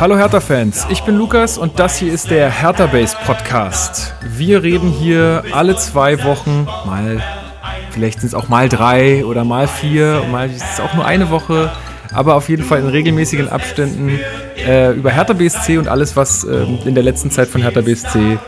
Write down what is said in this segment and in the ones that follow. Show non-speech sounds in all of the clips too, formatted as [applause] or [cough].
Hallo Hertha-Fans, ich bin Lukas und das hier ist der Hertha Base Podcast. Wir reden hier alle zwei Wochen, mal, vielleicht sind es auch mal drei oder mal vier, mal ist es auch nur eine Woche, aber auf jeden Fall in regelmäßigen Abständen äh, über Hertha BSC und alles, was äh, in der letzten Zeit von Hertha BSC äh,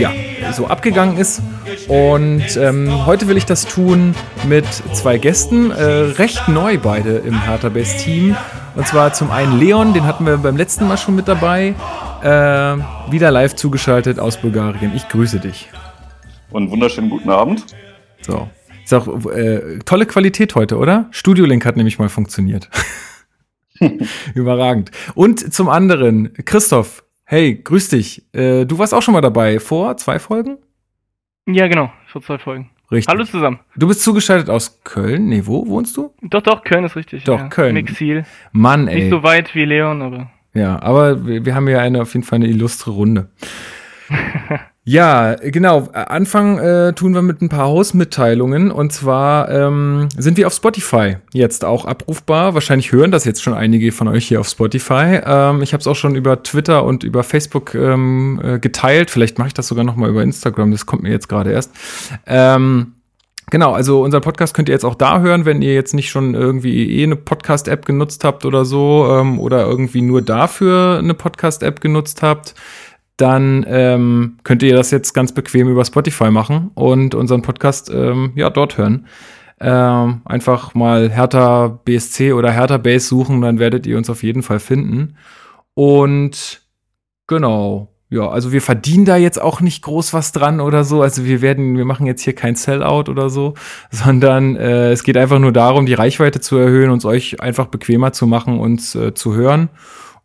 ja, so abgegangen ist. Und ähm, heute will ich das tun mit zwei Gästen, äh, recht neu beide im Hertha Base Team. Und zwar zum einen Leon, den hatten wir beim letzten Mal schon mit dabei. Äh, wieder live zugeschaltet aus Bulgarien. Ich grüße dich. Und wunderschönen guten Abend. So. Ist auch äh, tolle Qualität heute, oder? Studio Link hat nämlich mal funktioniert. [laughs] Überragend. Und zum anderen, Christoph, hey, grüß dich. Äh, du warst auch schon mal dabei vor zwei Folgen? Ja, genau, vor zwei Folgen. Richtig. Hallo zusammen. Du bist zugeschaltet aus Köln? Nee, wo wohnst du? Doch, doch, Köln ist richtig. Doch, ja. Köln. Im Exil. Mann, ey. Nicht so weit wie Leon, aber. Ja, aber wir, wir haben ja eine, auf jeden Fall eine illustre Runde. [laughs] Ja, genau. Anfang äh, tun wir mit ein paar Hausmitteilungen. Und zwar ähm, sind wir auf Spotify jetzt auch abrufbar. Wahrscheinlich hören das jetzt schon einige von euch hier auf Spotify. Ähm, ich habe es auch schon über Twitter und über Facebook ähm, äh, geteilt. Vielleicht mache ich das sogar noch mal über Instagram. Das kommt mir jetzt gerade erst. Ähm, Genau, also unser Podcast könnt ihr jetzt auch da hören, wenn ihr jetzt nicht schon irgendwie eh eine Podcast-App genutzt habt oder so ähm, oder irgendwie nur dafür eine Podcast-App genutzt habt dann ähm, könnt ihr das jetzt ganz bequem über Spotify machen und unseren Podcast ähm, ja dort hören. Ähm, einfach mal Hertha BSC oder Hertha Base suchen, dann werdet ihr uns auf jeden Fall finden. Und genau, ja, also wir verdienen da jetzt auch nicht groß was dran oder so. Also wir werden, wir machen jetzt hier kein Sellout oder so, [laughs] sondern äh, es geht einfach nur darum, die Reichweite zu erhöhen, uns euch einfach bequemer zu machen, uns äh, zu hören.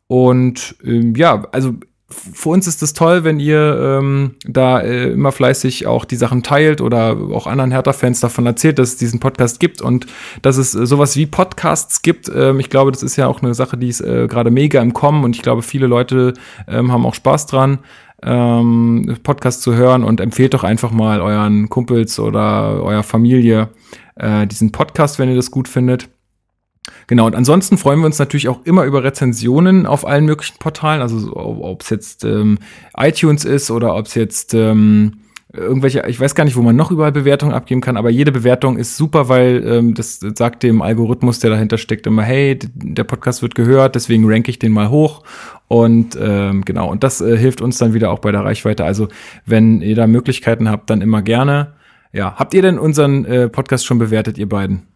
Und ähm, ja, also für uns ist es toll, wenn ihr ähm, da äh, immer fleißig auch die Sachen teilt oder auch anderen Hertha-Fans davon erzählt, dass es diesen Podcast gibt und dass es äh, sowas wie Podcasts gibt. Ähm, ich glaube, das ist ja auch eine Sache, die ist äh, gerade mega im Kommen und ich glaube, viele Leute ähm, haben auch Spaß dran, ähm, Podcast zu hören und empfehlt doch einfach mal euren Kumpels oder eurer Familie äh, diesen Podcast, wenn ihr das gut findet. Genau, und ansonsten freuen wir uns natürlich auch immer über Rezensionen auf allen möglichen Portalen, also ob es jetzt ähm, iTunes ist oder ob es jetzt ähm, irgendwelche, ich weiß gar nicht, wo man noch überall Bewertungen abgeben kann, aber jede Bewertung ist super, weil ähm, das sagt dem Algorithmus, der dahinter steckt, immer, hey, der Podcast wird gehört, deswegen ranke ich den mal hoch. Und ähm, genau, und das äh, hilft uns dann wieder auch bei der Reichweite. Also, wenn ihr da Möglichkeiten habt, dann immer gerne. Ja, habt ihr denn unseren äh, Podcast schon bewertet, ihr beiden?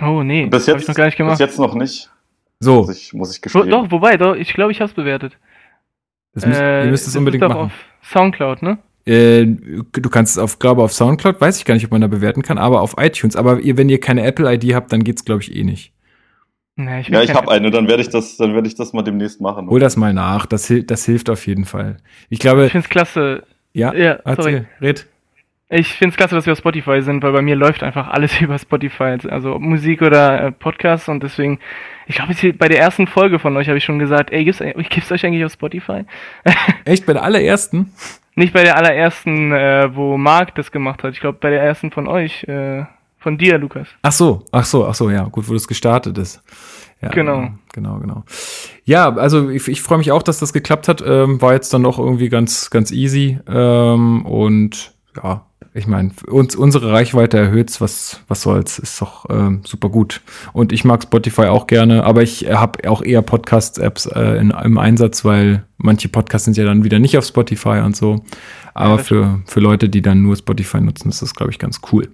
Oh, nee. Bis jetzt, ich noch gar nicht gemacht. Bis jetzt noch nicht. So. Muss ich, muss ich gestehen. Doch, wobei, doch, ich glaube, ich habe es bewertet. Das müsst, äh, ihr müsst es unbedingt machen. auf Soundcloud, ne? Äh, du kannst es auf, glaube auf Soundcloud, weiß ich gar nicht, ob man da bewerten kann, aber auf iTunes. Aber ihr, wenn ihr keine Apple-ID habt, dann geht's, glaube ich, eh nicht. Nee, ich ja, ich habe eine, dann werde ich das, dann werde ich das mal demnächst machen. Hol das mal nach, das, das hilft auf jeden Fall. Ich glaube. Ich finde es klasse. Ja, ja sorry. red. Ich finde es klasse, dass wir auf Spotify sind, weil bei mir läuft einfach alles [laughs] über Spotify, also Musik oder äh, Podcasts und deswegen, ich glaube, bei der ersten Folge von euch habe ich schon gesagt, ey, gibt's, gibt's euch eigentlich auf Spotify? [laughs] Echt, bei der allerersten? Nicht bei der allerersten, äh, wo Marc das gemacht hat. Ich glaube, bei der ersten von euch, äh, von dir, Lukas. Ach so, ach so, ach so, ja, gut, wo das gestartet ist. Ja, genau. Genau, genau. Ja, also ich, ich freue mich auch, dass das geklappt hat. Ähm, war jetzt dann doch irgendwie ganz, ganz easy. Ähm, und ja, ich meine, uns unsere Reichweite erhöht, was was soll's, ist doch ähm, super gut. Und ich mag Spotify auch gerne, aber ich habe auch eher Podcast-Apps äh, im Einsatz, weil manche Podcasts sind ja dann wieder nicht auf Spotify und so. Aber ja, für für Leute, die dann nur Spotify nutzen, ist das glaube ich ganz cool.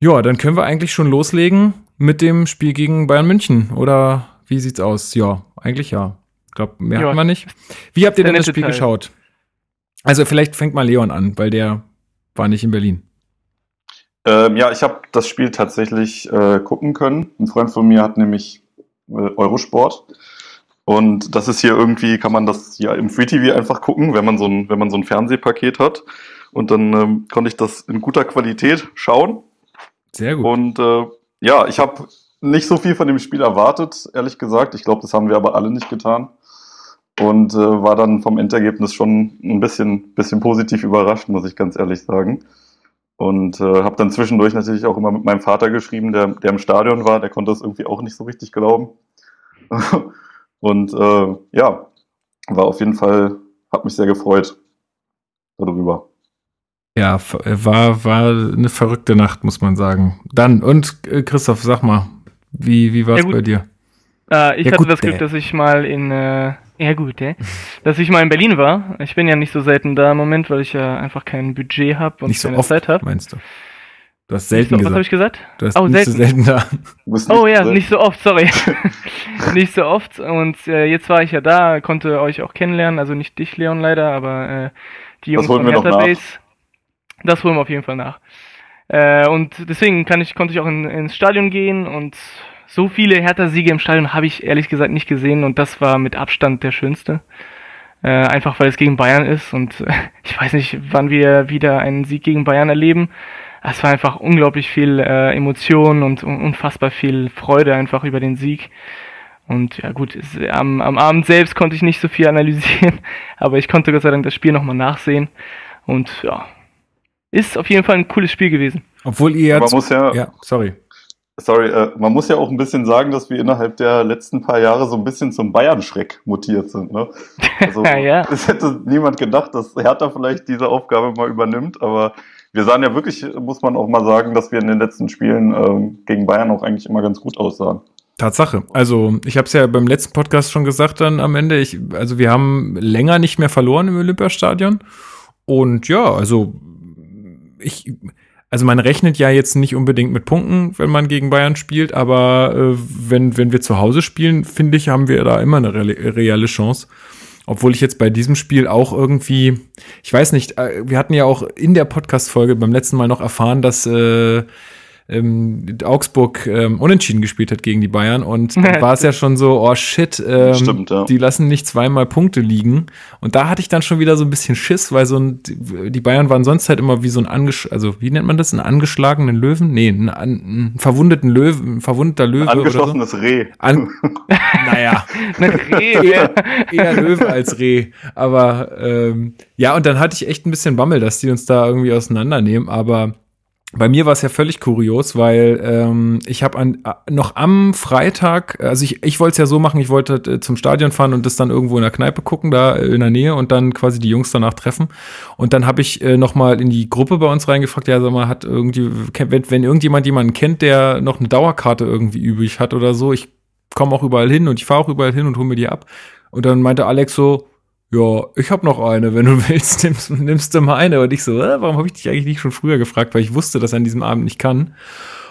Ja, dann können wir eigentlich schon loslegen mit dem Spiel gegen Bayern München. Oder wie sieht's aus? Ja, eigentlich ja. Ich glaube, mehr ja. haben wir nicht. Wie habt ihr denn das Spiel Teil. geschaut? Also vielleicht fängt mal Leon an, weil der war nicht in Berlin. Ähm, ja, ich habe das Spiel tatsächlich äh, gucken können. Ein Freund von mir hat nämlich äh, Eurosport. Und das ist hier irgendwie, kann man das ja im Free TV einfach gucken, wenn man so ein, wenn man so ein Fernsehpaket hat. Und dann ähm, konnte ich das in guter Qualität schauen. Sehr gut. Und äh, ja, ich habe nicht so viel von dem Spiel erwartet, ehrlich gesagt. Ich glaube, das haben wir aber alle nicht getan und äh, war dann vom Endergebnis schon ein bisschen, bisschen positiv überrascht, muss ich ganz ehrlich sagen. Und äh, habe dann zwischendurch natürlich auch immer mit meinem Vater geschrieben, der, der im Stadion war, der konnte das irgendwie auch nicht so richtig glauben. [laughs] Und äh, ja, war auf jeden Fall, hat mich sehr gefreut darüber. Ja, war, war eine verrückte Nacht, muss man sagen. Dann, und äh, Christoph, sag mal, wie, wie war es ja, bei dir? Äh, ich ja, hatte gut, das Glück, dass ich mal in, äh, ja gut, äh, dass ich mal in Berlin war. Ich bin ja nicht so selten da im Moment, weil ich ja einfach kein Budget habe und nicht so keine oft, Zeit habe. Meinst du? Du hast selten so, gesagt. Was habe ich gesagt? Du hast oh, nicht selten. so selten da. Oh ja, nicht so oft, sorry. [laughs] nicht so oft. Und äh, jetzt war ich ja da, konnte euch auch kennenlernen. Also nicht dich, Leon, leider, aber äh, die Jungs von Hertha Base. Das holen wir auf jeden Fall nach. Äh, und deswegen kann ich, konnte ich auch in, ins Stadion gehen und so viele Hertha-Siege im Stadion habe ich ehrlich gesagt nicht gesehen und das war mit Abstand der schönste. Äh, einfach weil es gegen Bayern ist und äh, [laughs] ich weiß nicht, wann wir wieder einen Sieg gegen Bayern erleben es war einfach unglaublich viel äh, Emotion und unfassbar viel Freude einfach über den Sieg. Und ja gut, es, am, am Abend selbst konnte ich nicht so viel analysieren, [laughs] aber ich konnte Gott sei Dank das Spiel nochmal nachsehen. Und ja, ist auf jeden Fall ein cooles Spiel gewesen. Obwohl ihr jetzt. Man muss ja, ja sorry. Sorry, äh, man muss ja auch ein bisschen sagen, dass wir innerhalb der letzten paar Jahre so ein bisschen zum Bayern-Schreck mutiert sind. Ne? Also, [laughs] ja. Es hätte niemand gedacht, dass Hertha vielleicht diese Aufgabe mal übernimmt, aber wir sahen ja wirklich, muss man auch mal sagen, dass wir in den letzten Spielen ähm, gegen Bayern auch eigentlich immer ganz gut aussahen. Tatsache. Also ich habe es ja beim letzten Podcast schon gesagt dann am Ende. Ich, also wir haben länger nicht mehr verloren im Olympiastadion. Und ja, also ich, also man rechnet ja jetzt nicht unbedingt mit Punkten, wenn man gegen Bayern spielt, aber äh, wenn, wenn wir zu Hause spielen, finde ich, haben wir da immer eine reelle Chance. Obwohl ich jetzt bei diesem Spiel auch irgendwie, ich weiß nicht, äh, wir hatten ja auch in der Podcast-Folge beim letzten Mal noch erfahren, dass äh, ähm, Augsburg ähm, unentschieden gespielt hat gegen die Bayern und dann [laughs] war es ja schon so, oh shit, ähm, Stimmt, ja. die lassen nicht zweimal Punkte liegen. Und da hatte ich dann schon wieder so ein bisschen Schiss, weil so ein, die Bayern waren sonst halt immer wie so ein angesch also wie nennt man das, einen angeschlagenen Löwen? Nee, einen, einen verwundeten Löwen, ein verwundeter Löwe. Ein angeschlossenes so. Reh. An, [laughs] naja, [laughs] Reh. eher, eher Löwe als Reh. Aber ähm, ja, und dann hatte ich echt ein bisschen Bammel, dass die uns da irgendwie auseinandernehmen, aber bei mir war es ja völlig kurios, weil ähm, ich habe äh, noch am Freitag, also ich, ich wollte es ja so machen, ich wollte äh, zum Stadion fahren und das dann irgendwo in der Kneipe gucken, da in der Nähe und dann quasi die Jungs danach treffen. Und dann habe ich äh, noch mal in die Gruppe bei uns reingefragt, ja, sag mal, hat irgendwie, wenn, wenn irgendjemand jemanden kennt, der noch eine Dauerkarte irgendwie übrig hat oder so, ich komme auch überall hin und ich fahre auch überall hin und hole mir die ab. Und dann meinte Alex so, ja, ich habe noch eine, wenn du [laughs] willst, nimmst, nimmst du mal eine. Und ich so, äh, warum habe ich dich eigentlich nicht schon früher gefragt, weil ich wusste, dass er an diesem Abend nicht kann.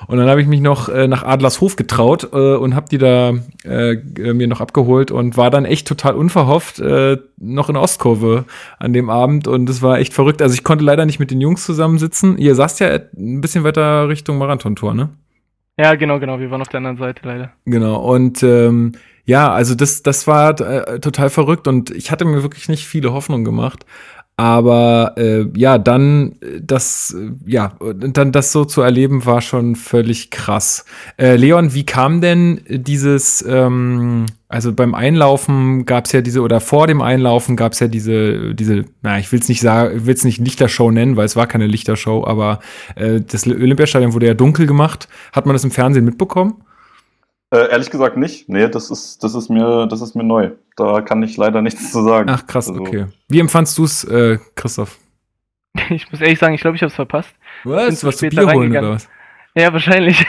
Und dann habe ich mich noch äh, nach Adlershof getraut äh, und habe die da äh, mir noch abgeholt und war dann echt total unverhofft äh, noch in Ostkurve an dem Abend und es war echt verrückt. Also ich konnte leider nicht mit den Jungs zusammensitzen. Ihr saßt ja ein bisschen weiter Richtung Marathontor, ne? Ja, genau, genau. Wir waren auf der anderen Seite leider. Genau. Und ähm, ja, also das, das war äh, total verrückt und ich hatte mir wirklich nicht viele Hoffnungen gemacht. Aber äh, ja, dann das, äh, ja, dann das so zu erleben, war schon völlig krass. Äh, Leon, wie kam denn dieses, ähm, also beim Einlaufen gab es ja diese, oder vor dem Einlaufen gab es ja diese, diese, na, ich will es nicht sagen, will es nicht Lichtershow nennen, weil es war keine Lichtershow, aber äh, das Olympiastadion wurde ja dunkel gemacht. Hat man das im Fernsehen mitbekommen? Äh, ehrlich gesagt nicht. Nee, das ist, das ist mir, das ist mir neu. Da kann ich leider nichts zu sagen. Ach krass, also. okay. Wie empfandst du es, äh, Christoph? [laughs] Ich muss ehrlich sagen, ich glaube, ich habe es verpasst. Was? Was du Bier holen oder was? Ja, wahrscheinlich.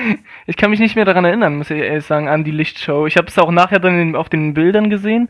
[laughs] ich kann mich nicht mehr daran erinnern, muss ich ehrlich sagen, an die Lichtshow. Ich habe es auch nachher dann auf den Bildern gesehen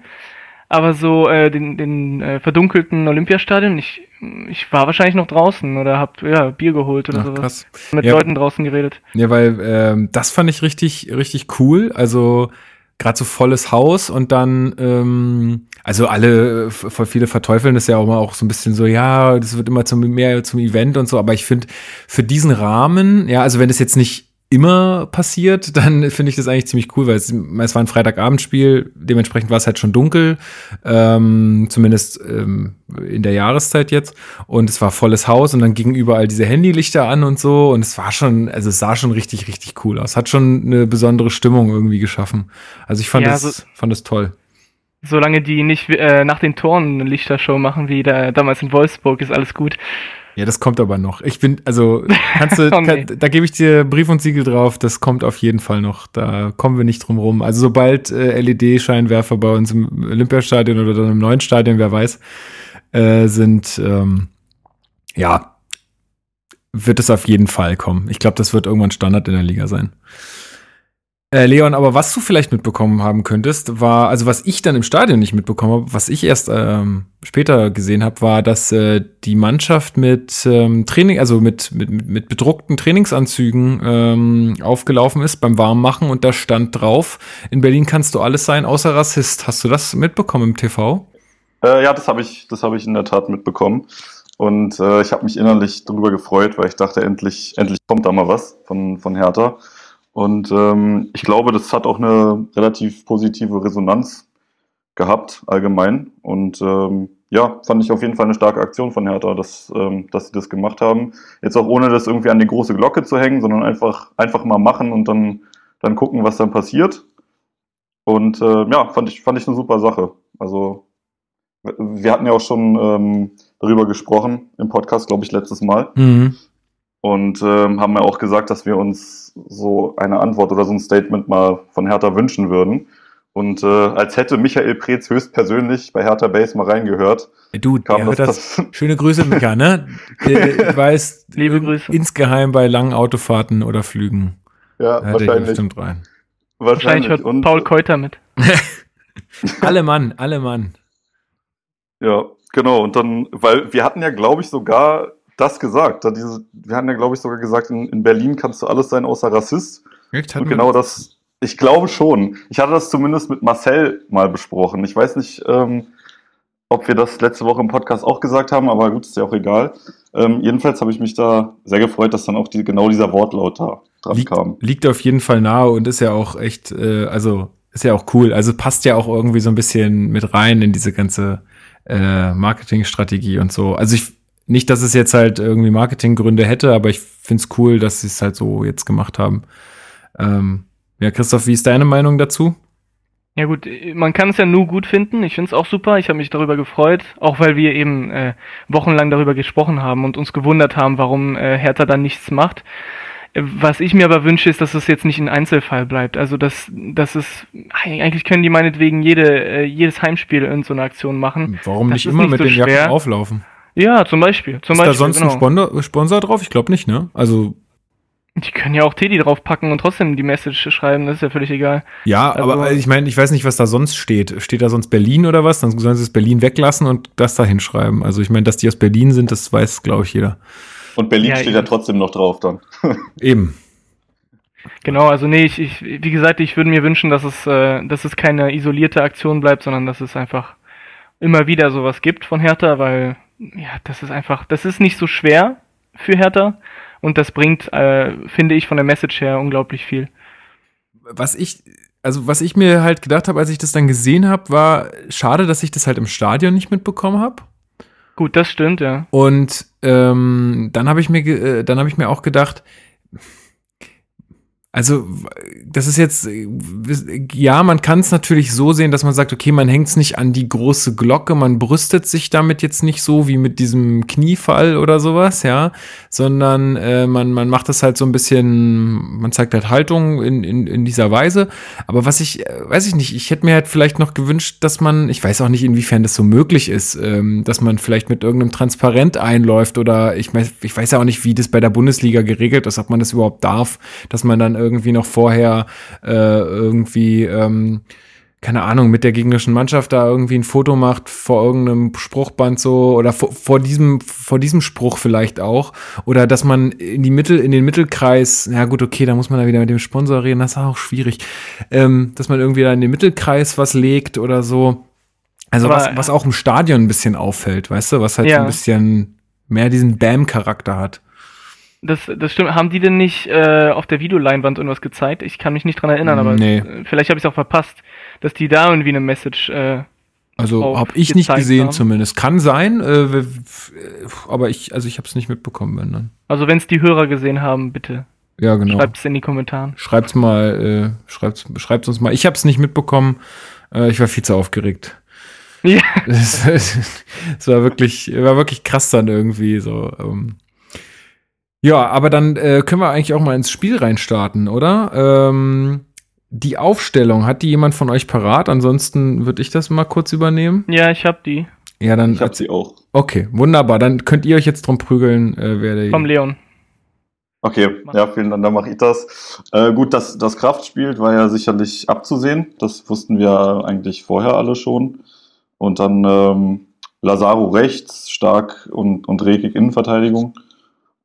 aber so äh, den, den äh, verdunkelten Olympiastadion, ich, ich war wahrscheinlich noch draußen oder hab ja Bier geholt oder Ach, sowas. Krass. Mit ja, Leuten draußen geredet. Ja, weil ähm, das fand ich richtig, richtig cool. Also gerade so volles Haus und dann, ähm, also alle, voll viele verteufeln das ja auch mal auch so ein bisschen so, ja, das wird immer zum mehr zum Event und so, aber ich finde, für diesen Rahmen, ja, also wenn es jetzt nicht immer passiert, [laughs] dann finde ich das eigentlich ziemlich cool, weil es, es war ein Freitagabendspiel, dementsprechend war es halt schon dunkel, ähm, zumindest ähm, in der Jahreszeit jetzt. Und es war volles Haus und dann gingen überall diese Handylichter an und so. Und es war schon, also es sah schon richtig, richtig cool aus. Hat schon eine besondere Stimmung irgendwie geschaffen. Also ich fand ja, es, also, fand es toll. Solange die nicht äh, nach den Toren eine Lichtershow machen, wie da, damals in Wolfsburg, ist alles gut. Ja, das kommt aber noch. Ich bin, also, kannst du, [laughs] Oh, nee. kann, da gebe ich dir Brief und Siegel drauf, das kommt auf jeden Fall noch. Da kommen wir nicht drum rum. Also, sobald äh, LED-Scheinwerfer bei uns im Olympiastadion oder dann im neuen Stadion, wer weiß, äh, sind, ähm, ja, wird es auf jeden Fall kommen. Ich glaube, das wird irgendwann Standard in der Liga sein. Äh, Leon, aber was du vielleicht mitbekommen haben könntest, war, also was ich dann im Stadion nicht mitbekommen habe, was ich erst ähm, später gesehen habe, war, dass äh, die Mannschaft mit ähm, Training, also mit, mit, mit bedruckten Trainingsanzügen ähm, aufgelaufen ist beim Warmmachen und da stand drauf, in Berlin kannst du alles sein, außer Rassist. Hast du das mitbekommen im TV? Äh, ja, das habe ich, das habe ich in der Tat mitbekommen. Und äh, ich habe mich innerlich darüber gefreut, weil ich dachte, endlich, endlich kommt da mal was von, von Hertha. Und ähm, ich glaube, das hat auch eine relativ positive Resonanz gehabt, allgemein. Und ähm, ja, fand ich auf jeden Fall eine starke Aktion von Hertha, dass, ähm, dass sie das gemacht haben. Jetzt auch ohne das irgendwie an die große Glocke zu hängen, sondern einfach, einfach mal machen und dann, dann gucken, was dann passiert. Und äh, ja, fand ich, fand ich eine super Sache. Also wir hatten ja auch schon ähm, darüber gesprochen im Podcast, glaube ich, letztes Mal. Mhm. Und ähm, haben ja auch gesagt, dass wir uns so eine Antwort oder so ein Statement mal von Hertha wünschen würden. Und äh, als hätte Michael Preetz höchstpersönlich bei Hertha Base mal reingehört, Du, kam das, hört das, [laughs] Schöne Grüße, Mika, ne? Äh, [laughs] Ich weiß, Liebe Grüße. insgeheim bei langen Autofahrten oder Flügen. ja, wahrscheinlich, bestimmt rein. Wahrscheinlich hört Und, Paul Keuter mit. [laughs] Alle Mann, alle Mann. Ja, genau. Und dann, weil wir hatten ja, glaube ich, sogar das gesagt. Da diese, wir hatten ja, glaube ich, sogar gesagt, in, in Berlin kannst du alles sein außer Rassist. Echt? Und genau das, ich glaube schon. Ich hatte das zumindest mit Marcel mal besprochen. Ich weiß nicht, ähm, ob wir das letzte Woche im Podcast auch gesagt haben, aber gut, ist ja auch egal. Ähm, jedenfalls habe ich mich da sehr gefreut, dass dann auch die, genau dieser Wortlaut da dran liegt, kam. liegt auf jeden Fall nahe und ist ja auch echt, äh, also ist ja auch cool. Also passt ja auch irgendwie so ein bisschen mit rein in diese ganze äh, Marketingstrategie und so. Also ich nicht, dass es jetzt halt irgendwie Marketinggründe hätte, aber ich finde es cool, dass sie es halt so jetzt gemacht haben. Ähm, ja, Christoph, wie ist deine Meinung dazu? Ja gut, man kann es ja nur gut finden. Ich finde es auch super. Ich habe mich darüber gefreut, auch weil wir eben äh, wochenlang darüber gesprochen haben und uns gewundert haben, warum äh, Hertha dann nichts macht. Äh, Was ich mir aber wünsche, ist, dass es jetzt nicht ein Einzelfall bleibt. Also dass, dass es eigentlich können die meinetwegen jede, äh, jedes Heimspiel in so eine Aktion machen. Warum Das nicht immer nicht mit so den Jacken schwer. auflaufen? Ja, zum Beispiel. Zum ist Beispiel da sonst genau. ein Sponsor, Sponsor drauf? Ich glaube nicht, ne? Also Die können ja auch Teddy draufpacken und trotzdem die Message schreiben. Das ist ja völlig egal. Ja, Also- aber ich meine, ich weiß nicht, was da sonst steht. Steht da sonst Berlin oder was? Dann sollen sie es Berlin weglassen und das da hinschreiben. Also ich meine, dass die aus Berlin sind, das weiß, glaube ich, jeder. Und Berlin Ja, steht ja trotzdem noch drauf dann. [laughs] Eben. Genau, also nee, ich, ich wie gesagt, ich würde mir wünschen, dass es, äh, dass es keine isolierte Aktion bleibt, sondern dass es einfach immer wieder sowas gibt von Hertha, weil ja, das ist einfach, das ist nicht so schwer für Hertha und das bringt, äh, finde ich, von der Message her unglaublich viel. Was ich, also was ich mir halt gedacht habe, als ich das dann gesehen habe, war schade, dass ich das halt im Stadion nicht mitbekommen habe. Gut, das stimmt, ja. Und ähm, dann habe ich mir, äh, dann habe ich mir auch gedacht, also das ist jetzt, ja, man kann es natürlich so sehen, dass man sagt, okay, man hängt es nicht an die große Glocke, man brüstet sich damit jetzt nicht so wie mit diesem Kniefall oder sowas, ja, sondern äh, man, man macht das halt so ein bisschen, man zeigt halt Haltung in, in, in dieser Weise. Aber was ich, weiß ich nicht, ich hätte mir halt vielleicht noch gewünscht, dass man, ich weiß auch nicht, inwiefern das so möglich ist, ähm, dass man vielleicht mit irgendeinem Transparent einläuft oder ich, ich weiß ja auch nicht, wie das bei der Bundesliga geregelt ist, ob man das überhaupt darf, dass man dann irgendwie noch vorher äh, irgendwie, ähm, keine Ahnung, mit der gegnerischen Mannschaft da irgendwie ein Foto macht vor irgendeinem Spruchband so oder vor, vor diesem vor diesem Spruch vielleicht auch oder dass man in die Mittel in den Mittelkreis, ja gut, okay, da muss man da wieder mit dem Sponsor reden, das ist auch schwierig, ähm, dass man irgendwie da in den Mittelkreis was legt oder so. Also Aber- was, was auch im Stadion ein bisschen auffällt, weißt du, was halt so Ja. ein bisschen mehr diesen Bam-Charakter hat. Das, das stimmt. Haben die denn nicht äh, auf der Videoleinwand irgendwas gezeigt? Ich kann mich nicht dran erinnern, aber Nee. vielleicht habe ich es auch verpasst, dass die da irgendwie eine Message äh, Also habe ich nicht gesehen haben. zumindest. Kann sein, äh, aber ich, also ich habe es nicht mitbekommen, wenn dann. Also wenn es die Hörer gesehen haben, bitte Ja, genau. schreibt es in die Kommentare. Schreibt's mal, äh, schreibt's, schreibt's uns mal. Ich habe es nicht mitbekommen. Äh, ich war viel zu aufgeregt. Ja. [laughs] Es, es war wirklich, war wirklich krass dann irgendwie so. Ähm. Ja, aber dann äh, können wir eigentlich auch mal ins Spiel reinstarten, oder? Ähm, die Aufstellung, hat die jemand von euch parat? Ansonsten würde ich das mal kurz übernehmen. Ja, ich hab die. Ja, dann. Ich hab sie auch. Okay, wunderbar. Dann könnt ihr euch jetzt drum prügeln, äh, wer der. Vom Leon. Okay, ja, vielen Dank, dann mache ich das. Äh, gut, dass das Kraft spielt, war ja sicherlich abzusehen. Das wussten wir eigentlich vorher alle schon. Und dann ähm, Lazaro rechts, stark und, und regig Innenverteidigung.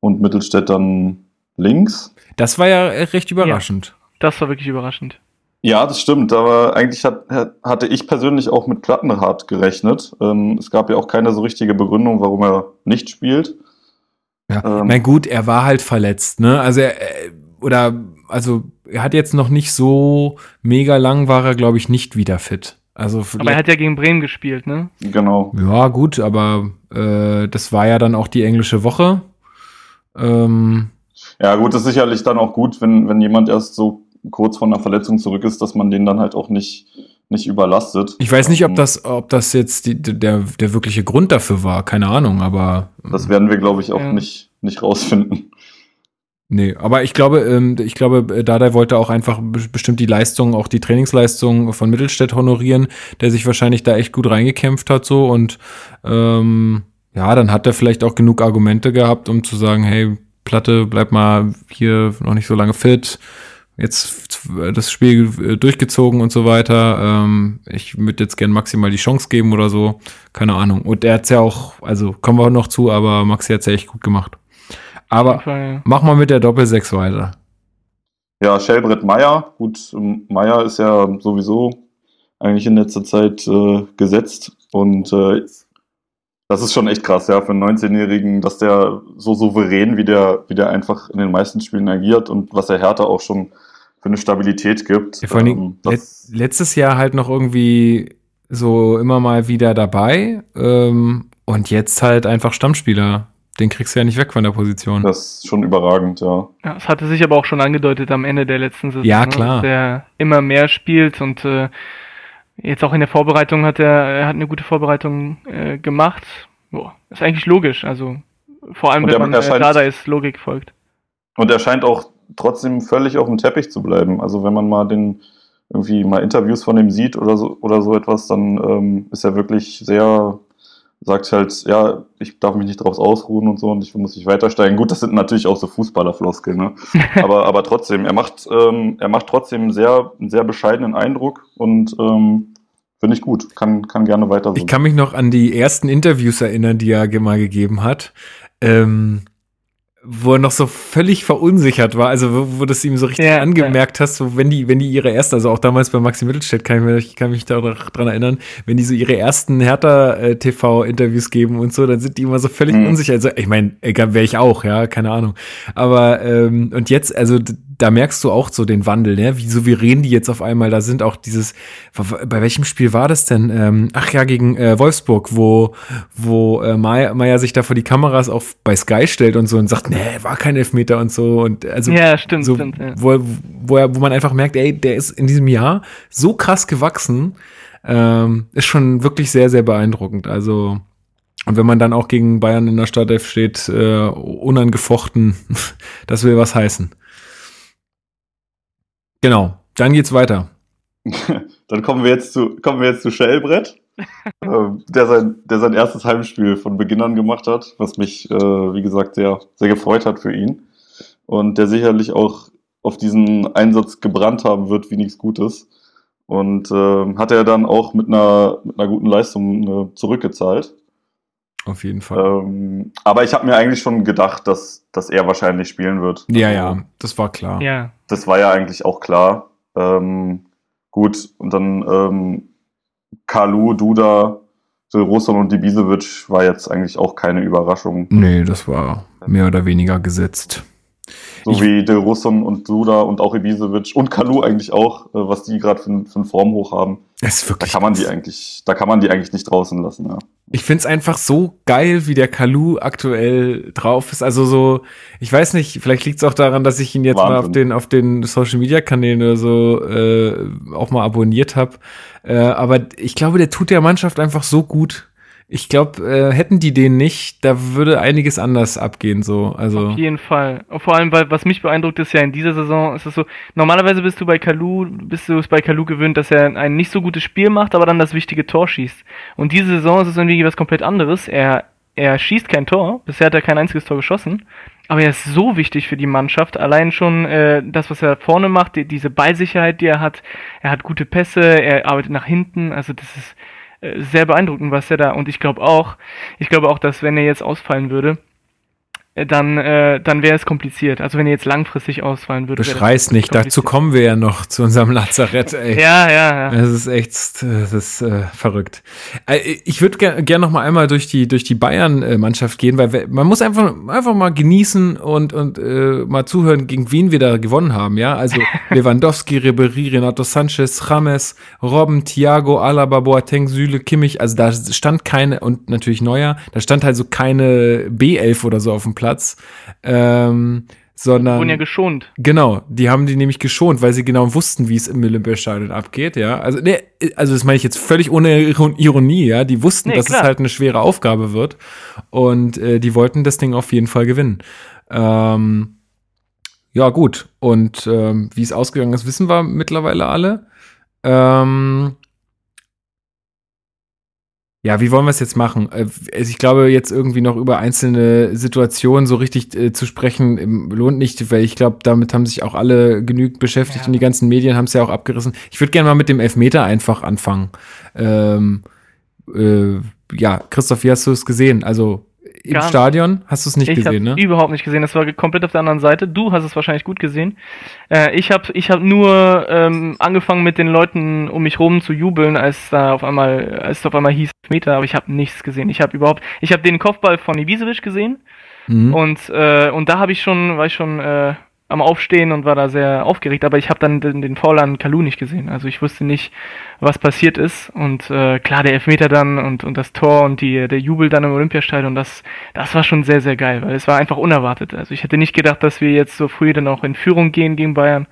Und Mittelstädt dann links. Das war ja äh, recht überraschend. Das war wirklich überraschend. Ja, das stimmt, aber eigentlich hat, hatte ich persönlich auch mit Plattenhardt gerechnet. Ähm, es gab ja auch keine so richtige Begründung, warum er nicht spielt. Ja, ähm, mein gut, er war halt verletzt, ne? Also er, oder, also er hat jetzt noch nicht so mega lang, war er, glaube ich, nicht wieder fit. Also aber er hat ja gegen Bremen gespielt, ne? Genau. Ja, gut, aber äh, das war ja dann auch die englische Woche. Ähm, ja, gut, ist sicherlich dann auch gut, wenn, wenn jemand erst so kurz von einer Verletzung zurück ist, dass man den dann halt auch nicht, nicht überlastet. Ich weiß nicht, ob ähm, das, ob das jetzt die, der, der wirkliche Grund dafür war, keine Ahnung, aber. Das werden wir, glaube ich, auch ja. nicht, nicht rausfinden. Nee, aber ich glaube, ähm, ich glaube, Dada wollte auch einfach bestimmt die Leistung, auch die Trainingsleistung von Mittelstädt honorieren, der sich wahrscheinlich da echt gut reingekämpft hat so und ähm, ja, dann hat er vielleicht auch genug Argumente gehabt, um zu sagen, hey, Platte, bleib mal hier noch nicht so lange fit, jetzt das Spiel durchgezogen und so weiter. Ähm, ich würde jetzt gern maximal die Chance geben oder so, keine Ahnung. Und er hat's ja auch, also kommen wir noch zu, aber Maxi hat's ja echt gut gemacht. Aber ja. mach mal mit der Doppel-6 weiter. Ja, Shelbrett Meier. Gut, ähm, Meier ist ja sowieso eigentlich in letzter Zeit äh, gesetzt. Und äh, das ist schon echt krass, ja, für einen 19-Jährigen, dass der so souverän, wie der, wie der einfach in den meisten Spielen agiert und was er Hertha auch schon für eine Stabilität gibt. Ja, vor allem ähm, let letztes Jahr halt noch irgendwie so immer mal wieder dabei ähm, und jetzt halt einfach Stammspieler. Den kriegst du ja nicht weg von der Position. Das ist schon überragend, ja. Ja, es hatte sich aber auch schon angedeutet am Ende der letzten Saison. Ja, klar. Dass der immer mehr spielt und äh, jetzt auch in der Vorbereitung hat er, er hat eine gute Vorbereitung äh, gemacht. Boah, ist eigentlich logisch. Also vor allem, wenn man äh, Dada ist, Logik folgt. Und er scheint auch trotzdem völlig auf dem Teppich zu bleiben. Also wenn man mal den irgendwie mal Interviews von ihm sieht oder so oder so etwas, dann ähm, ist er wirklich sehr sagt halt, ja, ich darf mich nicht drauf ausruhen und so und ich muss nicht weitersteigen. Gut, das sind natürlich auch so Fußballerfloskeln, ne? [laughs] aber, aber trotzdem, er macht, ähm, er macht trotzdem sehr, einen sehr bescheidenen Eindruck und ähm, finde ich gut. Kann, kann gerne weiter so. Ich kann mich noch an die ersten Interviews erinnern, die er mal gegeben hat. Ähm, wo er noch so völlig verunsichert war, also wo, wo das ihm so richtig ja, angemerkt ja. hast, so wenn die, wenn die ihre erste, also auch damals bei Maxi Mittelstädt, kann ich, mich, ich kann mich da dran erinnern, wenn die so ihre ersten Hertha-TV-Interviews geben und so, dann sind die immer so völlig mhm. unsicher. Also ich meine, wäre ich auch, ja, keine Ahnung. Aber ähm, und jetzt, also da merkst du auch so den Wandel, ne? Wie souverän die jetzt auf einmal da sind. Auch dieses, bei welchem Spiel war das denn? Ähm, ach ja, gegen äh, Wolfsburg, wo, wo äh, Meier sich da vor die Kameras auch bei Sky stellt und so und sagt, nee, war kein Elfmeter und so. Und also ja, stimmt, so, stimmt. Ja. Wo, wo, er, wo man einfach merkt, ey, der ist in diesem Jahr so krass gewachsen. Ähm, ist schon wirklich sehr, sehr beeindruckend. Also, und wenn man dann auch gegen Bayern in der Startelf steht, äh, unangefochten, [laughs] das will was heißen. Genau, dann geht's weiter. [laughs] dann kommen wir jetzt zu, kommen wir jetzt zu Shellbrett, [laughs] äh, der, sein, der sein erstes Heimspiel von Beginn an gemacht hat, was mich, äh, wie gesagt, sehr, sehr gefreut hat für ihn. Und der sicherlich auch auf diesen Einsatz gebrannt haben wird, wie nichts Gutes. Und äh, hat er dann auch mit einer, mit einer guten Leistung äh, zurückgezahlt. Auf jeden Fall. Ähm, aber ich habe mir eigentlich schon gedacht, dass, dass er wahrscheinlich spielen wird. Ja, also, ja, das war klar. Ja. Das war ja eigentlich auch klar. Ähm, gut, und dann ähm, Kalu, Duda, Rosson und Dibisevic war jetzt eigentlich auch keine Überraschung. Nee, das war mehr oder weniger gesetzt. So ich wie Del Russon und Duda und auch Ibisevic und Kalu eigentlich auch, äh, was die gerade für, für einen Formhoch haben. Das ist Da wirklich kann man die eigentlich, da kann man die eigentlich nicht draußen lassen, ja. Ich find's einfach so geil, wie der Kalu aktuell drauf ist. Also so, ich weiß nicht, vielleicht liegt's auch daran, dass ich ihn jetzt mal auf Wahnsinn. den auf den Social Media Kanälen oder so äh, auch mal abonniert habe. Äh, aber ich glaube, der tut der Mannschaft einfach so gut. Ich glaube, äh, hätten die den nicht, da würde einiges anders abgehen. So, also Auf jeden Fall. Vor allem, weil was mich beeindruckt ist ja in dieser Saison, ist es so, normalerweise bist du bei Kalu, bist du es bei Kalu gewöhnt, dass er ein nicht so gutes Spiel macht, aber dann das wichtige Tor schießt. Und diese Saison ist es irgendwie was komplett anderes. Er, er schießt kein Tor, bisher hat er kein einziges Tor geschossen, aber er ist so wichtig für die Mannschaft. Allein schon äh, das, was er vorne macht, die, diese Ballsicherheit, die er hat, er hat gute Pässe, er arbeitet nach hinten, also das ist sehr beeindruckend, was er da, und ich glaube auch, ich glaube auch, dass wenn er jetzt ausfallen würde, äh, dann, äh, dann wäre es kompliziert. Also wenn er jetzt langfristig ausfallen würde. wäre das beschrei's nicht. Dazu kommen wir ja noch zu unserem Lazarett. [laughs] Ey. Ja, ja, ja. Das ist echt, das ist äh, verrückt. Äh, ich würde gerne gern noch mal einmal durch die durch die Bayern-Mannschaft gehen, weil man muss einfach einfach mal genießen und und äh, mal zuhören, gegen wen wir da gewonnen haben. Ja, also [laughs] Lewandowski, Ribery, Renato Sanchez, James, Robben, Thiago, Alaba, Boateng, Süle, Kimmich. Also da stand keine und natürlich Neuer. Da stand halt so keine B11 oder so auf dem Platz. Ähm, sondern Wurden ja geschont. Genau, die haben die nämlich geschont, weil sie genau wussten, wie es im Olympiastadion abgeht, ja. Also, ne, also das meine ich jetzt völlig ohne Iron- Ironie, ja. Die wussten, Nee, dass klar. es halt eine schwere Aufgabe wird und äh, die wollten das Ding auf jeden Fall gewinnen. Ähm, ja, gut. Und ähm, wie es ausgegangen ist, wissen wir mittlerweile alle. Ähm, ja, wie wollen wir es jetzt machen? Äh, also ich glaube, jetzt irgendwie noch über einzelne Situationen so richtig äh, zu sprechen, ähm, lohnt nicht, weil ich glaube, damit haben sich auch alle genügend beschäftigt Ja. und die ganzen Medien haben es ja auch abgerissen. Ich würde gerne mal mit dem Elfmeter einfach anfangen. Ähm, äh, ja, Christoph, wie hast du es gesehen? Also im Gar. Stadion hast du es nicht ich gesehen, habe ne? überhaupt nicht gesehen. Das war komplett auf der anderen Seite. Du hast es wahrscheinlich gut gesehen. Äh, ich habe ich hab nur ähm, angefangen mit den Leuten um mich rum zu jubeln, als da auf einmal, als es auf einmal hieß Meter, aber ich habe nichts gesehen. Ich habe überhaupt, ich habe den Kopfball von Ibisevic gesehen Mhm. und äh, und da habe ich schon, war ich schon äh, am Aufstehen und war da sehr aufgeregt, aber ich habe dann den, den Foul an Kalu nicht gesehen. Also ich wusste nicht, was passiert ist. Und äh, klar, der Elfmeter dann und, und das Tor und die, der Jubel dann im Olympiastadion, das, das war schon sehr, sehr geil, weil es war einfach unerwartet. Also ich hätte nicht gedacht, dass wir jetzt so früh dann auch in Führung gehen gegen Bayern.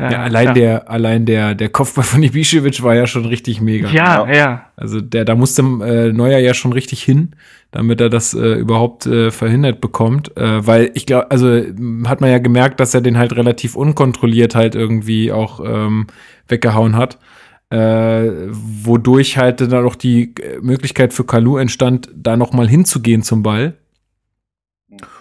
Ja, allein ja. der, allein der, der Kopfball von Ibišević war ja schon richtig mega. Ja, ja. Also der, da musste äh, Neuer ja schon richtig hin, damit er das äh, überhaupt äh, verhindert bekommt. Äh, weil ich glaube, also m, hat man ja gemerkt, dass er den halt relativ unkontrolliert halt irgendwie auch ähm, weggehauen hat. Äh, wodurch halt dann auch die äh, Möglichkeit für Kalu entstand, da noch mal hinzugehen zum Ball.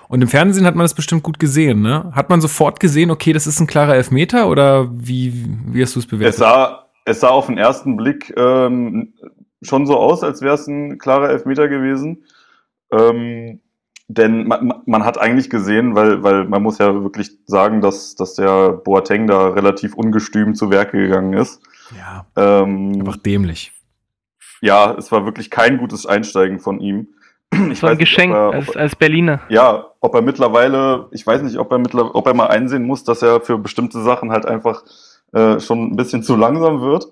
Und im Fernsehen hat man das bestimmt gut gesehen, ne? Hat man sofort gesehen, okay, das ist ein klarer Elfmeter oder wie, wie hast du es bewertet? Es sah, es sah auf den ersten Blick ähm, schon so aus, als wäre es ein klarer Elfmeter gewesen. Ähm, denn man, man hat eigentlich gesehen, weil, weil man muss ja wirklich sagen, dass, dass der Boateng da relativ ungestüm zu Werke gegangen ist. ja, Ähm, einfach dämlich. ja, es war wirklich kein gutes Einsteigen von ihm. Das war ein nicht, Geschenk ob er- als, als Berliner. ja, ob er mittlerweile, ich weiß nicht, ob er mittlerweile, ob er mal einsehen muss, dass er für bestimmte Sachen halt einfach äh, schon ein bisschen zu langsam wird.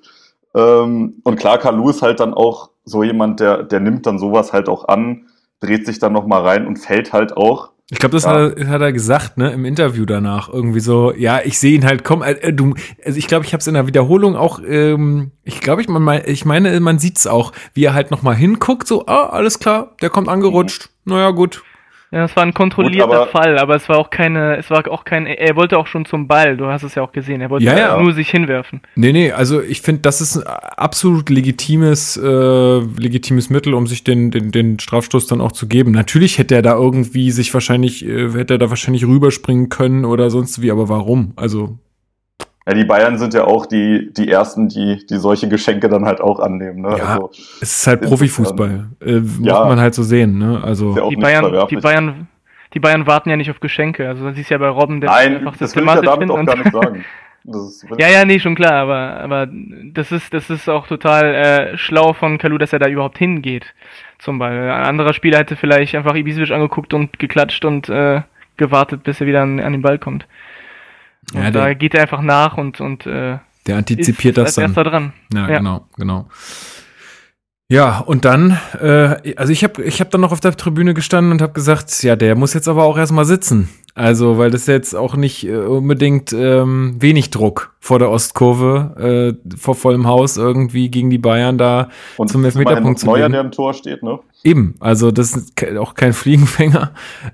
Ähm, und klar, Kalu ist halt dann auch so jemand, der, der nimmt dann sowas halt auch an, dreht sich dann noch mal rein und fällt halt auch. Ich glaube, das Ja. hat, er, hat er gesagt, ne, im Interview danach. Irgendwie so, ja, ich sehe ihn halt kommen. Äh, äh, du, also ich glaube, ich habe es in der Wiederholung auch, ähm, ich glaube, ich, man, ich meine, man sieht's auch, wie er halt noch mal hinguckt, so, ah, alles klar, der kommt angerutscht. Naja, gut. Ja, es war ein kontrollierter Gut, aber- Fall, aber es war auch keine, es war auch kein, er wollte auch schon zum Ball, du hast es ja auch gesehen, er wollte Ja, ja. nur sich hinwerfen. Nee, nee, also ich finde, das ist ein absolut legitimes, äh, legitimes Mittel, um sich den, den, den Strafstoß dann auch zu geben. Natürlich hätte er da irgendwie sich wahrscheinlich, äh, hätte er da wahrscheinlich rüberspringen können oder sonst wie, aber warum? Also, Ja, die Bayern sind ja auch die, die ersten, die, die solche Geschenke dann halt auch annehmen. Ne? Ja. Also, es ist halt Profifußball. Äh, Ja. Muss man halt so sehen, ne? Also. ja Die Bayern, die. Bayern, die Bayern warten ja nicht auf Geschenke, also man sieht ja bei Robben, der Nein, einfach das will ich ja systematisch damit auch und- gar nicht sagen. Das ist, [laughs] Ja, ja, nee, schon klar, aber, aber das ist, das ist auch total äh, schlau von Kalu, dass er da überhaupt hingeht. Zum Beispiel. Ein anderer Spieler hätte vielleicht einfach Ibisevic angeguckt und geklatscht und äh, gewartet, bis er wieder an, an den Ball kommt. Und Ja, da der- geht er einfach nach und, und äh, Der antizipiert ist das dann. erster dran. Ja, Ja. genau, genau. Ja, und dann, äh, also ich habe ich hab dann noch auf der Tribüne gestanden und habe gesagt, ja, der muss jetzt aber auch erstmal sitzen. Also, weil das ist jetzt auch nicht äh, unbedingt ähm, wenig Druck vor der Ostkurve, äh, vor vollem Haus irgendwie gegen die Bayern da Und zum Elfmeterpunkt noch zu Neuer, gehen. der im Tor steht, ne? Eben, also das ist auch kein [laughs] Fliegenfänger,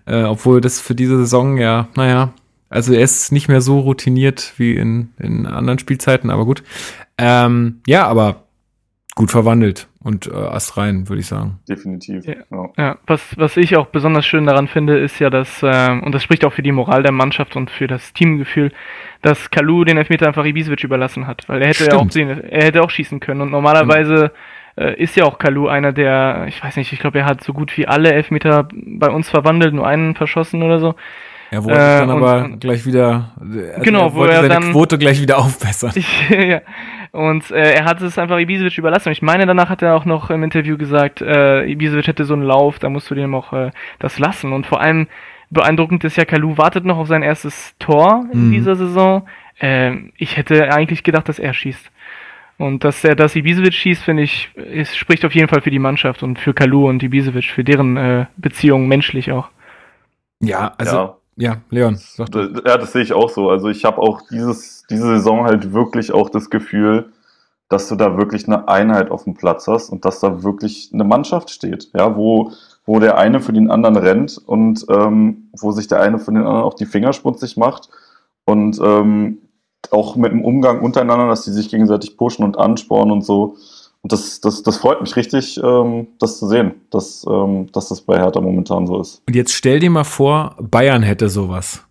äh, obwohl das für diese Saison ja, naja, also er ist nicht mehr so routiniert wie in, in anderen Spielzeiten, aber gut. Ähm, ja, aber gut verwandelt und äh, astrein, würde ich sagen. Definitiv. Ja. Ja. Ja, was, was ich auch besonders schön daran finde, ist ja, dass, ähm, und das spricht auch für die Moral der Mannschaft und für das Teamgefühl, dass Kalu den Elfmeter einfach Ibisevic überlassen hat. Weil er hätte ja auch Stimmt. den, er hätte auch schießen können. Und normalerweise äh, ist ja auch Kalu einer, der, ich weiß nicht, ich glaube, er hat so gut wie alle Elfmeter bei uns verwandelt, nur einen verschossen oder so. Er wollte Äh, dann und- aber und- gleich wieder, also Genau, er wo wollte er seine dann- Quote gleich wieder [laughs] aufbessern. Ich, [laughs] ja. Und äh, er hat es einfach Ibisevic überlassen. Und ich meine, danach hat er auch noch im Interview gesagt, äh, Ibisevic hätte so einen Lauf, da musst du dem auch äh, das lassen. Und vor allem beeindruckend ist ja, Kalu wartet noch auf sein erstes Tor in Mhm. dieser Saison. Ähm, ich hätte eigentlich gedacht, dass er schießt. Und dass er das Ibisevic schießt, finde ich, es spricht auf jeden Fall für die Mannschaft und für Kalu und Ibisevic, für deren äh, Beziehung menschlich auch. Ja, also, ja, ja. Leon, sag du. Ja, das sehe ich auch so. Also ich habe auch dieses, diese Saison halt wirklich auch das Gefühl, dass du da wirklich eine Einheit auf dem Platz hast und dass da wirklich eine Mannschaft steht, ja, wo, wo der eine für den anderen rennt und ähm, wo sich der eine für den anderen auch die Finger schmutzig macht und ähm, auch mit dem Umgang untereinander, dass die sich gegenseitig pushen und anspornen und so. Und das, das, das freut mich richtig, ähm, das zu sehen, dass, ähm, dass das bei Hertha momentan so ist. Und jetzt stell dir mal vor, Bayern hätte sowas.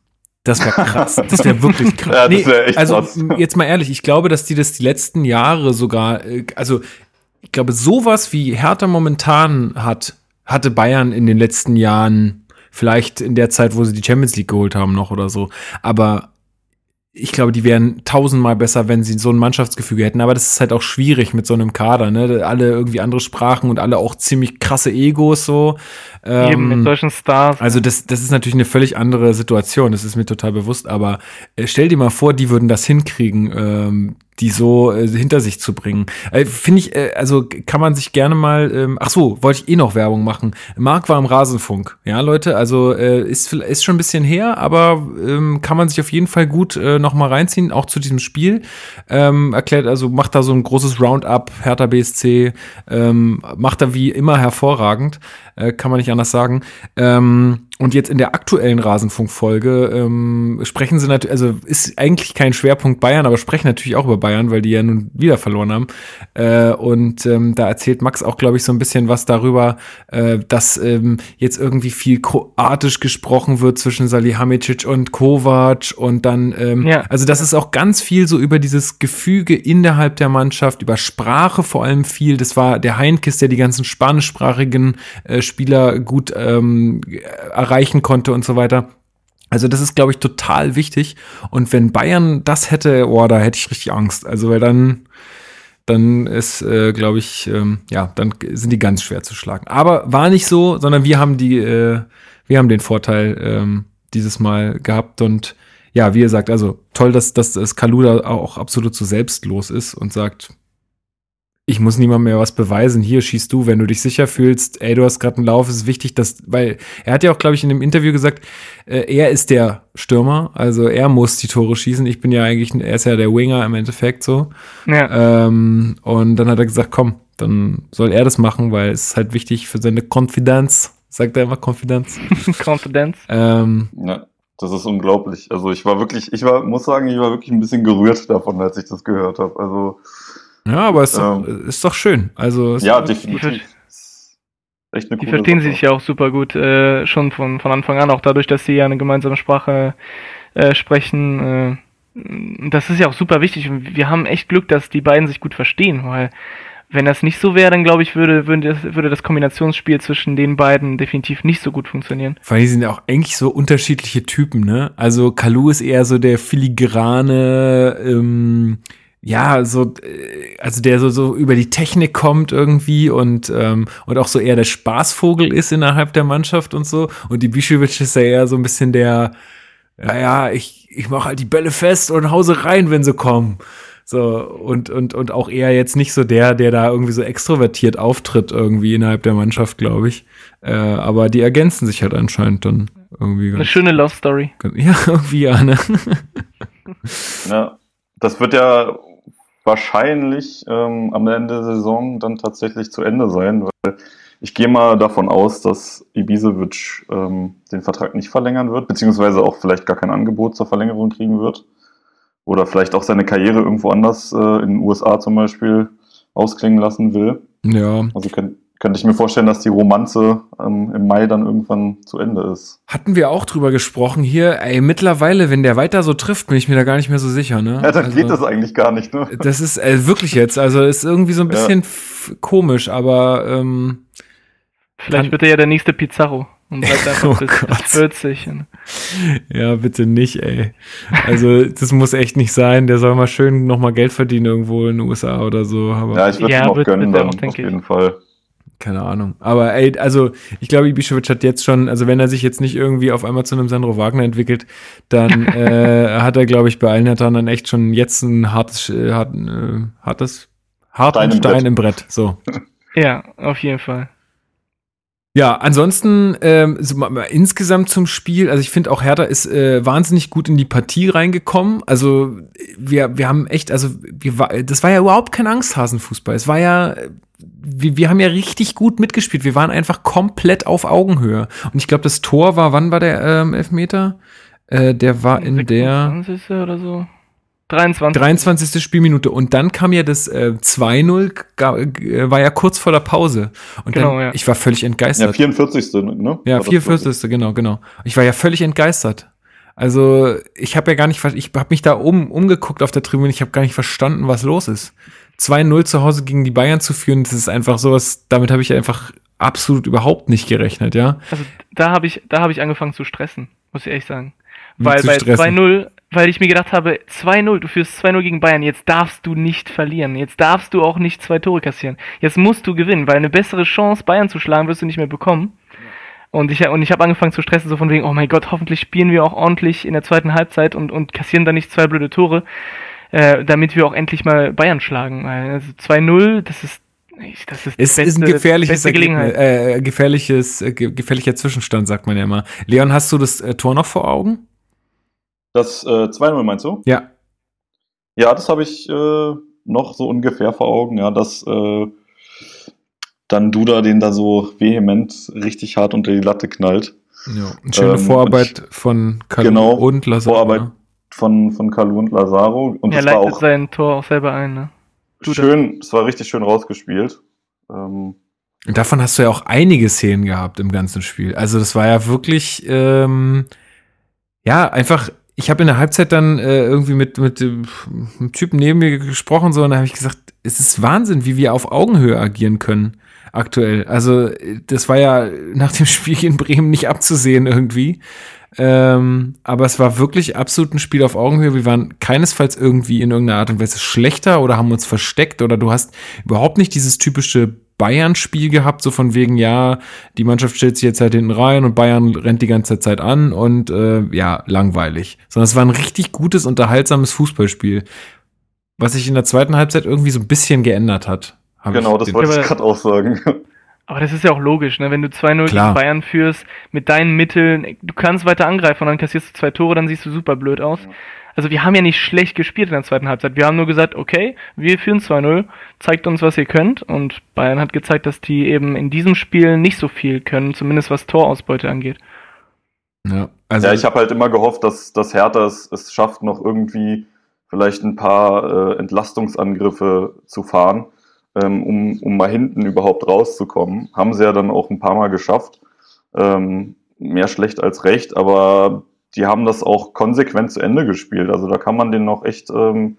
Das wäre krass. [laughs] Das wäre wirklich krass. Ja, das wär echt also krass. jetzt mal ehrlich, ich glaube, dass die das die letzten Jahre sogar, äh, also ich glaube, sowas wie Hertha momentan hat, hatte Bayern in den letzten Jahren, vielleicht in der Zeit, wo sie die Champions League geholt haben noch oder so. Aber ich glaube, die wären tausendmal besser, wenn sie so ein Mannschaftsgefüge hätten. Aber das ist halt auch schwierig mit so einem Kader, ne? Alle irgendwie andere Sprachen und alle auch ziemlich krasse Egos so. Eben mit Ähm, solchen Stars. also das, das ist natürlich eine völlig andere Situation, das ist mir total bewusst, aber äh, stell dir mal vor, die würden das hinkriegen, ähm, die so äh, hinter sich zu bringen. Äh, Finde ich, äh, also kann man sich gerne mal, ähm, ach so, wollte ich eh noch Werbung machen. Marc war im Rasenfunk, ja Leute, also äh, ist, ist schon ein bisschen her, aber ähm, kann man sich auf jeden Fall gut äh, noch mal reinziehen, auch zu diesem Spiel. Ähm, erklärt, also macht da so ein großes Roundup, Hertha BSC, ähm, macht da wie immer hervorragend, äh, kann man nicht anders sagen. Ähm, und jetzt in der aktuellen Rasenfunkfolge ähm, sprechen sie natürlich, also ist eigentlich kein Schwerpunkt Bayern, aber sprechen natürlich auch über Bayern, weil die ja nun wieder verloren haben. Äh, und ähm, da erzählt Max auch, glaube ich, so ein bisschen was darüber, äh, dass ähm, jetzt irgendwie viel kroatisch gesprochen wird zwischen Salihamidzic und Kovac und dann, ähm, Ja. also das ist auch ganz viel so über dieses Gefüge innerhalb der Mannschaft, über Sprache vor allem viel. Das war der Heinkes, der die ganzen spanischsprachigen äh, Spieler gut ähm, erreichen konnte und so weiter. Also das ist, glaube ich, total wichtig. Und wenn Bayern das hätte, oh, da hätte ich richtig Angst. Also weil dann, dann ist, äh, glaube ich, ähm, ja, dann sind die ganz schwer zu schlagen. Aber war nicht so, sondern wir haben die, äh, wir haben den Vorteil ähm, dieses Mal gehabt und ja, wie ihr sagt, also toll, dass, dass das Kaluda auch absolut so selbstlos ist und sagt, ich muss niemandem mehr was beweisen. Hier schießt du, wenn du dich sicher fühlst. Ey, du hast gerade einen Lauf. Es ist wichtig, dass, weil er hat ja auch, glaube ich, in dem Interview gesagt, äh, er ist der Stürmer, also er muss die Tore schießen. Ich bin ja eigentlich, er ist ja der Winger im Endeffekt so. ja. Ähm, und dann hat er gesagt, komm, dann soll er das machen, weil es ist halt wichtig für seine Konfidenz. Sagt er immer Konfidenz. [laughs] Confidence. ähm, Ja, das ist unglaublich. Also ich war wirklich, ich war, muss sagen, ich war wirklich ein bisschen gerührt davon, als ich das gehört habe. Also ja, aber ist, doch, ist doch schön. Also es- ja, definitiv. Echt eine die verstehen Sache. sich ja auch super gut, äh, schon von, von Anfang an, auch dadurch, dass sie ja eine gemeinsame Sprache äh, sprechen. Äh, das ist ja auch super wichtig und wir haben echt Glück, dass die beiden sich gut verstehen, weil wenn das nicht so wäre, dann glaube ich, würde, würde, das, würde das Kombinationsspiel zwischen den beiden definitiv nicht so gut funktionieren. Weil die sind ja auch eigentlich so unterschiedliche Typen, ne? Also Kalu ist eher so der filigrane, ähm, ja, so, äh, also der so, so über die Technik kommt irgendwie und, ähm, und auch so eher der Spaßvogel ist innerhalb der Mannschaft und so. Und die Bischewitsch ist ja eher so ein bisschen der, ja, ja, ich, ich mache halt die Bälle fest und hause rein, wenn sie kommen. So, und, und, und auch eher jetzt nicht so der, der da irgendwie so extrovertiert auftritt, irgendwie innerhalb der Mannschaft, glaube ich. Äh, aber die ergänzen sich halt anscheinend dann irgendwie. Eine schöne Love Story. [laughs] Ja, irgendwie ja, ne? Ja, das wird ja wahrscheinlich ähm, am Ende der Saison dann tatsächlich zu Ende sein, weil ich gehe mal davon aus, dass Ibisevic ähm, den Vertrag nicht verlängern wird, beziehungsweise auch vielleicht gar kein Angebot zur Verlängerung kriegen wird. Oder vielleicht auch seine Karriere irgendwo anders, äh, in den USA zum Beispiel, ausklingen lassen will. Ja. Also könnte könnte ich mir vorstellen, dass die Romanze ähm, im Mai dann irgendwann zu Ende ist. Hatten wir auch drüber gesprochen hier. Ey, mittlerweile, wenn der weiter so trifft, bin ich mir da gar nicht mehr so sicher, ne? Ja, dann also, geht das eigentlich gar nicht, ne? Das ist äh, wirklich jetzt, also ist irgendwie so ein bisschen ja. komisch, aber ähm, Vielleicht wird er ja der nächste Pizarro und bleibt [laughs] einfach oh bis, bis 40. Ja, bitte nicht, ey. Also, das muss echt nicht sein. Der soll mal schön nochmal Geld verdienen irgendwo in den USA oder so. Aber ja, ich würde ja, ihm auch gönnen, dann, auch, auf jeden ich. Fall keine Ahnung. Aber ey, also ich glaube, Ibišević hat jetzt schon, also wenn er sich jetzt nicht irgendwie auf einmal zu einem Sandro Wagner entwickelt, dann [laughs] äh, hat er, glaube ich, bei allen Herthan dann echt schon jetzt ein hartes, äh, hart, äh, hartes, harten Stein, Stein im Brett. So. [laughs] Ja, auf jeden Fall. Ja, ansonsten ähm, so mal, mal insgesamt zum Spiel, also ich finde auch Hertha ist äh, wahnsinnig gut in die Partie reingekommen. Also wir, wir haben echt, also wir, das war ja überhaupt kein Angsthasenfußball. Es war ja wir, wir haben ja richtig gut mitgespielt. Wir waren einfach komplett auf Augenhöhe. Und ich glaube, das Tor war, wann war der ähm, Elfmeter? Äh, der war in 26. der oder so. 23. 23. Spielminute. Und dann kam ja das äh, 2-0, äh, war ja kurz vor der Pause. Und genau, dann, ja. ich war völlig entgeistert. Ja, 44. Ne? Ja, 44. Genau, genau. Ich war ja völlig entgeistert. Also ich habe ja gar nicht, ich habe mich da oben umgeguckt auf der Tribüne, ich habe gar nicht verstanden, was los ist. 2-0 zu Hause gegen die Bayern zu führen, das ist einfach sowas, damit habe ich einfach absolut überhaupt nicht gerechnet, ja. Also da habe ich, da habe ich angefangen zu stressen, muss ich ehrlich sagen. Weil bei 2-0, weil ich mir gedacht habe, 2-0, du führst 2-0 gegen Bayern, jetzt darfst du nicht verlieren. Jetzt darfst du auch nicht zwei Tore kassieren. Jetzt musst du gewinnen, weil eine bessere Chance, Bayern zu schlagen, wirst du nicht mehr bekommen. Und ich, und ich habe angefangen zu stressen, so von wegen, oh mein Gott, hoffentlich spielen wir auch ordentlich in der zweiten Halbzeit und, und kassieren da nicht zwei blöde Tore äh, damit wir auch endlich mal Bayern schlagen. Also 2-0, das ist das ist, es beste, ist ein gefährliches äh, gefährliches, äh, gefährlicher Zwischenstand, sagt man ja immer. Leon, hast du das äh, Tor noch vor Augen? Das äh, 2-0 meinst du? Ja. Ja, das habe ich äh, noch so ungefähr vor Augen, ja, dass äh, dann Duda den da so vehement richtig hart unter die Latte knallt. Ja, eine schöne ähm, Vorarbeit ich, von Kalu genau, und Lazaro. Vorarbeit, ne? von, von Kalu und Lazaro. Und er leitet sein Tor auch selber ein, ne? schön, es war richtig schön rausgespielt. Ähm, davon hast du ja auch einige Szenen gehabt im ganzen Spiel. Also das war ja wirklich, ähm, ja, einfach, ich habe in der Halbzeit dann äh, irgendwie mit, mit dem Typen neben mir gesprochen, so, und da habe ich gesagt, es ist Wahnsinn, wie wir auf Augenhöhe agieren können aktuell. Also das war ja nach dem Spiel in Bremen nicht abzusehen irgendwie. Ähm, aber es war wirklich absolut ein Spiel auf Augenhöhe. Wir waren keinesfalls irgendwie in irgendeiner Art und Weise schlechter oder haben uns versteckt oder du hast überhaupt nicht dieses typische Bayern-Spiel gehabt, so von wegen, ja, die Mannschaft stellt sich jetzt halt hinten rein und Bayern rennt die ganze Zeit an und äh, ja, langweilig. Sondern es war ein richtig gutes, unterhaltsames Fußballspiel, was sich in der zweiten Halbzeit irgendwie so ein bisschen geändert hat. Genau, das wollte ich gerade auch sagen. Aber das ist ja auch logisch, ne? Wenn du 2-0 gegen Bayern führst, mit deinen Mitteln, du kannst weiter angreifen und dann kassierst du zwei Tore, dann siehst du super blöd aus. Ja. Also wir haben ja nicht schlecht gespielt in der zweiten Halbzeit. Wir haben nur gesagt, okay, wir führen 2-0, zeigt uns, was ihr könnt. Und Bayern hat gezeigt, dass die eben in diesem Spiel nicht so viel können, zumindest was Torausbeute angeht. Ja, also ja ich habe halt immer gehofft, dass, dass Hertha es, es schafft, noch irgendwie vielleicht ein paar äh, Entlastungsangriffe zu fahren ähm, um, um mal hinten überhaupt rauszukommen. Haben sie ja dann auch ein paar Mal geschafft. Ähm, mehr schlecht als recht, aber die haben das auch konsequent zu Ende gespielt. Also da kann man denen noch echt ähm,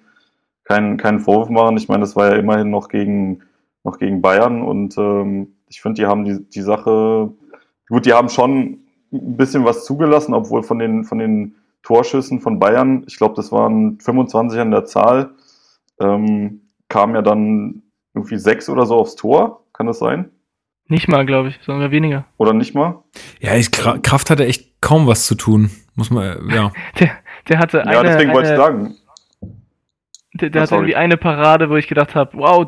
keinen, keinen Vorwurf machen. Ich meine, das war ja immerhin noch gegen, noch gegen Bayern und ähm, ich finde, die haben die, die Sache, gut, die haben schon ein bisschen was zugelassen, obwohl von den, von den Torschüssen von Bayern, ich glaube, das waren 25 an der Zahl, ähm, kam ja dann irgendwie sechs oder so aufs Tor. Kann das sein? Nicht mal, glaube ich, sondern weniger. Oder nicht mal? Ja, ich, Kraft hatte echt kaum was zu tun. Muss man, ja. [laughs] der, der hatte eine. Ja, deswegen eine, wollte ich sagen. Der, der hatte irgendwie eine Parade, wo ich gedacht habe, wow,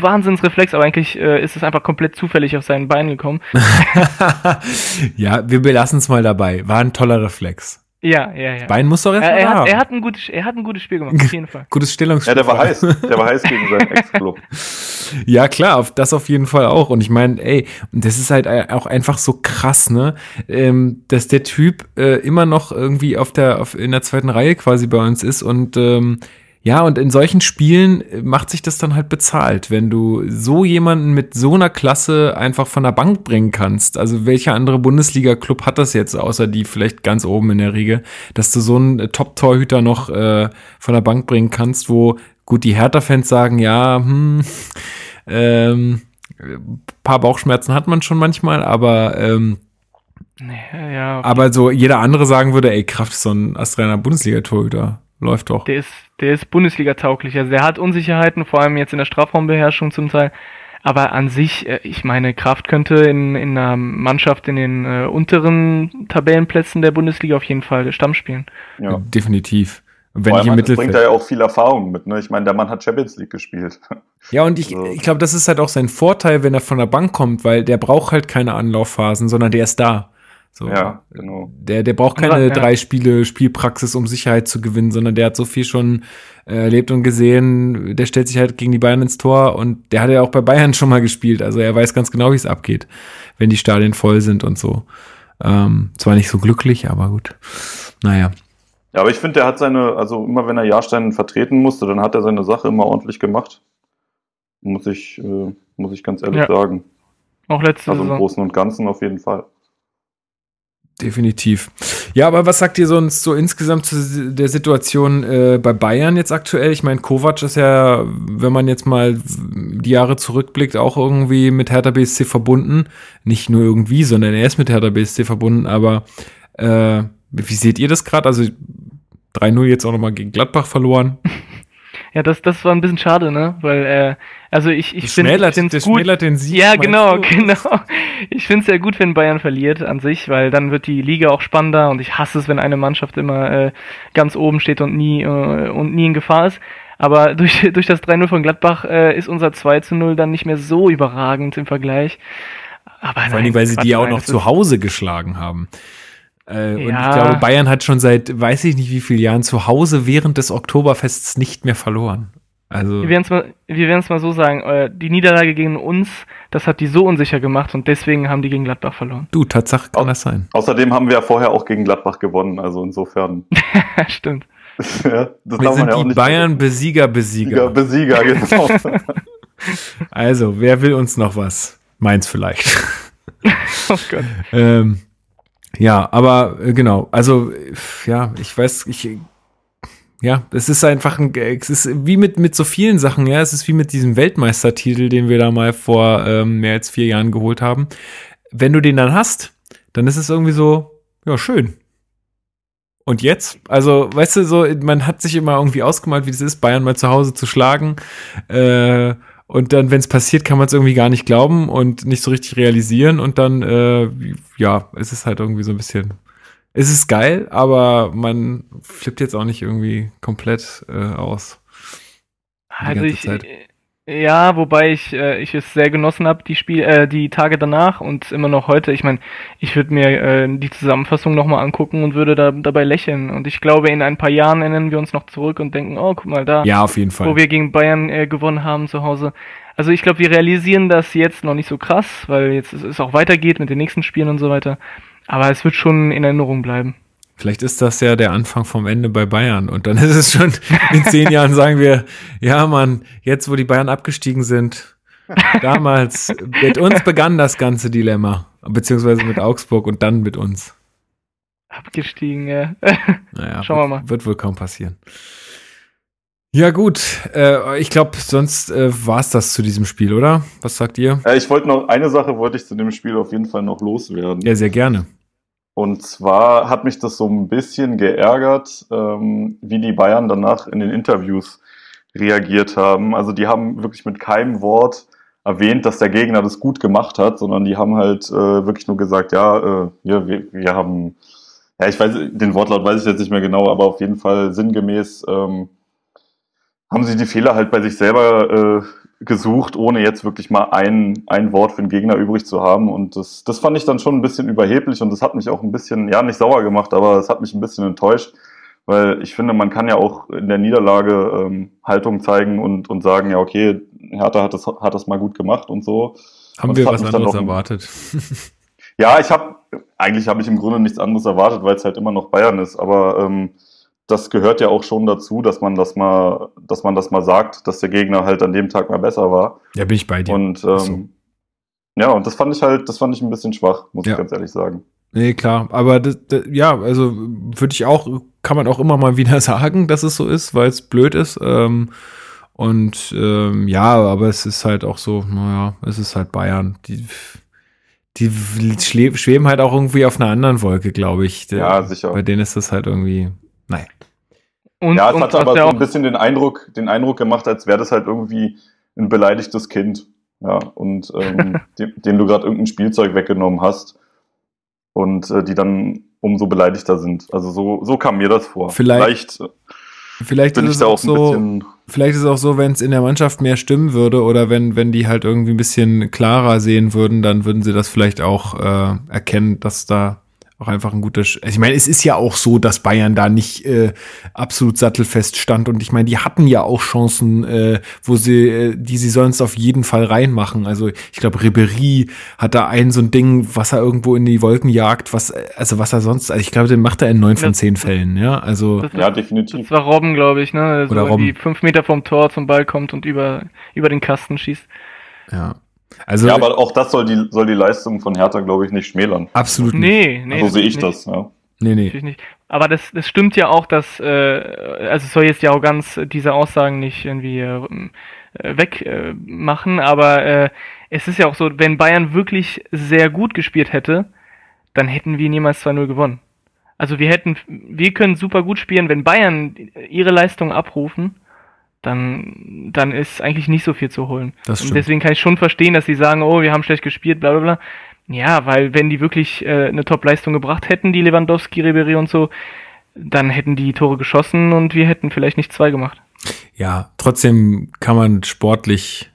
Wahnsinnsreflex, aber eigentlich äh, ist es einfach komplett zufällig auf seinen Beinen gekommen. [laughs] ja, wir belassen es mal dabei. War ein toller Reflex. Ja, ja, ja. Bein muss doch erst er, er, hat, er, hat ein gutes, er hat ein gutes Spiel gemacht, auf jeden Fall. [laughs] Gutes Stellungsspiel. Ja, der war heiß. Der war heiß gegen seinen [laughs] Ex-Club. Ja, klar, auf, das auf jeden Fall auch. Und ich meine, ey, das ist halt auch einfach so krass, ne? Ähm, dass der Typ äh, immer noch irgendwie auf der, auf, in der zweiten Reihe quasi bei uns ist und ähm, ja, und in solchen Spielen äh, macht sich das dann halt bezahlt, wenn du so jemanden mit so einer Klasse einfach von der Bank bringen kannst. Also welcher andere Bundesliga-Club hat das jetzt, außer die vielleicht ganz oben in der Riege, dass du so einen Top-Torhüter noch äh, von der Bank bringen kannst, wo gut die Hertha-Fans sagen, ja, hm, [laughs] ähm, paar Bauchschmerzen hat man schon manchmal, aber ähm, Nee, ja, aber so jeder andere sagen würde, ey, Kraft ist so ein astreiner Bundesliga-Torhüter. Läuft doch. der ist, der ist Bundesliga-tauglich. Also der hat Unsicherheiten, vor allem jetzt in der Strafraumbeherrschung zum Teil. Aber an sich, äh, ich meine, Kraft könnte in, in einer Mannschaft in den äh, unteren Tabellenplätzen der Bundesliga auf jeden Fall Stamm spielen. Ja. Definitiv. Und wenn ich im allem, das bringt Mittelfeld. er ja auch viel Erfahrung mit. Ne? Ich meine, der Mann hat Champions League gespielt. Ja, und ich, Also- ich glaube, das ist halt auch sein Vorteil, wenn er von der Bank kommt, weil der braucht halt keine Anlaufphasen, sondern der ist da. So. Ja, genau. Der, der braucht keine Ja. drei Spiele Spielpraxis, um Sicherheit zu gewinnen, sondern der hat so viel schon äh, erlebt und gesehen. Der stellt sich halt gegen die Bayern ins Tor und der hat ja auch bei Bayern schon mal gespielt. Also er weiß ganz genau, wie es abgeht, wenn die Stadien voll sind und so. Ähm, zwar nicht so glücklich, aber gut. Naja. Ja, aber ich finde, der hat seine, also immer wenn er Jahrstein vertreten musste, dann hat er seine Sache immer ordentlich gemacht. Muss ich, äh, muss ich ganz ehrlich Ja. sagen. Auch letzte Also im Saison. Großen und Ganzen auf jeden Fall. Definitiv. Ja, aber was sagt ihr sonst so insgesamt zu der Situation äh, bei Bayern jetzt aktuell? Ich meine, Kovac ist ja, wenn man jetzt mal die Jahre zurückblickt, auch irgendwie mit Hertha BSC verbunden. Nicht nur irgendwie, sondern er ist mit Hertha BSC verbunden. Aber äh, wie seht ihr das gerade? Also 3-0 jetzt auch nochmal gegen Gladbach verloren. [laughs] Ja, das, das war ein bisschen schade, ne? Weil, äh, also ich, ich finde das gut. schmälert den Sieg. Ja, genau, genau. Ich finde es sehr gut, wenn Bayern verliert an sich, weil dann wird die Liga auch spannender und ich hasse es, wenn eine Mannschaft immer äh, ganz oben steht und nie äh, und nie in Gefahr ist. Aber [laughs] durch, durch das 3-0 von Gladbach äh, ist unser 2 0 dann nicht mehr so überragend im Vergleich. Aber Vor allem, weil sie die ja auch noch zu Hause geschlagen haben. Äh, Und ich Ja. glaube, Bayern hat schon seit weiß ich nicht wie vielen Jahren zu Hause während des Oktoberfests nicht mehr verloren. Also Wir werden es mal, mal so sagen, äh, die Niederlage gegen uns, das hat die so unsicher gemacht und deswegen haben die gegen Gladbach verloren. du, Tatsache kann Au- das sein. Außerdem haben wir ja vorher auch gegen Gladbach gewonnen, also insofern. [laughs] Stimmt. [laughs] ja, das Wir sind ja die Bayern Besieger, Besieger, Besieger. Besieger, [laughs] genau. Also, wer will uns noch was? Meins vielleicht. Oh Gott. ähm, ja, aber äh, genau, also ja, ich weiß, ich ja, es ist einfach ein, es ist wie mit, mit so vielen Sachen, ja, es ist wie mit diesem Weltmeistertitel, den wir da mal vor ähm, mehr als vier Jahren geholt haben. Wenn du den dann hast, dann ist es irgendwie so, ja, schön. Und jetzt? Also, weißt du, so, man hat sich immer irgendwie ausgemalt, wie das ist, Bayern mal zu Hause zu schlagen. Äh, und dann, wenn es passiert, kann man es irgendwie gar nicht glauben und nicht so richtig realisieren. Und dann, äh, ja, es ist halt irgendwie so ein bisschen. Es ist geil, aber man flippt jetzt auch nicht irgendwie komplett äh, aus. Also ich, Zeit. äh, ja, wobei ich, äh, ich es sehr genossen habe, die Spiel, äh, die Tage danach und immer noch heute. Ich meine, ich würde mir äh, die Zusammenfassung nochmal angucken und würde da dabei lächeln. Und ich glaube, in ein paar Jahren erinnern wir uns noch zurück und denken, oh, guck mal da, Ja, auf jeden Fall. wo wir gegen Bayern äh, gewonnen haben zu Hause. Also ich glaube, wir realisieren das jetzt noch nicht so krass, weil jetzt es auch weitergeht mit den nächsten Spielen und so weiter. Aber es wird schon in Erinnerung bleiben. Vielleicht ist das ja der Anfang vom Ende bei Bayern. Und dann [laughs] ist es schon, in zehn Jahren sagen wir, ja, Mann, jetzt wo die Bayern abgestiegen sind, [laughs] damals, mit uns begann das ganze Dilemma. Beziehungsweise mit Augsburg und dann mit uns. Abgestiegen, ja. Naja, Schauen wir wird, mal. wird wohl kaum passieren. Ja, gut. Äh, ich glaube, sonst äh, war es das zu diesem Spiel, oder? Was sagt ihr? Äh, ich wollte noch, eine Sache wollte ich zu dem Spiel auf jeden Fall noch loswerden. Ja, sehr gerne. Und zwar hat mich das so ein bisschen geärgert, ähm, wie die Bayern danach in den Interviews reagiert haben. Also die haben wirklich mit keinem Wort erwähnt, dass der Gegner das gut gemacht hat, sondern die haben halt äh, wirklich nur gesagt, ja, äh, ja wir, wir haben, ja, ich weiß, den Wortlaut weiß ich jetzt nicht mehr genau, aber auf jeden Fall sinngemäß ähm, haben sie die Fehler halt bei sich selber äh, gesucht, ohne jetzt wirklich mal ein, ein Wort für den Gegner übrig zu haben. Und das, das fand ich dann schon ein bisschen überheblich und das hat mich auch ein bisschen, ja, nicht sauer gemacht, aber es hat mich ein bisschen enttäuscht, weil ich finde, man kann ja auch in der Niederlage ähm, Haltung zeigen und, und sagen, ja, okay, Hertha hat das, hat das mal gut gemacht und so. Haben Und wir was anderes noch- erwartet? Ja, ich habe eigentlich habe ich im Grunde nichts anderes erwartet, weil es halt immer noch Bayern ist. Aber ähm, das gehört ja auch schon dazu, dass man das mal, dass man das mal sagt, dass der Gegner halt an dem Tag mal besser war. Ja, bin ich bei dir. Und Ach so. ähm, ja, und das fand ich halt, das fand ich ein bisschen schwach, muss Ja. ich ganz ehrlich sagen. Nee, klar. Aber das, das, ja, also würde ich auch, kann man auch immer mal [laughs] wieder sagen, dass es so ist, weil es blöd ist. Ähm, und ähm, ja, aber es ist halt auch so, naja, es ist halt Bayern. Die, die schweben halt auch irgendwie auf einer anderen Wolke, glaube ich. Ja, sicher. Bei denen ist das halt irgendwie, naja. Und, ja, es und was aber so ein bisschen den Eindruck, den Eindruck gemacht, als wäre das halt irgendwie ein beleidigtes Kind. Ja, und ähm, [laughs] dem, dem du gerade irgendein Spielzeug weggenommen hast und äh, die dann umso beleidigter sind. Also so, so kam mir das vor. Vielleicht- Vielleicht, Vielleicht bin ist ich es da auch auch ein so, bisschen. Vielleicht ist es auch so, wenn es in der Mannschaft mehr stimmen würde oder wenn, wenn die halt irgendwie ein bisschen klarer sehen würden, dann würden sie das vielleicht auch äh, erkennen, dass da auch einfach ein guter. Sch ich meine, es ist ja auch so, dass Bayern da nicht äh, absolut sattelfest stand und ich meine, die hatten ja auch Chancen, äh, wo sie, äh, die sie sonst auf jeden Fall reinmachen. Also ich glaube, Ribery hat da ein so ein Ding, was er irgendwo in die Wolken jagt, was, äh, also was er sonst, also ich glaube, den macht er in neun von Das- zehn Fällen, ja. Also das, Ja, das definitiv. war Robben, glaube ich, ne? So Oder Robben. irgendwie fünf Meter vom Tor zum Ball kommt und über, über den Kasten schießt. ja. Also Ja, aber auch das soll die, soll die Leistung von Hertha, glaube ich, nicht schmälern. absolut nicht. Nee, nee. so sehe ich natürlich das, ja. Nee, nee. Natürlich nicht. Aber das, das stimmt ja auch, dass, äh, also es soll jetzt die Arroganz dieser Aussagen nicht irgendwie äh, wegmachen, äh, machen, aber äh, es ist ja auch so, wenn Bayern wirklich sehr gut gespielt hätte, dann hätten wir niemals 2-0 gewonnen. Also wir hätten, wir können super gut spielen, wenn Bayern ihre Leistung abrufen, dann, dann ist eigentlich nicht so viel zu holen. Das Und deswegen kann ich schon verstehen, dass sie sagen, oh, wir haben schlecht gespielt, bla bla bla. Ja, weil wenn die wirklich äh, eine Top-Leistung gebracht hätten, die Lewandowski, Ribery und so, dann hätten die Tore geschossen und wir hätten vielleicht nicht zwei gemacht. Ja, trotzdem kann man sportlich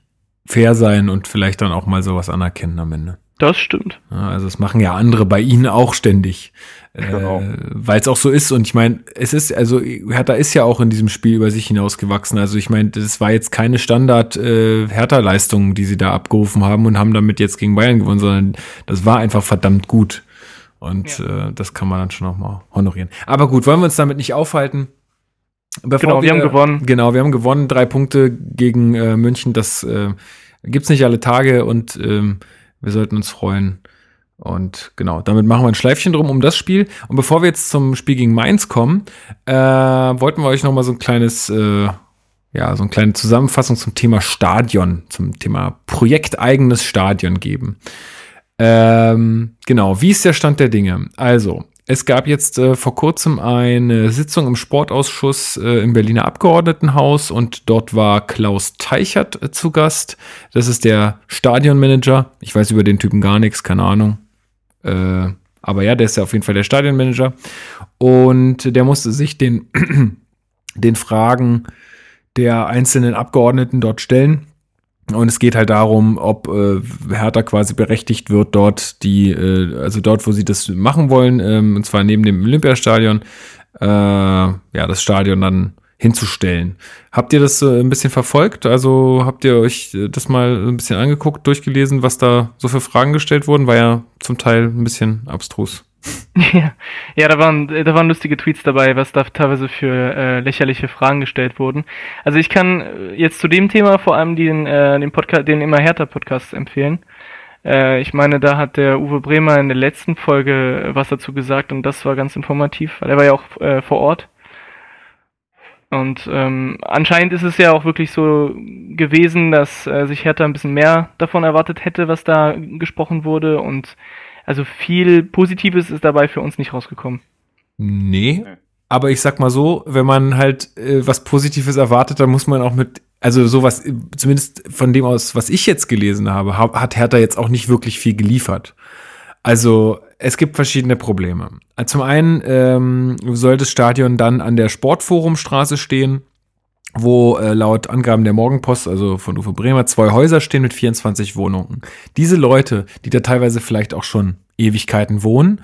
fair sein und vielleicht dann auch mal sowas anerkennen am Ende. Das stimmt. Ja, also das machen ja andere bei ihnen auch ständig. Genau. Äh, Weil es auch so ist. Und ich meine, es ist, also Hertha ist ja auch in diesem Spiel über sich hinausgewachsen. Also ich meine, das war jetzt keine Standard äh, die sie da abgerufen haben und haben damit jetzt gegen Bayern gewonnen, sondern das war einfach verdammt gut. Und äh, das kann man dann schon auch mal honorieren. Aber gut, wollen wir uns damit nicht aufhalten? Bevor Genau, wir haben gewonnen. Genau, wir haben gewonnen. Drei Punkte gegen äh, München. Das äh, gibt's nicht alle Tage und ähm, wir sollten uns freuen. Und genau, damit machen wir ein Schleifchen drum um das Spiel. Und bevor wir jetzt zum Spiel gegen Mainz kommen, äh, wollten wir euch noch mal so ein kleines, äh, ja, so eine kleine Zusammenfassung zum Thema Stadion, zum Thema projekteigenes Stadion geben. Ähm, genau, wie ist der Stand der Dinge? Also, es gab jetzt äh, vor kurzem eine Sitzung im Sportausschuss äh, im Berliner Abgeordnetenhaus und dort war Klaus Teichert äh, zu Gast. Das ist der Stadionmanager. Ich weiß über den Typen gar nichts, keine Ahnung. Äh, aber ja, der ist ja auf jeden Fall der Stadionmanager. Und der musste sich den, [clears throat] den Fragen der einzelnen Abgeordneten dort stellen. Und es geht halt darum, ob äh, Hertha quasi berechtigt wird, dort die, äh, also dort, wo sie das machen wollen, ähm, und zwar neben dem Olympiastadion, äh, ja, das Stadion dann hinzustellen. Habt ihr das äh, ein bisschen verfolgt? Also habt ihr euch äh, das mal ein bisschen angeguckt, durchgelesen, was da so für Fragen gestellt wurden? War ja zum Teil ein bisschen abstrus. Ja, ja da, waren, da waren lustige Tweets dabei, was da teilweise für äh, lächerliche Fragen gestellt wurden. Also ich kann äh, jetzt zu dem Thema vor allem den, äh, den Podcast, den immer härter Podcast empfehlen. Äh, ich meine, da hat der Uwe Bremer in der letzten Folge äh, was dazu gesagt und das war ganz informativ, weil er war ja auch äh, vor Ort. Und ähm, anscheinend ist es ja auch wirklich so gewesen, dass äh, sich Hertha ein bisschen mehr davon erwartet hätte, was da gesprochen wurde und also viel Positives ist dabei für uns nicht rausgekommen. Nee. Aber ich sag mal so, wenn man halt äh, was Positives erwartet, dann muss man auch mit, also sowas, äh, zumindest von dem aus, was ich jetzt gelesen habe, ha- hat Hertha jetzt auch nicht wirklich viel geliefert. Also es gibt verschiedene Probleme. Zum einen ähm, soll das Stadion dann an der Sportforumstraße stehen. Wo äh, laut Angaben der Morgenpost, also von Uwe Bremer, zwei Häuser stehen mit 24 Wohnungen. Diese Leute, die da teilweise vielleicht auch schon Ewigkeiten wohnen,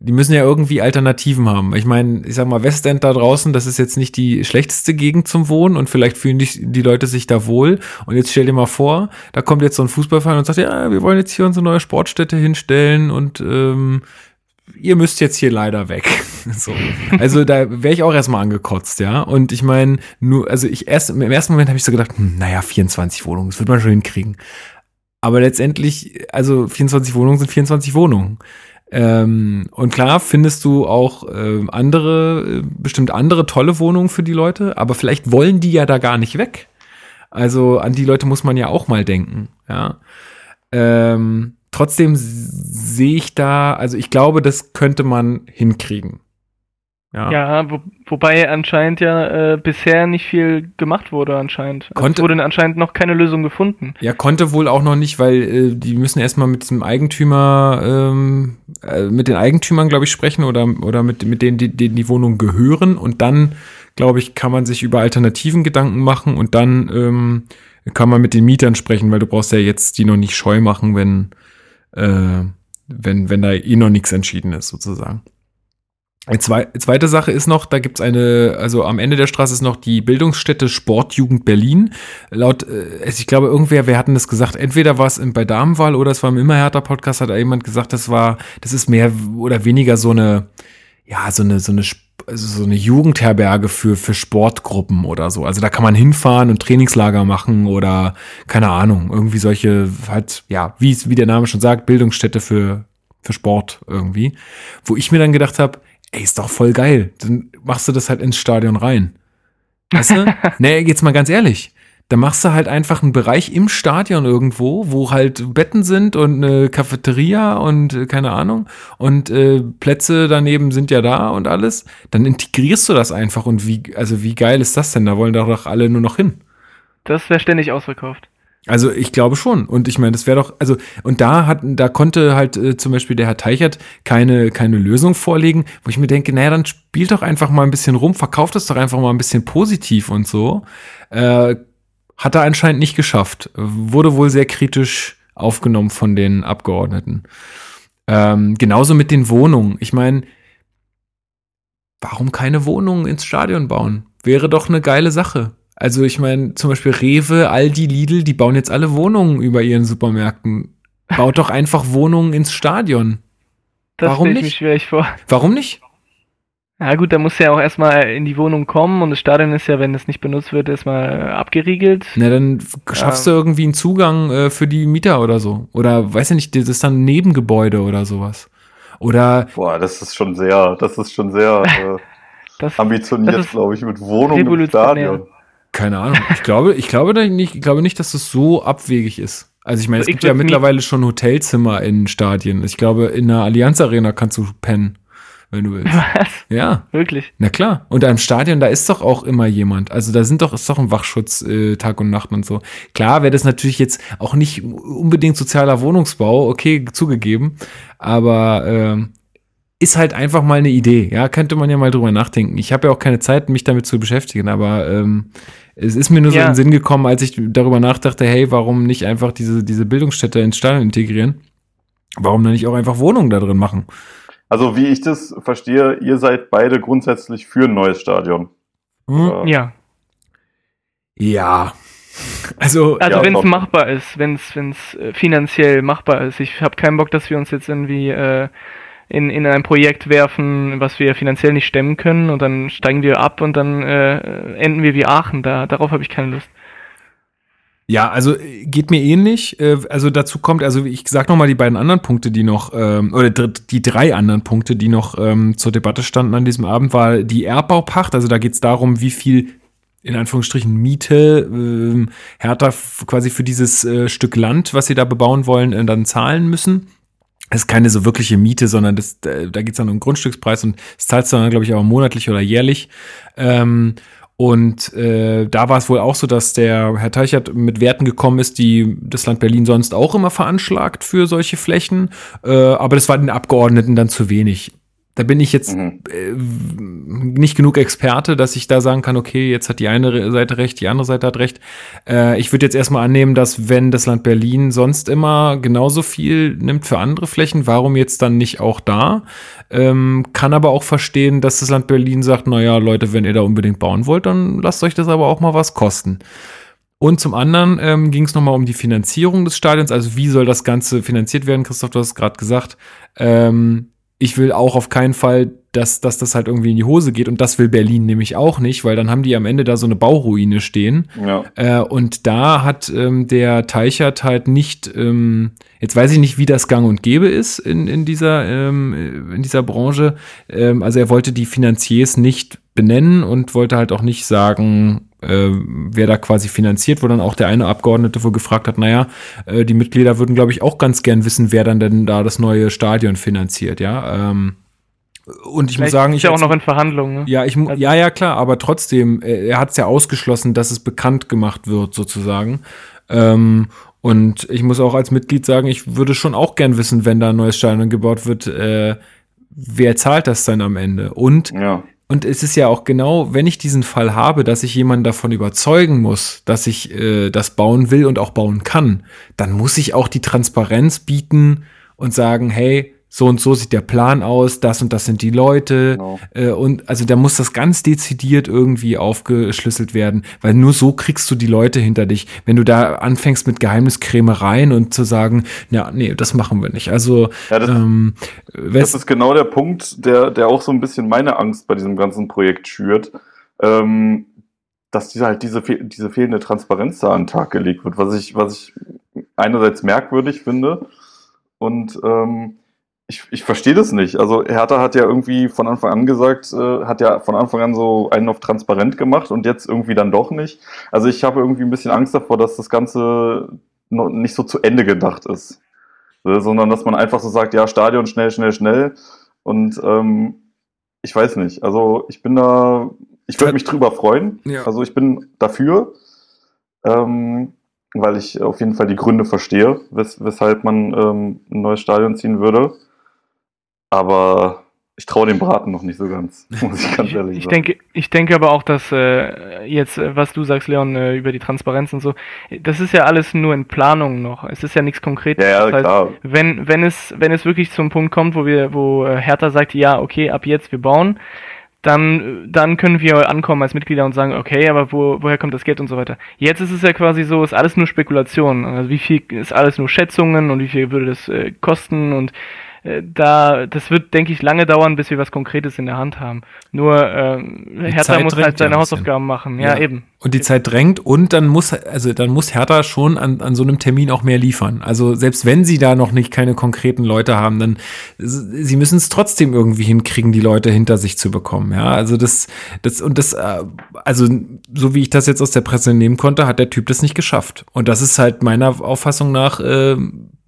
die müssen ja irgendwie Alternativen haben. Ich meine, ich sag mal, Westend da draußen, das ist jetzt nicht die schlechteste Gegend zum Wohnen und vielleicht fühlen die, die Leute sich da wohl. Und jetzt stell dir mal vor, da kommt jetzt so ein Fußballverein und sagt, ja, wir wollen jetzt hier unsere neue Sportstätte hinstellen und ähm, ihr müsst jetzt hier leider weg. [laughs] so. Also da wäre ich auch erstmal angekotzt, ja. Und ich meine, nur, also ich erst im ersten Moment habe ich so gedacht, hm, naja, 24 Wohnungen, das wird man schon hinkriegen. Aber letztendlich, also 24 Wohnungen sind 24 Wohnungen. Ähm, und klar findest du auch äh, andere, bestimmt andere tolle Wohnungen für die Leute, aber vielleicht wollen die ja da gar nicht weg. Also an die Leute muss man ja auch mal denken, ja. Ähm, trotzdem sehe ich da, also ich glaube, das könnte man hinkriegen. Ja, ja wo, wobei anscheinend ja äh, bisher nicht viel gemacht wurde anscheinend. Also konnte, es wurde anscheinend noch keine Lösung gefunden. Ja, konnte wohl auch noch nicht, weil äh, die müssen erstmal mit dem Eigentümer, ähm, äh, mit den Eigentümern, glaube ich, sprechen oder, oder mit, mit denen, die, denen die Wohnungen gehören und dann, glaube ich, kann man sich über Alternativen Gedanken machen und dann ähm, kann man mit den Mietern sprechen, weil du brauchst ja jetzt die noch nicht scheu machen, wenn, äh, wenn, wenn da eh noch nichts entschieden ist, sozusagen. Zwei, zweite Sache ist noch, da gibt's eine, also am Ende der Straße ist noch die Bildungsstätte Sportjugend Berlin. Laut, äh, ich glaube, irgendwer, wer hatten das gesagt? Entweder war es bei Damenwahl oder es war im Immerhärter Podcast, hat jemand gesagt, das war, das ist mehr oder weniger so eine, ja, so eine, so eine, also so eine Jugendherberge für, für Sportgruppen oder so. Also da kann man hinfahren und Trainingslager machen oder, keine Ahnung, irgendwie solche, halt, ja, wie, wie der Name schon sagt, Bildungsstätte für, für Sport irgendwie. Wo ich mir dann gedacht habe, ey, ist doch voll geil. Dann machst du das halt ins Stadion rein. Weißt du? [laughs] nee, jetzt mal ganz ehrlich. Da machst du halt einfach einen Bereich im Stadion irgendwo, wo halt Betten sind und eine Cafeteria und äh, keine Ahnung und äh, Plätze daneben sind ja da und alles. Dann integrierst du das einfach und wie, also wie geil ist das denn? Da wollen doch alle nur noch hin. Das wäre ständig ausverkauft. Also ich glaube schon. Und ich meine, das wäre doch, also, und da hat, da konnte halt äh, zum Beispiel der Herr Teichert keine, keine Lösung vorlegen, wo ich mir denke, naja, dann spielt doch einfach mal ein bisschen rum, verkauft es doch einfach mal ein bisschen positiv und so. Äh, hat er anscheinend nicht geschafft. Wurde wohl sehr kritisch aufgenommen von den Abgeordneten. Ähm, genauso mit den Wohnungen. Ich meine, warum keine Wohnungen ins Stadion bauen? Wäre doch eine geile Sache. Also ich meine, zum Beispiel Rewe, Aldi, Lidl, die bauen jetzt alle Wohnungen über ihren Supermärkten. Baut doch einfach Wohnungen ins Stadion. Das Warum nicht? Mir schwierig vor. Warum nicht? Ja gut, da muss ja auch erstmal in die Wohnung kommen und das Stadion ist ja, wenn es nicht benutzt wird, erstmal abgeriegelt. Na, dann schaffst ja. du irgendwie einen Zugang äh, für die Mieter oder so. Oder weiß ja nicht, das ist dann ein Nebengebäude oder sowas. Oder. Boah, das ist schon sehr, das ist schon sehr [laughs] äh, das, ambitioniert, glaube ich, mit Wohnung im Stadion. Keine Ahnung. Ich glaube, ich glaube nicht, ich glaube nicht, dass das so abwegig ist. Also ich meine, es gibt ja mittlerweile schon Hotelzimmer in Stadien. Ich glaube, in der Allianz Arena kannst du pennen, wenn du willst. Was? Ja. Wirklich? Na klar. Und im Stadion, da ist doch auch immer jemand. Also da sind doch, ist doch ein Wachschutz äh, Tag und Nacht und so. Klar wäre das natürlich jetzt auch nicht unbedingt sozialer Wohnungsbau, okay, zugegeben. Aber äh, ist halt einfach mal eine Idee. Ja, könnte man ja mal drüber nachdenken. Ich habe ja auch keine Zeit, mich damit zu beschäftigen, aber ähm, es ist mir nur ja. so in den Sinn gekommen, als ich darüber nachdachte, hey, warum nicht einfach diese, diese Bildungsstätte ins Stadion integrieren? Warum dann nicht auch einfach Wohnungen da drin machen? Also, wie ich das verstehe, ihr seid beide grundsätzlich für ein neues Stadion. Hm? Ja. Ja. Also, also ja, wenn es machbar ist, wenn es äh, finanziell machbar ist. Ich habe keinen Bock, dass wir uns jetzt irgendwie äh, in, in ein Projekt werfen, was wir finanziell nicht stemmen können und dann steigen wir ab und dann äh, enden wir wie Aachen. Da, darauf habe ich keine Lust. Ja, also geht mir ähnlich. Äh, also dazu kommt, also ich sag noch mal die beiden anderen Punkte, die noch ähm, oder die drei anderen Punkte, die noch ähm, zur Debatte standen an diesem Abend, war die Erbbaupacht. Also da geht es darum, wie viel in Anführungsstrichen Miete ähm, Hertha quasi für dieses äh, Stück Land, was sie da bebauen wollen, äh, dann zahlen müssen. Das ist keine so wirkliche Miete, sondern das, äh, da geht es dann um Grundstückspreis und das zahlst du dann, glaube ich, auch monatlich oder jährlich. Ähm, und äh, da war es wohl auch so, dass der Herr Teichert mit Werten gekommen ist, die das Land Berlin sonst auch immer veranschlagt für solche Flächen. Äh, aber das war den Abgeordneten dann zu wenig. Da bin ich jetzt mhm. äh, nicht genug Experte, dass ich da sagen kann, okay, jetzt hat die eine Seite recht, die andere Seite hat recht. Äh, ich würde jetzt erstmal annehmen, dass wenn das Land Berlin sonst immer genauso viel nimmt für andere Flächen, warum jetzt dann nicht auch da? Ähm, kann aber auch verstehen, dass das Land Berlin sagt, naja, Leute, wenn ihr da unbedingt bauen wollt, dann lasst euch das aber auch mal was kosten. Und zum anderen ähm, ging es nochmal um die Finanzierung des Stadions, also wie soll das Ganze finanziert werden? Christoph, du hast es gerade gesagt. Ähm, ich will auch auf keinen Fall, dass, dass das halt irgendwie in die Hose geht. Und das will Berlin nämlich auch nicht, weil dann haben die am Ende da so eine Bauruine stehen. Ja. Äh, und da hat ähm, der Teichert halt nicht, ähm, jetzt weiß ich nicht, wie das gang und gäbe ist in, in, dieser, ähm, in dieser Branche. Ähm, also er wollte die Finanziers nicht benennen und wollte halt auch nicht sagen, äh, wer da quasi finanziert, wo dann auch der eine Abgeordnete wohl gefragt hat, naja, äh, die Mitglieder würden, glaube ich, auch ganz gern wissen, wer dann denn da das neue Stadion finanziert, ja. Ähm, und ich Vielleicht muss sagen, ist ja auch noch in Verhandlungen. Ne? Ja, ich also ja, ja klar, aber trotzdem, äh, er hat es ja ausgeschlossen, dass es bekannt gemacht wird sozusagen. Ähm, und ich muss auch als Mitglied sagen, ich würde schon auch gern wissen, wenn da ein neues Stadion gebaut wird, äh, wer zahlt das dann am Ende? Und ja. Und es ist ja auch genau, wenn ich diesen Fall habe, dass ich jemanden davon überzeugen muss, dass ich äh, das bauen will und auch bauen kann, dann muss ich auch die Transparenz bieten und sagen, hey, so und so sieht der Plan aus, das und das sind die Leute. Genau. Äh, und also da muss das ganz dezidiert irgendwie aufgeschlüsselt werden, weil nur so kriegst du die Leute hinter dich. Wenn du da anfängst mit Geheimniskrämereien und zu sagen, ja, nee, das machen wir nicht. Also ja, das, ähm, das ist genau der Punkt, der, der auch so ein bisschen meine Angst bei diesem ganzen Projekt schürt. Ähm, dass diese halt diese, diese fehlende Transparenz da an den Tag gelegt wird, was ich, was ich einerseits merkwürdig finde und ähm, ich, ich verstehe das nicht. Also Hertha hat ja irgendwie von Anfang an gesagt, äh, hat ja von Anfang an so einen auf transparent gemacht und jetzt irgendwie dann doch nicht. Also ich habe irgendwie ein bisschen Angst davor, dass das Ganze noch nicht so zu Ende gedacht ist. Sondern dass man einfach so sagt, ja, Stadion schnell, schnell, schnell. Und ähm, ich weiß nicht. Also ich bin da, ich würde mich drüber freuen. Ja. Also ich bin dafür. Ähm, weil ich auf jeden Fall die Gründe verstehe, wes weshalb man ähm, ein neues Stadion ziehen würde. Aber ich traue dem Braten noch nicht so ganz, [laughs] muss ich ganz ehrlich ich, sagen. Denke, ich denke aber auch, dass äh, jetzt, äh, was du sagst, Leon, äh, über die Transparenz und so, das ist ja alles nur in Planung noch. Es ist ja nichts Konkretes. Ja, ja, das heißt, klar. Wenn, wenn, es, wenn es wirklich zum Punkt kommt, wo wir, wo äh, Hertha sagt, ja, okay, ab jetzt wir bauen, dann, dann können wir ankommen als Mitglieder und sagen, okay, aber wo, woher kommt das Geld und so weiter. Jetzt ist es ja quasi so, ist alles nur Spekulation. Also wie viel ist alles nur Schätzungen und wie viel würde das äh, kosten und da, das wird, denke ich, lange dauern, bis wir was Konkretes in der Hand haben. Nur äh, Hertha muss halt seine Hausaufgaben machen. Ja, ja, eben. Und die Zeit drängt und dann muss, also dann muss Hertha schon an, an so einem Termin auch mehr liefern. Also selbst wenn sie da noch nicht keine konkreten Leute haben, dann sie müssen es trotzdem irgendwie hinkriegen, die Leute hinter sich zu bekommen. Ja, also das, das und das, äh, also so wie ich das jetzt aus der Presse nehmen konnte, hat der Typ das nicht geschafft. Und das ist halt meiner Auffassung nach äh,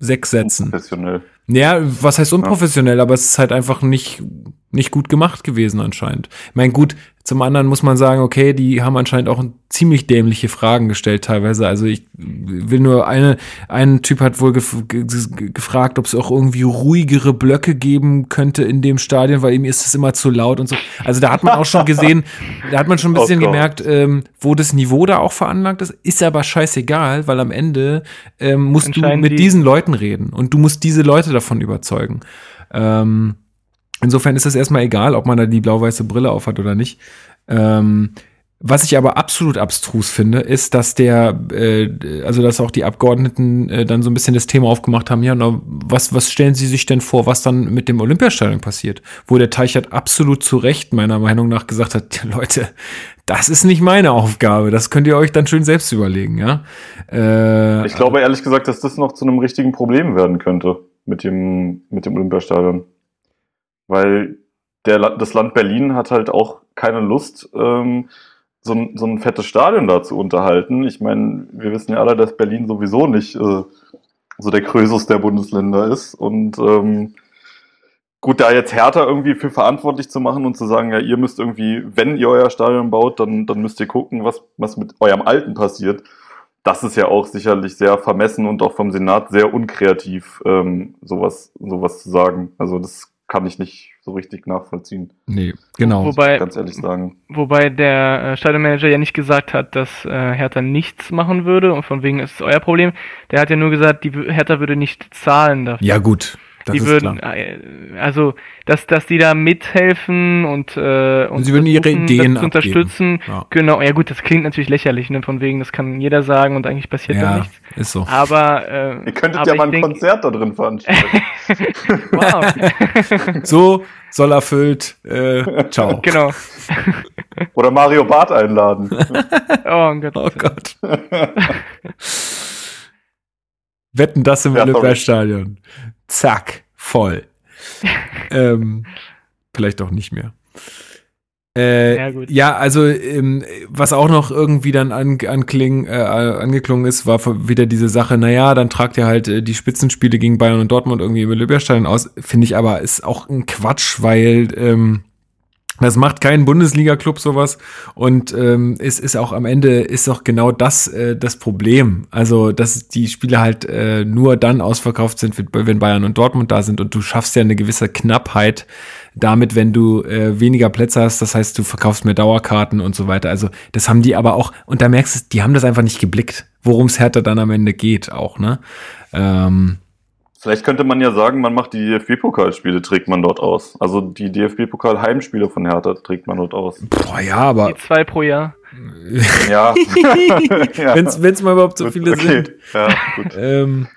sechs Sätzen. Professionell. Ja, was heißt unprofessionell, aber es ist halt einfach nicht, nicht gut gemacht gewesen anscheinend. Ich meine, gut, zum anderen muss man sagen, okay, die haben anscheinend auch ziemlich dämliche Fragen gestellt teilweise. Also ich will nur eine, ein Typ hat wohl gef gefragt, ob es auch irgendwie ruhigere Blöcke geben könnte in dem Stadion, weil ihm ist es immer zu laut und so. Also da hat man auch schon gesehen, da hat man schon ein [laughs] oh bisschen oh gemerkt, ähm, wo das Niveau da auch veranlagt ist. Ist aber scheißegal, weil am Ende ähm, musst du mit die diesen Leuten reden und du musst diese Leute davon überzeugen. Ähm, Insofern ist es erstmal egal, ob man da die blau-weiße Brille aufhat oder nicht. Ähm, was ich aber absolut abstrus finde, ist, dass der, äh, also dass auch die Abgeordneten äh, dann so ein bisschen das Thema aufgemacht haben, ja, na, was, was stellen Sie sich denn vor, was dann mit dem Olympiastadion passiert? Wo der Teichert absolut zu Recht meiner Meinung nach gesagt hat, [laughs] Leute, das ist nicht meine Aufgabe, das könnt ihr euch dann schön selbst überlegen, ja. Äh, ich glaube ehrlich gesagt, dass das noch zu einem richtigen Problem werden könnte mit dem, mit dem Olympiastadion weil der, das Land Berlin hat halt auch keine Lust, ähm, so, ein, so ein fettes Stadion da zu unterhalten. Ich meine, wir wissen ja alle, dass Berlin sowieso nicht äh, so der Krösus der Bundesländer ist. Und ähm, gut, da jetzt härter irgendwie für verantwortlich zu machen und zu sagen, ja, ihr müsst irgendwie, wenn ihr euer Stadion baut, dann, dann müsst ihr gucken, was, was mit eurem Alten passiert. Das ist ja auch sicherlich sehr vermessen und auch vom Senat sehr unkreativ, ähm, sowas, sowas zu sagen. Also das kann ich nicht so richtig nachvollziehen. Nee, genau. Wobei, Ganz ehrlich sagen. wobei der äh, Stadionmanager ja nicht gesagt hat, dass äh, Hertha nichts machen würde und von wegen ist es euer Problem. Der hat ja nur gesagt, die Hertha würde nicht zahlen dafür. Ja, gut. Das die würden, klar. äh, also, dass, dass die da mithelfen und, äh, und Sie würden ihre Ideen das unterstützen. Ja. Genau, ja gut, das klingt natürlich lächerlich, ne, von wegen, das kann jeder sagen und eigentlich passiert da Ja, nichts. ist so. Aber, äh, Ihr könntet aber ja mal ein denk- Konzert da drin veranstalten. [laughs] Wow. [laughs] So, soll erfüllt. Äh, ciao. [laughs] genau. Oder Mario Barth einladen. Oh Gott. Oh Gott. Wetten das im Ja, sorry. Olympiastadion. Zack, voll. [laughs] ähm, vielleicht auch nicht mehr. Äh, Ja, ja, also ähm, was auch noch irgendwie dann an, ankling, äh, angeklungen ist, war wieder diese Sache, naja, dann tragt ihr halt äh, die Spitzenspiele gegen Bayern und Dortmund irgendwie im Olympiastadion aus. Finde ich aber ist auch ein Quatsch, weil ähm, das macht kein Bundesliga-Club sowas und ähm, es ist auch am Ende ist auch genau das äh, das Problem. Also dass die Spiele halt äh, nur dann ausverkauft sind, wenn Bayern und Dortmund da sind und du schaffst ja eine gewisse Knappheit damit, wenn du äh, weniger Plätze hast. Das heißt, du verkaufst mehr Dauerkarten und so weiter. Also das haben die aber auch und da merkst du, die haben das einfach nicht geblickt, worum es härter dann am Ende geht auch. Ne? Ähm, Vielleicht könnte man ja sagen, man macht die DFB-Pokalspiele, trägt man dort aus. Also die DFB-Pokal-Heimspiele von Hertha trägt man dort aus. boah, ja, aber Die zwei pro Jahr. [laughs] Ja. [laughs] ja. wenn es mal überhaupt so viele okay. sind. Ja, gut. Ähm,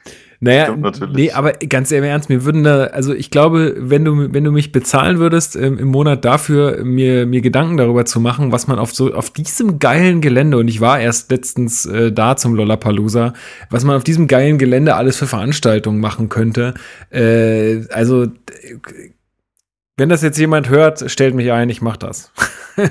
naja, Stimmt natürlich. nee, aber ganz im Ernst, mir würden da, also ich glaube, wenn du, wenn du mich bezahlen würdest ähm, im Monat dafür, mir, mir Gedanken darüber zu machen, was man auf so, auf diesem geilen Gelände, und ich war erst letztens äh, da zum Lollapalooza, was man auf diesem geilen Gelände alles für Veranstaltungen machen könnte, äh, also, wenn das jetzt jemand hört, stellt mich ein, ich mach das. [laughs]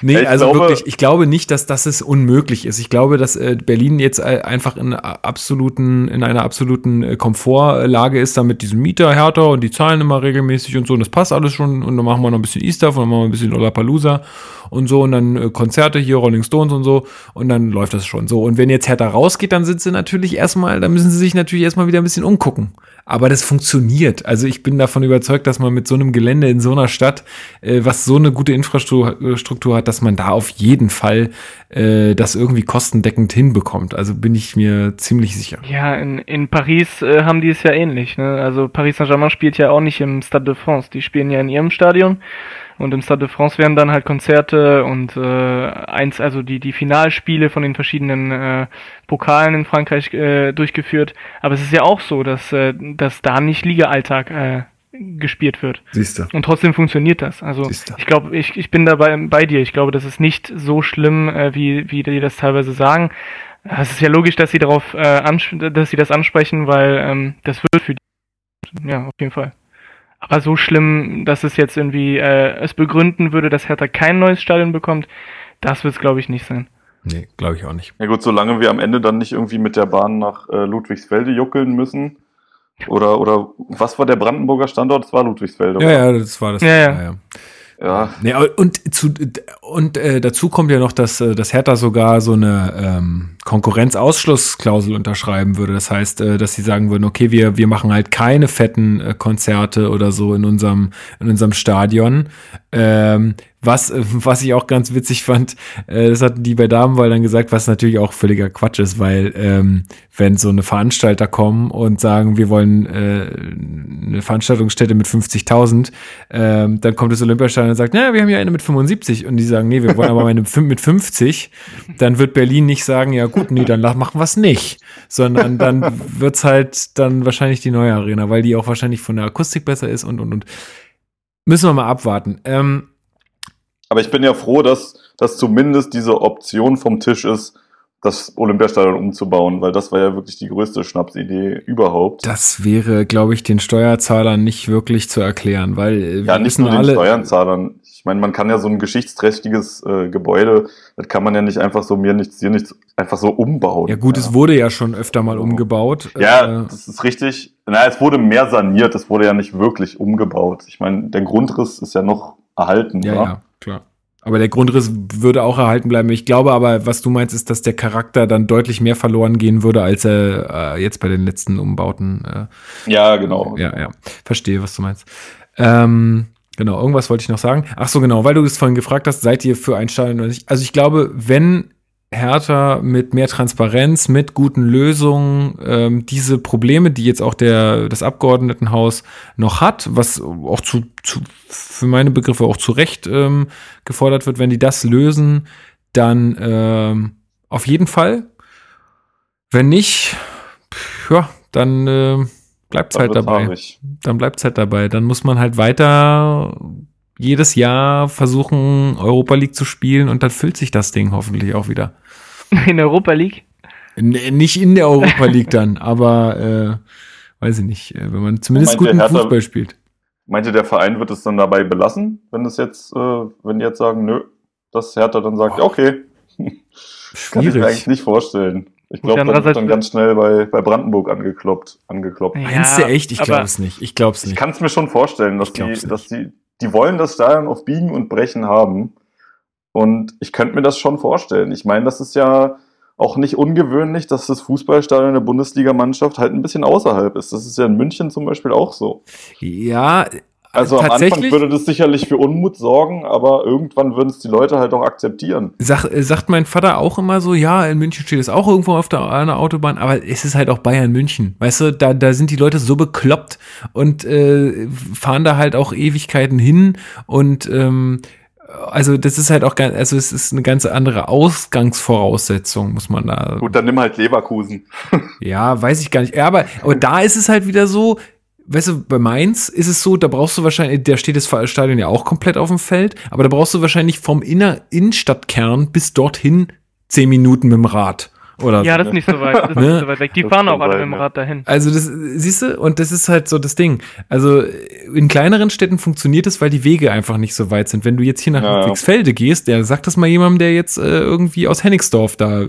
nee, ich also glaube- wirklich, ich glaube nicht, dass das es unmöglich ist. Ich glaube, dass äh, Berlin jetzt äh, einfach in absoluten, in einer absoluten äh, Komfortlage ist, da mit diesem Mieter härter und die zahlen immer regelmäßig und so. Und das passt alles schon. Und dann machen wir noch ein bisschen Easter, und dann machen wir ein bisschen Lollapalooza und so. Und dann äh, Konzerte hier, Rolling Stones und so. Und dann läuft das schon so. Und wenn jetzt Hertha rausgeht, dann sind sie natürlich erstmal, dann müssen sie sich natürlich erstmal wieder ein bisschen umgucken. Aber das funktioniert. Also ich bin davon überzeugt, dass man mit so einem Gelände in so einer Stadt, äh, was so eine gute Infrastruktur Struktur hat, dass man da auf jeden Fall äh, das irgendwie kostendeckend hinbekommt. Also bin ich mir ziemlich sicher. Ja, in, in Paris äh, haben die es ja ähnlich. Ne? Also Paris Saint-Germain spielt ja auch nicht im Stade de France. Die spielen ja in ihrem Stadion. Und im Stade de France werden dann halt Konzerte und äh, eins, also die, die Finalspiele von den verschiedenen äh, Pokalen in Frankreich äh, durchgeführt. Aber es ist ja auch so, dass, äh, dass da nicht Liga-Alltag äh, gespielt wird. Siehst du. Und trotzdem funktioniert das. Also Siehst du. ich glaube, ich, ich bin dabei bei dir. Ich glaube, das ist nicht so schlimm, äh, wie, wie die das teilweise sagen. Es ist ja logisch, dass sie darauf, äh, ansp- dass sie das ansprechen, weil ähm, das wird für die. Ja, auf jeden Fall. Aber so schlimm, dass es jetzt irgendwie äh, es begründen würde, dass Hertha kein neues Stadion bekommt, das wird es, glaube ich, nicht sein. Nee, glaube ich auch nicht. Ja gut, solange wir am Ende dann nicht irgendwie mit der Bahn nach äh, Ludwigsfelde juckeln müssen. Oder, oder was war der Brandenburger Standort? Das war Ludwigsfelde. Ja, oder? ja, das war das. Ja, ja. ja. Nee, aber- und zu, und äh, dazu kommt ja noch, dass, äh, dass Hertha sogar so eine ähm, Konkurrenzausschlussklausel unterschreiben würde. Das heißt, äh, dass sie sagen würden, okay, wir, wir machen halt keine fetten äh, Konzerte oder so in unserem, in unserem Stadion. Ähm, was, was ich auch ganz witzig fand, äh, das hatten die bei Damenwahl dann gesagt, was natürlich auch völliger Quatsch ist, weil ähm, wenn so eine Veranstalter kommen und sagen, wir wollen äh, eine Veranstaltungsstätte mit 50.000, ähm, dann kommt das Olympiastadion und sagt, naja, wir haben ja eine mit 75 und die sagen, nee, wir wollen aber eine mit 50, dann wird Berlin nicht sagen, ja gut, nee, dann machen wir es nicht, sondern dann wird's halt dann wahrscheinlich die neue Arena, weil die auch wahrscheinlich von der Akustik besser ist und, und, und. Müssen wir mal abwarten. Ähm, Aber ich bin ja froh, dass, dass zumindest diese Option vom Tisch ist, das Olympiastadion umzubauen, weil das war ja wirklich die größte Schnapsidee überhaupt. Das wäre, glaube ich, den Steuerzahlern nicht wirklich zu erklären, weil äh, ja, wir nicht wissen nur den Steuerzahlern. Ich meine, man kann ja so ein geschichtsträchtiges äh, Gebäude, das kann man ja nicht einfach so mir nichts, hier nichts, einfach so umbauen. Ja gut, es wurde ja schon öfter mal umgebaut. Ja, Äh, das ist richtig. Na, es wurde mehr saniert, es wurde ja nicht wirklich umgebaut. Ich meine, der Grundriss ist ja noch erhalten. ja, ja, klar. Aber der Grundriss würde auch erhalten bleiben. Ich glaube aber, was du meinst, ist, dass der Charakter dann deutlich mehr verloren gehen würde, als er äh, jetzt bei den letzten Umbauten. Äh, ja genau. ja, ja. Verstehe, was du meinst. Ähm, genau, irgendwas wollte ich noch sagen. Ach so, genau, weil du es vorhin gefragt hast, seid ihr für ein Stadion oder nicht? Also ich glaube, wenn Hertha mit mehr Transparenz, mit guten Lösungen ähm, diese Probleme, die jetzt auch der, das Abgeordnetenhaus noch hat, was auch zu, zu für meine Begriffe auch zu Recht ähm, gefordert wird, wenn die das lösen, dann ähm, auf jeden Fall. Wenn nicht, ja, dann äh, bleibt es halt dabei. Dann bleibt es halt dabei. Dann muss man halt weiter jedes Jahr versuchen, Europa League zu spielen und dann füllt sich das Ding hoffentlich auch wieder. [laughs] In Europa League? Nee, nicht in der Europa League dann, [laughs] aber äh, weiß ich nicht, äh, wenn man zumindest guten Hertha, Fußball spielt. Meinte der Verein wird es dann dabei belassen, wenn es jetzt, äh, wenn die jetzt sagen, nö, dass Hertha dann sagt, oh. okay. Schwierig. Kann ich mir eigentlich nicht vorstellen. Ich glaube, das wird dann ganz schnell bei, bei Brandenburg angekloppt. angekloppt. Ja, Meinst du echt? Ich glaube es nicht. Ich glaube es nicht. Ich kann es mir schon vorstellen, dass die, dass die, die wollen das Stadion auf Biegen und Brechen haben. Und ich könnte mir das schon vorstellen. Ich meine, das ist ja auch nicht ungewöhnlich, dass das Fußballstadion der Bundesligamannschaft halt ein bisschen außerhalb ist. Das ist ja in München zum Beispiel auch so. Ja, also am Anfang würde das sicherlich für Unmut sorgen, aber irgendwann würden es die Leute halt auch akzeptieren. Sag, äh, sagt mein Vater auch immer so, ja, in München steht es auch irgendwo auf der einer Autobahn, aber es ist halt auch Bayern München. Weißt du, da, da sind die Leute so bekloppt und äh, fahren da halt auch Ewigkeiten hin und ähm, also das ist halt auch ganz, also es ist eine ganz andere Ausgangsvoraussetzung, muss man da. Gut, dann nimm halt Leverkusen. [laughs] ja, weiß ich gar nicht. Ja, aber, aber da ist es halt wieder so, weißt du, bei Mainz ist es so, da brauchst du wahrscheinlich, da steht das Stadion ja auch komplett auf dem Feld, aber da brauchst du wahrscheinlich vom Inner Innenstadtkern bis dorthin zehn Minuten mit dem Rad. Oder ja, so. das ist nicht so weit. Das ist ne? nicht so weit weg. Die das fahren auch alle mit dem Rad dahin. Also das, siehst du, und das ist halt so das Ding. Also in kleineren Städten funktioniert es, weil die Wege einfach nicht so weit sind. Wenn du jetzt hier nach ja, Ludwigsfelde ja. gehst, der sagt das mal jemandem, der jetzt äh, irgendwie aus Hennigsdorf da äh,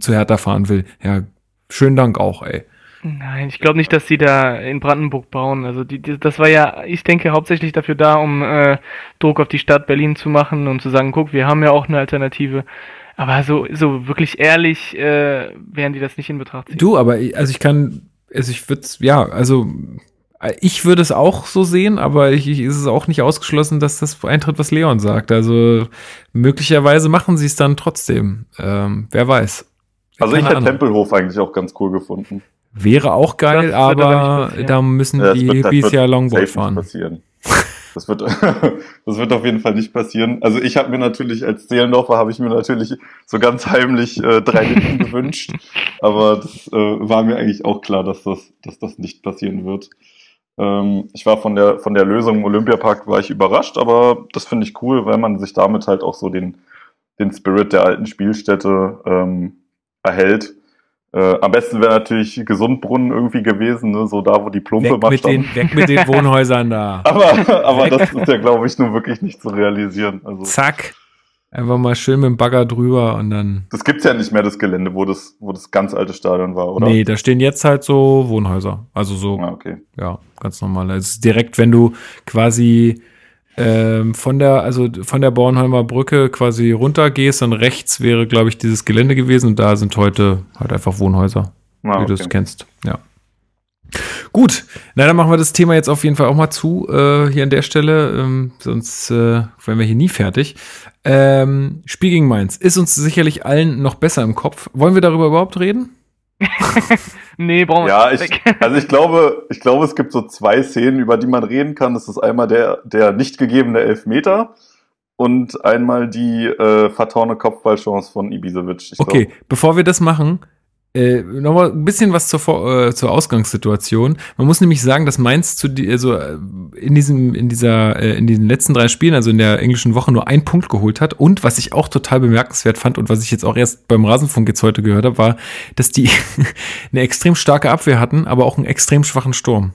zu Hertha fahren will. Ja, schönen Dank auch, ey. Nein, ich glaube nicht, dass sie da in Brandenburg bauen. Also die, die, das war ja, ich denke, hauptsächlich dafür da, um äh, Druck auf die Stadt Berlin zu machen und zu sagen, guck, wir haben ja auch eine Alternative. Aber so, so wirklich ehrlich äh, werden die das nicht in Betracht ziehen. Du, aber also ich kann, also ich würde ja, also ich würde es auch so sehen, aber ich, ich, ist es auch nicht ausgeschlossen, dass das eintritt, was Leon sagt. Also möglicherweise machen sie es dann trotzdem. Ähm, wer weiß. Also ich hätte Tempelhof eigentlich auch ganz cool gefunden. Wäre auch geil, das aber, aber da müssen ja, die Hippies ja Longboard fahren. Passieren. [laughs] Das wird, [laughs] das wird auf jeden Fall nicht passieren. Also ich habe mir natürlich als Zehlendorfer habe ich mir natürlich so ganz heimlich äh, drei Litten [laughs] gewünscht, aber das äh, war mir eigentlich auch klar, dass das, dass das nicht passieren wird. Ähm, ich war von der von der Lösung im Olympiapark war ich überrascht, aber das finde ich cool, weil man sich damit halt auch so den den Spirit der alten Spielstätte ähm, erhält äh, am besten wäre natürlich Gesundbrunnen irgendwie gewesen, ne? so da, wo die Plumpe weg mal mit den, Weg mit den Wohnhäusern da. [laughs] aber aber das ist ja, glaube ich, nun wirklich nicht zu realisieren. Also, Zack. Einfach mal schön mit dem Bagger drüber und dann. Das gibt's ja nicht mehr, das Gelände, wo das, wo das ganz alte Stadion war, oder? Nee, da stehen jetzt halt so Wohnhäuser. Also so. Ah, okay. Ja, ganz normal. Es ist direkt, wenn du quasi ähm, von der, also von der Bornholmer Brücke quasi runter gehst, dann rechts wäre, glaube ich, dieses Gelände gewesen und da sind heute halt einfach Wohnhäuser, ah, wie okay. du es kennst. Ja. Gut, na dann machen wir das Thema jetzt auf jeden Fall auch mal zu äh, hier an der Stelle, ähm, sonst äh, wären wir hier nie fertig. Ähm, Spiel gegen Mainz ist uns sicherlich allen noch besser im Kopf. Wollen wir darüber überhaupt reden? [laughs] nee, brauchen wir ja, ich, [laughs] Also ich glaube, ich glaube, es gibt so zwei Szenen, über die man reden kann. Das ist einmal der, der nicht gegebene Elfmeter und einmal die äh, vertorne Kopfballchance von Ibisevic. Ich okay, glaub, bevor wir das machen, äh, Nochmal ein bisschen was zur, äh, zur Ausgangssituation. Man muss nämlich sagen, dass Mainz zu die, also äh, in diesem, in dieser, äh, in den letzten drei Spielen, also in der englischen Woche, nur einen Punkt geholt hat. Und was ich auch total bemerkenswert fand und was ich jetzt auch erst beim Rasenfunk jetzt heute gehört habe, war, dass die [laughs] eine extrem starke Abwehr hatten, aber auch einen extrem schwachen Sturm.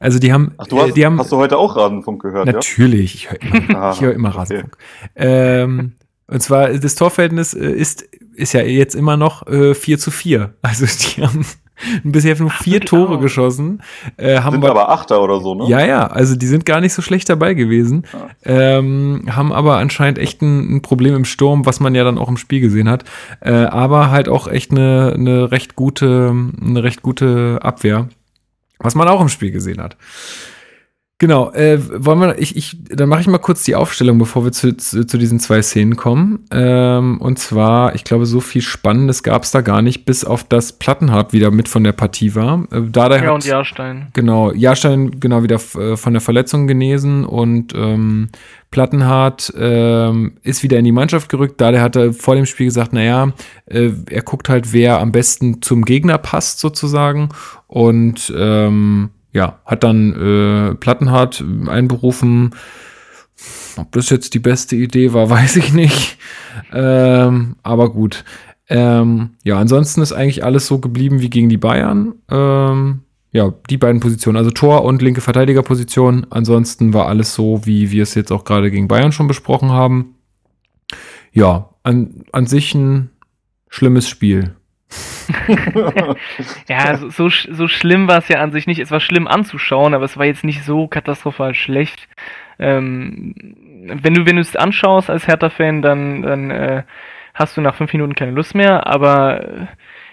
Also die haben, Ach, du hast, die haben, hast du heute auch Rasenfunk gehört? Natürlich, ja? ich höre immer, ich hör immer [laughs] Rasenfunk. Okay. Ähm, und zwar, das Torverhältnis äh, ist ist ja jetzt immer noch äh, 4 zu 4. Also die [laughs] haben bisher nur vier Ach, Tore geschossen. Äh, haben sind aber Achter oder so, ne? Ja, ja, also die sind gar nicht so schlecht dabei gewesen. Ja. Ähm, haben aber anscheinend echt ein, ein, Problem im Sturm, was man ja dann auch im Spiel gesehen hat. Äh, aber halt auch echt eine, eine recht gute, eine recht gute Abwehr, was man auch im Spiel gesehen hat. Genau, äh, wollen wir, ich, ich, dann mache ich mal kurz die Aufstellung, bevor wir zu, zu, zu diesen zwei Szenen kommen. Ähm, und zwar, ich glaube, so viel Spannendes gab es da gar nicht, bis auf das Plattenhardt wieder mit von der Partie war. Äh, Ja, hat, und Jahrstein. Genau, Jahrstein genau wieder äh, von der Verletzung genesen und ähm, Plattenhardt ähm, ist wieder in die Mannschaft gerückt. Da der hatte vor dem Spiel gesagt, naja, äh, er guckt halt, wer am besten zum Gegner passt sozusagen und ähm, ja, hat dann äh, Plattenhardt einberufen. Ob das jetzt die beste Idee war, [laughs] weiß ich nicht. Ähm, aber gut. Ähm, ja, ansonsten ist eigentlich alles so geblieben wie gegen die Bayern. Ähm, ja, die beiden Positionen, also Tor und linke Verteidigerposition. Ansonsten war alles so, wie wir es jetzt auch gerade gegen Bayern schon besprochen haben. Ja, an, an sich ein schlimmes Spiel. [laughs] Ja, so, so, so schlimm war es ja an sich nicht. Es war schlimm anzuschauen, aber es war jetzt nicht so katastrophal schlecht. Ähm, wenn du wenn du es anschaust als Hertha-Fan, dann, dann äh, hast du nach fünf Minuten keine Lust mehr. Aber äh,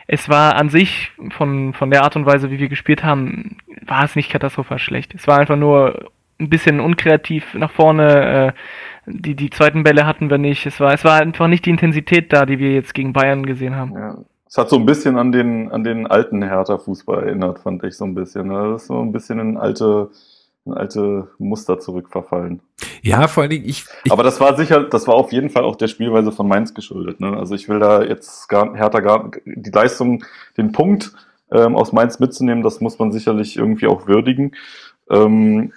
es war an sich von von der Art und Weise, wie wir gespielt haben, war es nicht katastrophal schlecht. Es war einfach nur ein bisschen unkreativ nach vorne. Äh, die die zweiten Bälle hatten wir nicht. Es war es war einfach nicht die Intensität da, die wir jetzt gegen Bayern gesehen haben. Ja. Es hat so ein bisschen an den, an den alten Hertha-Fußball erinnert, fand ich so ein bisschen. ne? Das ist so ein bisschen in alte, in alte Muster zurückverfallen. Ja, vor allen Dingen, ich, ich Aber das war sicher, das war auf jeden Fall auch der Spielweise von Mainz geschuldet. Ne? Also ich will da jetzt gar, Hertha gar, die Leistung, den Punkt ähm, aus Mainz mitzunehmen, das muss man sicherlich irgendwie auch würdigen. Ähm,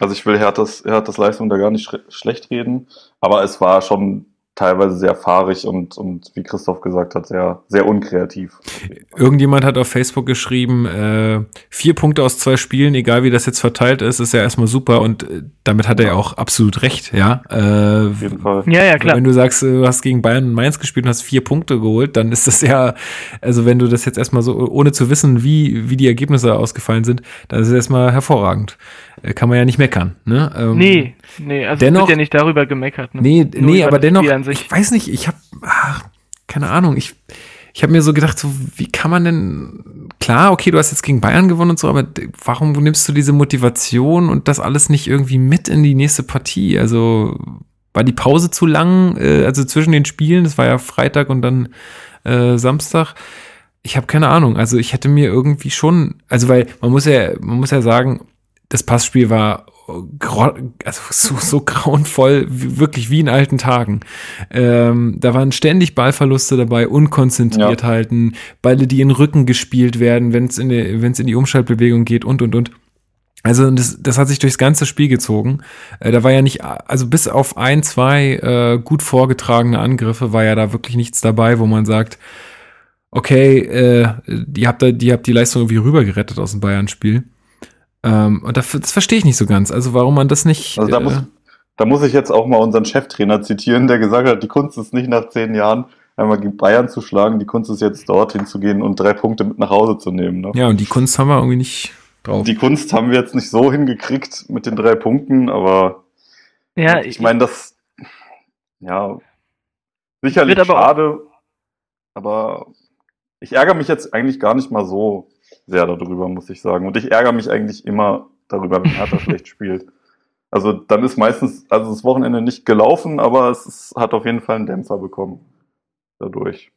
also ich will Herthas, Herthas Leistung da gar nicht schlecht reden, aber es war schon teilweise sehr fahrig und, und wie Christoph gesagt hat, sehr, sehr unkreativ. Irgendjemand hat auf Facebook geschrieben, äh, vier Punkte aus zwei Spielen, egal wie das jetzt verteilt ist, ist ja erstmal super und äh, damit hat er ja auch absolut recht, ja. Äh, Auf jeden Fall. Ja, ja, klar. Wenn du sagst, äh, du hast gegen Bayern und Mainz gespielt und hast vier Punkte geholt, dann ist das ja, also wenn du das jetzt erstmal so, ohne zu wissen, wie, wie die Ergebnisse ausgefallen sind, dann ist es erstmal hervorragend. Äh, Kann man ja nicht meckern, ne? Ähm, Nee, nee, also dennoch- es wird ja nicht darüber gemeckert. Ne? Nee, Nur nee, aber dennoch, ich weiß nicht, ich habe, keine Ahnung, ich, ich habe mir so gedacht, so, wie kann man denn, klar, okay, du hast jetzt gegen Bayern gewonnen und so, aber warum nimmst du diese Motivation und das alles nicht irgendwie mit in die nächste Partie? Also, war die Pause zu lang, äh, also zwischen den Spielen, das war ja Freitag und dann äh, Samstag. Ich habe keine Ahnung, also ich hätte mir irgendwie schon, also weil man muss ja, man muss ja sagen, das Passspiel war also [laughs] so, so grauenvoll, wirklich wie in alten Tagen. Ähm, da waren ständig Ballverluste dabei, unkonzentriert Ja. halten, Bälle, die in den Rücken gespielt werden, wenn es in, die- in die Umschaltbewegung geht und, und, und. Also das, das hat sich durchs ganze Spiel gezogen. Äh, da war ja nicht, also bis auf ein, zwei äh, gut vorgetragene Angriffe war ja da wirklich nichts dabei, wo man sagt, okay, äh, die habt da, die habt die Leistung irgendwie rübergerettet aus dem Bayern-Spiel. Ähm, und das, das verstehe ich nicht so ganz. Also warum man das nicht. Also da äh, muss, da muss ich jetzt auch mal unseren Cheftrainer zitieren, der gesagt hat, die Kunst ist nicht nach zehn Jahren einmal gegen Bayern zu schlagen, die Kunst ist jetzt dorthin zu gehen und drei Punkte mit nach Hause zu nehmen. Ne? ja, und die Kunst haben wir irgendwie nicht drauf. Die Kunst haben wir jetzt nicht so hingekriegt mit den drei Punkten, aber Ja, ich meine, das ja sicherlich aber schade, aber ich ärgere mich jetzt eigentlich gar nicht mal so sehr darüber, muss ich sagen. Und ich ärgere mich eigentlich immer darüber, wenn Hertha [laughs] schlecht spielt. Also dann ist meistens, also das Wochenende nicht gelaufen, aber es ist, hat auf jeden Fall einen Dämpfer bekommen dadurch.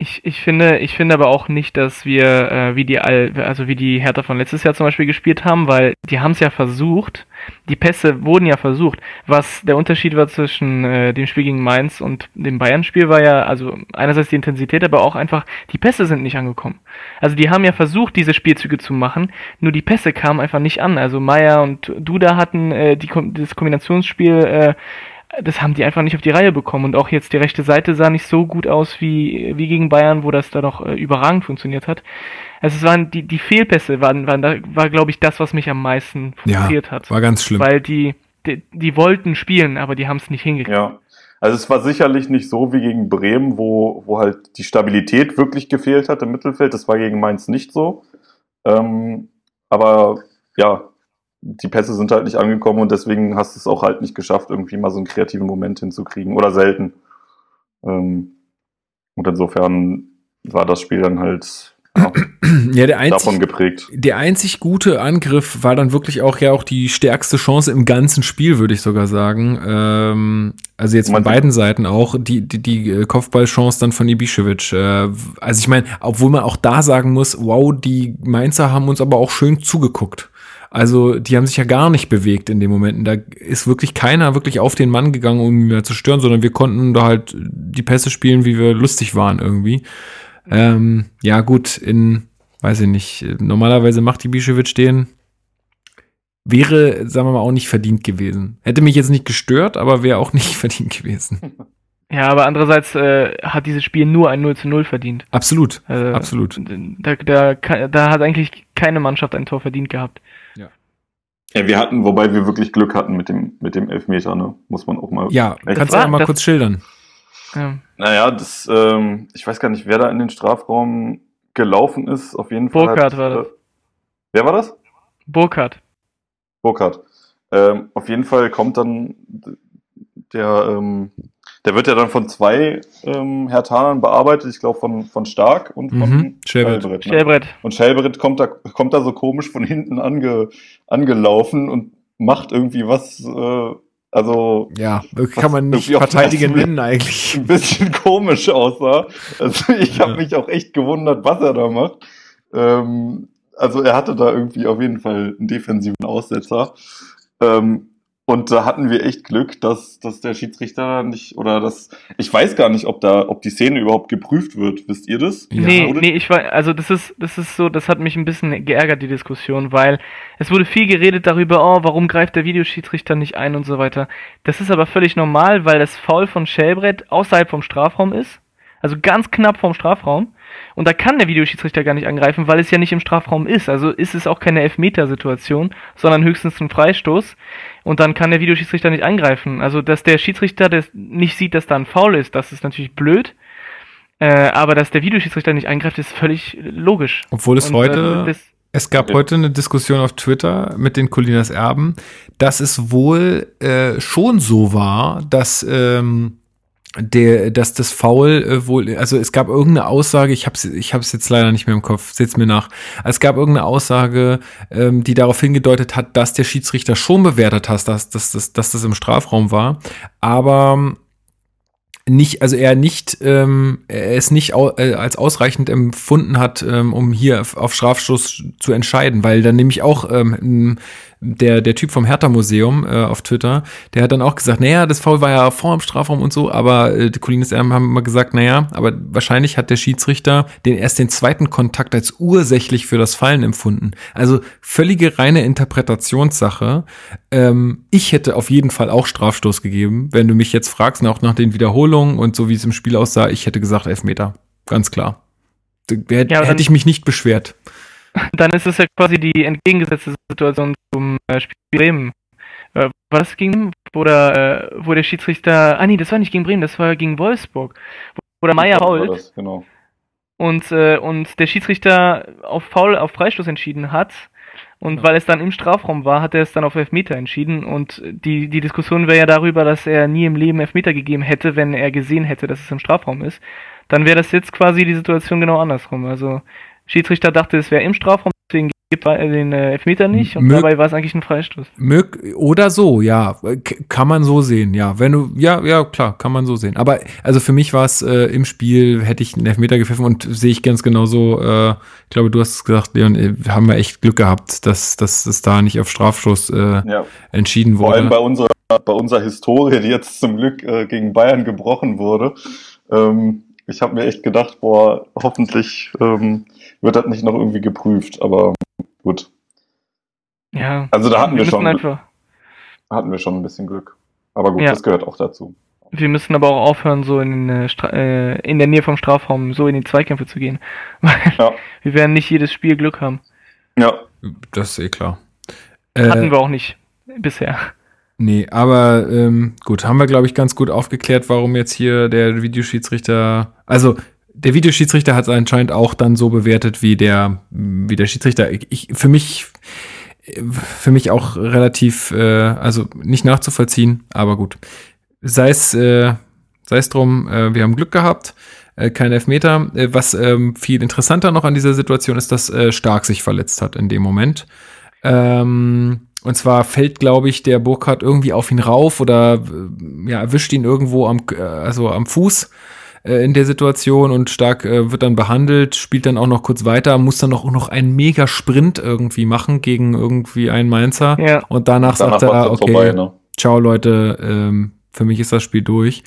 Ich, ich finde, ich finde aber auch nicht, dass wir äh, wie die Al also wie die Hertha von letztes Jahr zum Beispiel gespielt haben, weil die haben es ja versucht. Die Pässe wurden ja versucht. Was der Unterschied war zwischen äh, dem Spiel gegen Mainz und dem Bayern-Spiel war ja, also einerseits die Intensität, aber auch einfach die Pässe sind nicht angekommen. Also die haben ja versucht, diese Spielzüge zu machen, nur die Pässe kamen einfach nicht an. Also Meier und Duda hatten äh, die, das Kombinationsspiel äh, das haben die einfach nicht auf die Reihe bekommen. Und auch jetzt die rechte Seite sah nicht so gut aus wie, wie gegen Bayern, wo das da noch äh, überragend funktioniert hat. Also es waren die, die Fehlpässe waren, waren da war, glaube ich, das, was mich am meisten ja, frustriert hat. war ganz schlimm. Weil die, die, die wollten spielen, aber die haben es nicht hingekriegt. Ja. Also es war sicherlich nicht so wie gegen Bremen, wo, wo halt die Stabilität wirklich gefehlt hat im Mittelfeld. Das war gegen Mainz nicht so. Ähm, aber ja, die Pässe sind halt nicht angekommen und deswegen hast du es auch halt nicht geschafft, irgendwie mal so einen kreativen Moment hinzukriegen. Oder selten. Ähm, und insofern war das Spiel dann halt [clears throat] ja, ja, der einzig, davon geprägt. Der einzig gute Angriff war dann wirklich auch ja auch die stärkste Chance im ganzen Spiel, würde ich sogar sagen. Ähm, also jetzt von beiden Seiten auch die die, die äh, Kopfballchance dann von Ibišević. Äh, also ich meine, obwohl man auch da sagen muss, wow, die Mainzer haben uns aber auch schön zugeguckt. Also die haben sich ja gar nicht bewegt in den Momenten. Da ist wirklich keiner wirklich auf den Mann gegangen, um ihn mehr zu stören, sondern wir konnten da halt die Pässe spielen, wie wir lustig waren irgendwie. Ähm, ja gut, in weiß ich nicht, normalerweise macht die Bischewitsch den. Wäre, sagen wir mal, auch nicht verdient gewesen. Hätte mich jetzt nicht gestört, aber wäre auch nicht [laughs] verdient gewesen. Ja, aber andererseits äh, hat dieses Spiel nur ein 0 zu 0 verdient. Absolut, äh, absolut. Da, da, da hat eigentlich keine Mannschaft ein Tor verdient gehabt. Ja. Wir hatten, wobei wir wirklich Glück hatten mit dem, mit dem Elfmeter, ne? Muss man auch mal. Ja, kannst du mal kurz schildern. Ja. Naja, das, ähm, ich weiß gar nicht, wer da in den Strafraum gelaufen ist, auf jeden Fall. Burkhardt war das. Äh, wer war das? Burkhardt. Burkhardt. Ähm, auf jeden Fall kommt dann der, ähm, der wird ja dann von zwei ähm, Hertanern bearbeitet, ich glaube von, von Stark und von mhm, Schelbrett. Ne? Und Schelbrett kommt da, kommt da so komisch von hinten ange, angelaufen und macht irgendwie was, äh, also. Ja, kann man nicht verteidigen [laughs] nennen eigentlich. Ein bisschen komisch aussah. Also ich habe ja. mich auch echt gewundert, was er da macht. Ähm, also er hatte da irgendwie auf jeden Fall einen defensiven Aussetzer. Ähm, und da hatten wir echt Glück, dass, dass der Schiedsrichter nicht, oder das, ich weiß gar nicht, ob da, ob die Szene überhaupt geprüft wird. Wisst ihr das? Ja. Nee, nee, ich war, also das ist, das ist so, das hat mich ein bisschen geärgert, die Diskussion, weil es wurde viel geredet darüber, oh, warum greift der Videoschiedsrichter nicht ein und so weiter. Das ist aber völlig normal, weil das Foul von Schellbrett außerhalb vom Strafraum ist. Also ganz knapp vom Strafraum. Und da kann der Videoschiedsrichter gar nicht angreifen, weil es ja nicht im Strafraum ist. Also ist es auch keine Elfmetersituation, sondern höchstens ein Freistoß. Und dann kann der Videoschiedsrichter nicht angreifen. Also, dass der Schiedsrichter das nicht sieht, dass da ein Foul ist, das ist natürlich blöd. Äh, aber dass der Videoschiedsrichter nicht eingreift, ist völlig logisch. Obwohl es Und, heute. Äh, es gab heute eine Diskussion auf Twitter mit den Colinas Erben, dass es wohl äh, schon so war, dass ähm, der, dass das Foul äh, wohl, also es gab irgendeine Aussage, ich habe ich hab's jetzt leider nicht mehr im Kopf, seht's mir nach. Es gab irgendeine Aussage, ähm, die darauf hingedeutet hat, dass der Schiedsrichter schon bewertet hat, dass, dass, dass, dass das im Strafraum war, aber nicht, also er nicht, ähm, er es nicht au, äh, als ausreichend empfunden hat, ähm, um hier auf, auf Strafstoß zu entscheiden, weil dann nämlich auch ähm, der, der Typ vom Hertha-Museum äh, auf Twitter, der hat dann auch gesagt, naja, das Foul war ja vor dem Strafraum und so, aber äh, die Colinas haben immer gesagt, naja, aber wahrscheinlich hat der Schiedsrichter den erst den zweiten Kontakt als ursächlich für das Fallen empfunden. Also völlige reine Interpretationssache. Ähm, ich hätte auf jeden Fall auch Strafstoß gegeben, wenn du mich jetzt fragst, auch nach den Wiederholungen und so wie es im Spiel aussah, ich hätte gesagt Elfmeter. Ganz klar. Hätte ja, ich mich nicht beschwert. [laughs] dann ist es ja quasi die entgegengesetzte Situation zum äh, Spiel Bremen. Äh, war das gegen oder äh, wo der Schiedsrichter, ah nee, das war nicht gegen Bremen, das war gegen Wolfsburg, wo der Meier fault genau. und, äh, und der Schiedsrichter auf Foul, auf Freistoß entschieden hat und ja. weil es dann im Strafraum war, hat er es dann auf Elfmeter entschieden und die, die Diskussion wäre ja darüber, dass er nie im Leben Elfmeter gegeben hätte, wenn er gesehen hätte, dass es im Strafraum ist. Dann wäre das jetzt quasi die Situation genau andersrum. Also Schiedsrichter dachte, es wäre im Strafraum, deswegen gibt er den äh, Elfmeter nicht und Mög dabei war es eigentlich ein Freistoß. Mög oder so, ja, kann man so sehen, ja. Wenn du, ja, ja, klar, kann man so sehen. Aber also für mich war es äh, im Spiel, hätte ich einen Elfmeter gepfiffen und sehe ich ganz genauso, äh, ich glaube, du hast gesagt, Leon, äh, haben wir echt Glück gehabt, dass, dass es da nicht auf Strafstoß äh, ja. entschieden wurde. Vor allem bei unserer, bei unserer Historie, die jetzt zum Glück äh, gegen Bayern gebrochen wurde. Ähm, ich habe mir echt gedacht, boah, hoffentlich ähm, wird das nicht noch irgendwie geprüft, aber gut. Ja. Also da hatten wir, wir schon einfach hatten wir schon ein bisschen Glück. Aber gut, ja. das gehört auch dazu. Wir müssen aber auch aufhören, so in, äh, in der Nähe vom Strafraum so in die Zweikämpfe zu gehen. [laughs] ja. Wir werden nicht jedes Spiel Glück haben. Ja. Das ist eh klar. Hatten äh, wir auch nicht bisher. Nee, aber ähm, gut, haben wir, glaube ich, ganz gut aufgeklärt, warum jetzt hier der Videoschiedsrichter, also der Videoschiedsrichter hat es anscheinend auch dann so bewertet wie der, wie der Schiedsrichter. Ich, für mich, für mich auch relativ, äh, also nicht nachzuvollziehen, aber gut. Sei es, äh, sei es drum, äh, wir haben Glück gehabt, äh, kein Elfmeter. Äh, was ähm, viel interessanter noch an dieser Situation ist, dass äh, Stark sich verletzt hat in dem Moment. Ähm, und zwar fällt, glaube ich, der Burkhardt irgendwie auf ihn rauf oder äh, ja, erwischt ihn irgendwo am, äh, also am Fuß äh, in der Situation und Stark äh, wird dann behandelt, spielt dann auch noch kurz weiter, muss dann auch noch einen mega Sprint irgendwie machen gegen irgendwie einen Mainzer. Ja. Und danach, Danach sagt er, okay, vorbei, ne? ciao Leute, ähm, für mich ist das Spiel durch.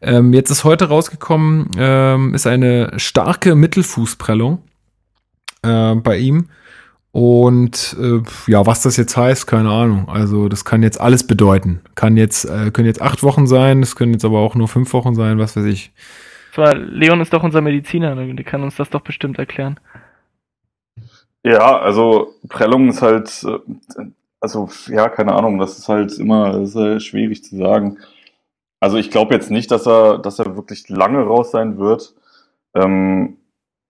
Ähm, jetzt ist heute rausgekommen, ähm, ist eine starke Mittelfußprellung äh, bei ihm. Und äh, ja, was das jetzt heißt, keine Ahnung. Also das kann jetzt alles bedeuten. Kann jetzt, äh, können jetzt acht Wochen sein, es können jetzt aber auch nur fünf Wochen sein, was weiß ich. Zwar, Leon ist doch unser Mediziner, ne? der kann uns das doch bestimmt erklären. Ja, also Prellung ist halt, äh, also ja, keine Ahnung, das ist halt immer ist halt schwierig zu sagen. Also ich glaube jetzt nicht, dass er, dass er wirklich lange raus sein wird. Ähm,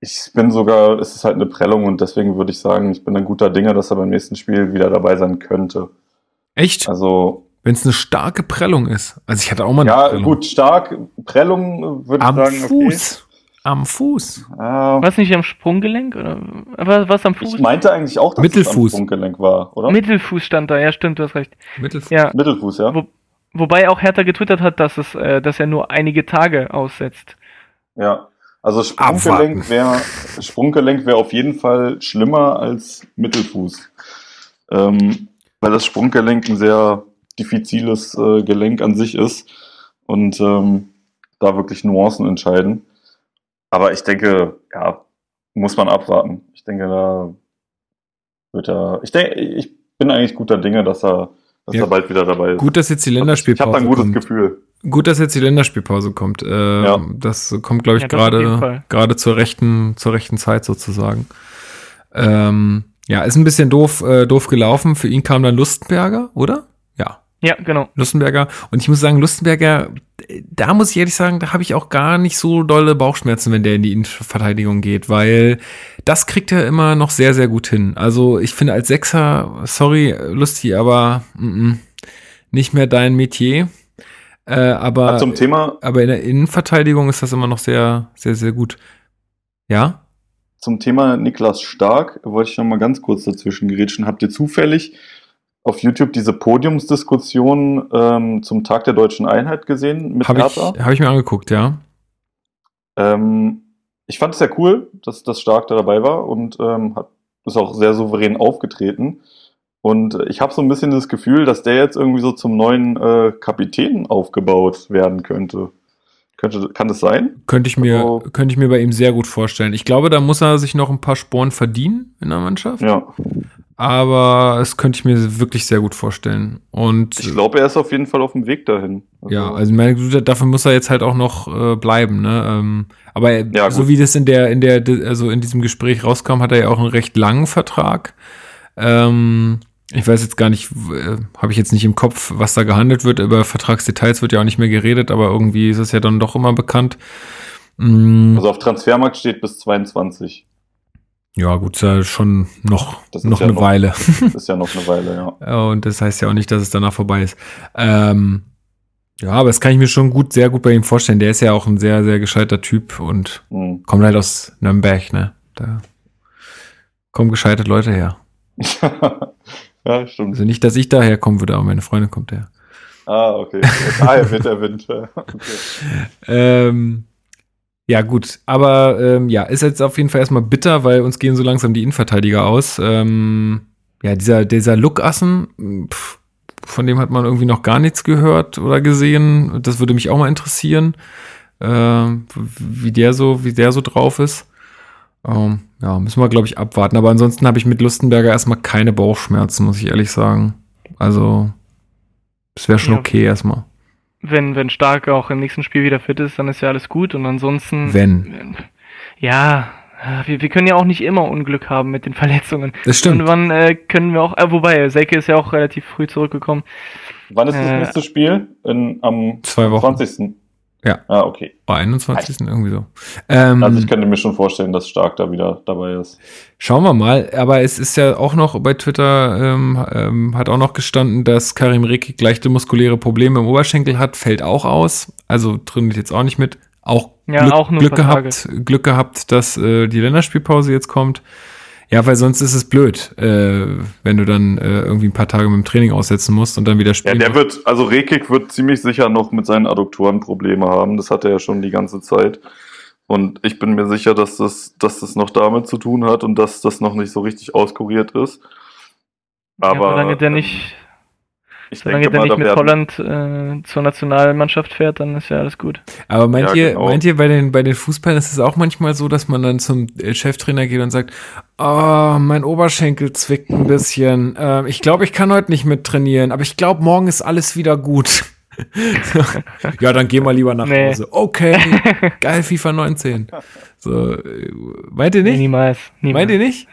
ich bin sogar, es ist halt eine Prellung und deswegen würde ich sagen, ich bin ein guter Dinger, dass er beim nächsten Spiel wieder dabei sein könnte. Echt? Also Wenn es eine starke Prellung ist. Also ich hatte auch mal eine ja, Prellung. gut, stark Prellung äh, würde ich Am sagen. Fuß. Am Fuß. Okay. Ah, Was nicht am Sprunggelenk? Oder was, was am Fuß? ich meinte eigentlich auch, dass es Mittelfuß. am Sprunggelenk war, oder? Mittelfuß stand da, ja stimmt, du hast recht. Mittelfuß. Ja. Mittelfuß, ja. Wo, wobei auch Hertha getwittert hat, dass es, äh, dass er nur einige Tage aussetzt. Ja, also. Sprunggelenk wäre Sprunggelenk wäre auf jeden Fall schlimmer als Mittelfuß, ähm, weil das Sprunggelenk ein sehr diffiziles äh, Gelenk an sich ist und ähm, da wirklich Nuancen entscheiden. Aber ich denke, ja, muss man abwarten. Ich denke, da wird er. Ich denke, ich bin eigentlich guter Dinge, dass er, dass Ja. er bald wieder dabei ist. Gut, dass jetzt die ich habe Länderspielpause da ein gutes kommt. Gefühl. Gut, dass jetzt die Länderspielpause kommt. Äh, Ja. Das kommt, glaube ich, Ja, gerade gerade zur rechten zur rechten Zeit sozusagen. Ähm, ja, ist ein bisschen doof äh, doof gelaufen. Für ihn kam dann Lustenberger, oder? Ja, genau. Lustenberger. Und ich muss sagen, Lustenberger, da muss ich ehrlich sagen, da habe ich auch gar nicht so dolle Bauchschmerzen, wenn der in die Innenverteidigung geht, weil das kriegt er immer noch sehr, sehr gut hin. Also ich finde als Sechser, sorry, Lusti, aber mm, nicht mehr dein Metier. Äh, aber, Ah, Zum Thema aber in der Innenverteidigung ist das immer noch sehr, sehr, sehr gut. Ja? Zum Thema Niklas Stark wollte ich noch mal ganz kurz dazwischen gerätschen. Habt ihr zufällig auf YouTube diese Podiumsdiskussion ähm, zum Tag der deutschen Einheit gesehen mit Habe ich, Hertha? hab ich mir angeguckt, ja. Ähm, ich fand es sehr cool, dass das Stark da dabei war und ähm, hat, ist auch sehr souverän aufgetreten. Und ich habe so ein bisschen das Gefühl, dass der jetzt irgendwie so zum neuen äh, Kapitän aufgebaut werden könnte. könnte. Kann das sein? Könnte ich mir, Also- könnte ich mir bei ihm sehr gut vorstellen. Ich glaube, da muss er sich noch ein paar Sporen verdienen in der Mannschaft. Ja. Aber es könnte ich mir wirklich sehr gut vorstellen. Und Ich glaube, er ist auf jeden Fall auf dem Weg dahin. ja, also ich meine, dafür muss er jetzt halt auch noch äh, bleiben, ne? Ähm, aber Ja, so wie das in der, in der, also in diesem Gespräch rauskam, hat er ja auch einen recht langen Vertrag. Ähm, ich weiß jetzt gar nicht, äh, habe ich jetzt nicht im Kopf, was da gehandelt wird. Über Vertragsdetails wird ja auch nicht mehr geredet, aber irgendwie ist es ja dann doch immer bekannt. Mm, Also auf Transfermarkt steht bis 22. ja, gut, ist ja schon noch, Das noch ja eine noch- Weile. [laughs] Ist ja noch eine Weile, ja. [laughs] Und das heißt ja auch nicht, dass es danach vorbei ist. Ähm, ja, aber das kann ich mir schon gut, sehr gut bei ihm vorstellen. Der ist ja auch ein sehr, sehr gescheiter Typ und Hm. kommt halt aus Nürnberg, ne? Da kommen gescheite Leute her. [laughs] ja, stimmt. Also nicht, dass ich daher kommen würde, aber meine Freundin kommt her. Ah, okay. Ah, er wird, er wird. Okay. Ähm, ja, gut. Aber ähm, ja, ist jetzt auf jeden Fall erstmal bitter, weil uns gehen so langsam die Innenverteidiger aus. Ähm, ja, dieser, dieser Lukassen, pff, von dem hat man irgendwie noch gar nichts gehört oder gesehen. Das würde mich auch mal interessieren, ähm, wie der so, wie der so drauf ist. Ähm, ja, müssen wir, glaube ich, abwarten. Aber ansonsten habe ich mit Lustenberger erstmal keine Bauchschmerzen, muss ich ehrlich sagen. Also, es wäre schon Ja. okay erstmal. Wenn, wenn Stark auch im nächsten Spiel wieder fit ist, dann ist ja alles gut. Und ansonsten. Wenn. Ja, wir, wir können ja auch nicht immer Unglück haben mit den [laughs] Verletzungen. Das stimmt. Irgendwann äh, können wir auch, äh, wobei, Selke ist ja auch relativ früh zurückgekommen. Wann ist das Äh, nächste Spiel? In, am Zwei Wochen. 20. Ja. Ah, okay. Oh, 21. irgendwie so. Ähm, Also ich könnte mir schon vorstellen, dass Stark da wieder dabei ist. Schauen wir mal. Aber es ist ja auch noch bei Twitter, ähm, ähm, hat auch noch gestanden, dass Karim Rekik leichte muskuläre Probleme im Oberschenkel hat, fällt auch aus. Also trainiert jetzt auch nicht mit. Auch, Ja, Glück, auch nur Glück gehabt, Glück gehabt, dass äh, die Länderspielpause jetzt kommt. Ja, weil sonst ist es blöd, äh, wenn du dann äh, irgendwie ein paar Tage mit dem Training aussetzen musst und dann wieder Ja, spielen der musst. wird, also Rekik wird ziemlich sicher noch mit seinen Adduktoren Probleme haben. Das hat er ja schon die ganze Zeit. Und ich bin mir sicher, dass das, dass das noch damit zu tun hat und dass das noch nicht so richtig auskuriert ist. Aber ja, solange der nicht, Ich solange denke der mal, nicht mit werden, Holland äh, zur Nationalmannschaft fährt, dann ist ja alles gut. Aber meint Ja, ihr, genau. meint ihr bei den, bei den Fußballern ist es auch manchmal so, dass man dann zum äh, Cheftrainer geht und sagt, oh, mein Oberschenkel zwickt ein bisschen. Ähm, ich glaube, ich kann heute nicht mit trainieren, aber ich glaube, morgen ist alles wieder gut. [laughs] ja, dann geh mal lieber nach Nee. Hause. Okay, geil, FIFA 19. So, äh, meint ihr Nee, nicht? niemals. niemals. Meint ihr nicht?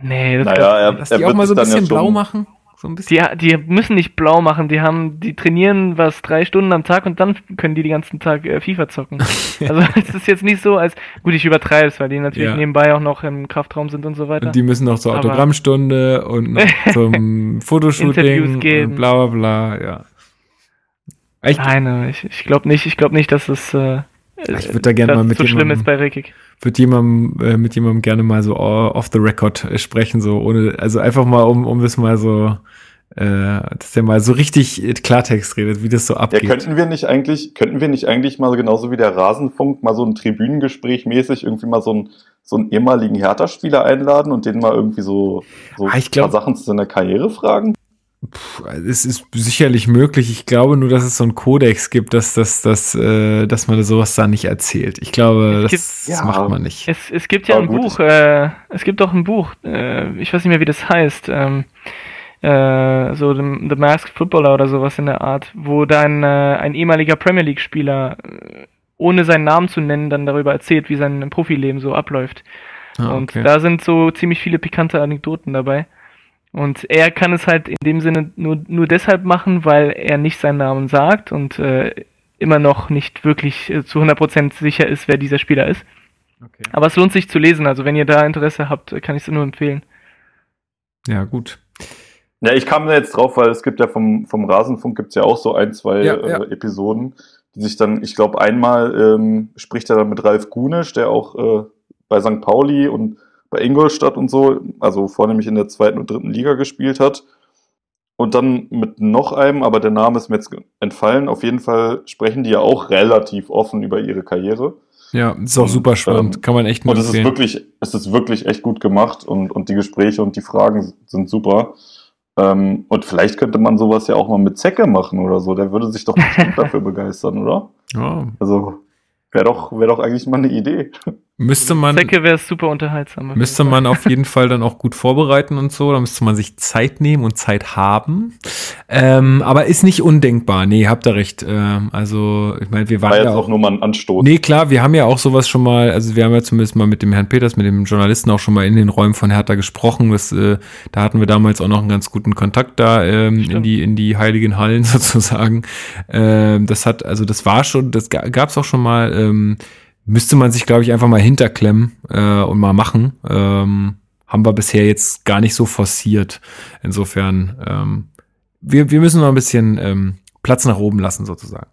Nee, das naja, er, Dass er die auch wird mal so ein dann ja bisschen blau schon, machen? So ein bisschen? Die, die müssen nicht blau machen, die haben, die trainieren was drei Stunden am Tag und dann können die den ganzen Tag äh, FIFA zocken. [laughs] also es ist jetzt nicht so, als gut, ich übertreibe es, weil die natürlich Ja. nebenbei auch noch im Kraftraum sind und so weiter. Und die müssen noch zur Aber- Autogrammstunde und noch [laughs] zum Fotoshooting und bla bla bla, ja. Ich, Nein, ich, ich glaube nicht, ich glaube nicht, dass es äh, Ich würd da gerne mal mit so schlimm jemandem- ist bei Rekik. würde jemandem, äh, mit jemandem gerne mal so off the record sprechen, so ohne, also einfach mal, um, um das mal so, äh, dass der mal so richtig Klartext redet, wie das so Ja, abgeht. könnten wir nicht eigentlich, könnten wir nicht eigentlich mal genauso wie der Rasenfunk mal so ein Tribünengespräch mäßig irgendwie mal so ein so einen ehemaligen Hertha-Spieler einladen und den mal irgendwie so, so Ah, ich glaub- ein paar Sachen zu seiner Karriere fragen? Puh, es ist sicherlich möglich. Ich glaube nur, dass es so einen Kodex gibt, dass, dass, dass, äh, dass man sowas da nicht erzählt. Ich glaube, gibt- das Ja. macht man nicht. Es, es gibt ja Aber ein gut, Buch, äh, es gibt auch ein Buch, äh, ich weiß nicht mehr, wie das heißt, ähm, äh, so The, The Masked Footballer oder sowas in der Art, wo dann äh, ein ehemaliger Premier League-Spieler, äh, ohne seinen Namen zu nennen, dann darüber erzählt, wie sein Profileben so abläuft. Ah, Und okay. da sind so ziemlich viele pikante Anekdoten dabei. Und er kann es halt in dem Sinne nur, nur deshalb machen, weil er nicht seinen Namen sagt und äh, immer noch nicht wirklich äh, zu 100% sicher ist, wer dieser Spieler ist. okay. Aber es lohnt sich zu lesen, also wenn ihr da Interesse habt, kann ich es nur empfehlen. Ja, gut. Ja, ich kam da jetzt drauf, weil es gibt ja vom, vom Rasenfunk gibt's ja auch so ein, zwei Ja, ja. Äh, Episoden, die sich dann, ich glaube, einmal ähm, spricht er dann mit Ralf Gunisch, der auch äh, bei St. Pauli und bei Ingolstadt und so, also vornehmlich in der zweiten und dritten Liga gespielt hat. Und dann mit noch einem, aber der Name ist mir jetzt entfallen. Auf jeden Fall sprechen die ja auch relativ offen über ihre Karriere. Ja, ist auch Und, super spannend. ähm, Kann man echt nur Und es ist wirklich, es ist wirklich echt gut gemacht und, und die Gespräche und die Fragen sind super. Ähm, und vielleicht könnte man sowas ja auch mal mit Zecke machen oder so. Der würde sich doch bestimmt [laughs] dafür begeistern, oder? Ja, Also wäre doch, wäre doch eigentlich mal eine Idee. Müsste man. Zecke wäre super unterhaltsam. Müsste man auf jeden Fall dann auch gut vorbereiten und so. Da müsste man sich Zeit nehmen und Zeit haben. Ähm, aber ist nicht undenkbar. Nee, habt ihr recht. Ähm, also, ich meine, wir waren War ja jetzt auch auch. nur mal ein Anstoß. Nee, klar, wir haben ja auch sowas schon mal, also wir haben ja zumindest mal mit dem Herrn Peters, mit dem Journalisten auch schon mal in den Räumen von Hertha gesprochen. Das, äh, da hatten wir damals auch noch einen ganz guten Kontakt da ähm, in die in die heiligen Hallen [laughs] sozusagen. Ähm, das hat, also das war schon, das gab es auch schon mal. Ähm, müsste man sich, glaube ich, einfach mal hinterklemmen äh, und mal machen. Ähm, haben wir bisher jetzt gar nicht so forciert. Insofern, ähm, wir, wir müssen noch ein bisschen ähm, Platz nach oben lassen, sozusagen.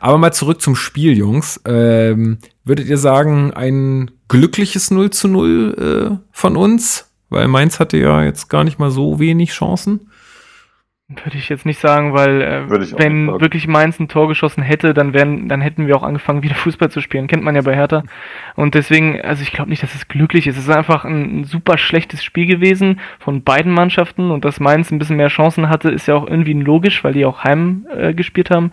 Aber mal zurück zum Spiel, Jungs. Ähm, würdet ihr sagen, ein glückliches 0 zu 0 äh, von uns? Weil Mainz hatte ja jetzt gar nicht mal so wenig Chancen. Würde ich jetzt nicht sagen, weil äh, wenn wirklich Mainz ein Tor geschossen hätte, dann wären, dann hätten wir auch angefangen, [laughs] wieder Fußball zu spielen. Kennt man ja bei Hertha. Und deswegen, also ich glaube nicht, dass es glücklich ist. Es ist einfach ein, ein super schlechtes Spiel gewesen von beiden Mannschaften und dass Mainz ein bisschen mehr Chancen hatte, ist ja auch irgendwie logisch, weil die auch heim äh, gespielt haben.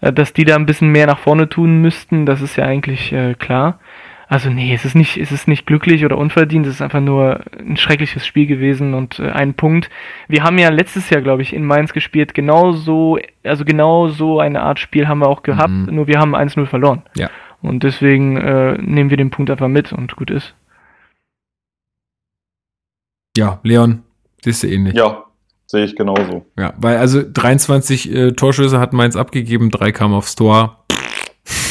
Äh, dass die da ein bisschen mehr nach vorne tun müssten, das ist ja eigentlich äh, klar. Also nee, es ist nicht, es ist nicht glücklich oder unverdient, es ist einfach nur ein schreckliches Spiel gewesen und äh, ein Punkt. Wir haben ja letztes Jahr, glaube ich, in Mainz gespielt, genau so, also genau so eine Art Spiel haben wir auch gehabt, Mhm. nur wir haben 1-0 verloren. Ja. Und deswegen äh, nehmen wir den Punkt einfach mit und gut ist. Ja, Leon, siehst du ähnlich. Ja, sehe ich genauso. Ja, weil also 23 äh, Torschüsse hat Mainz abgegeben, drei kamen aufs Tor.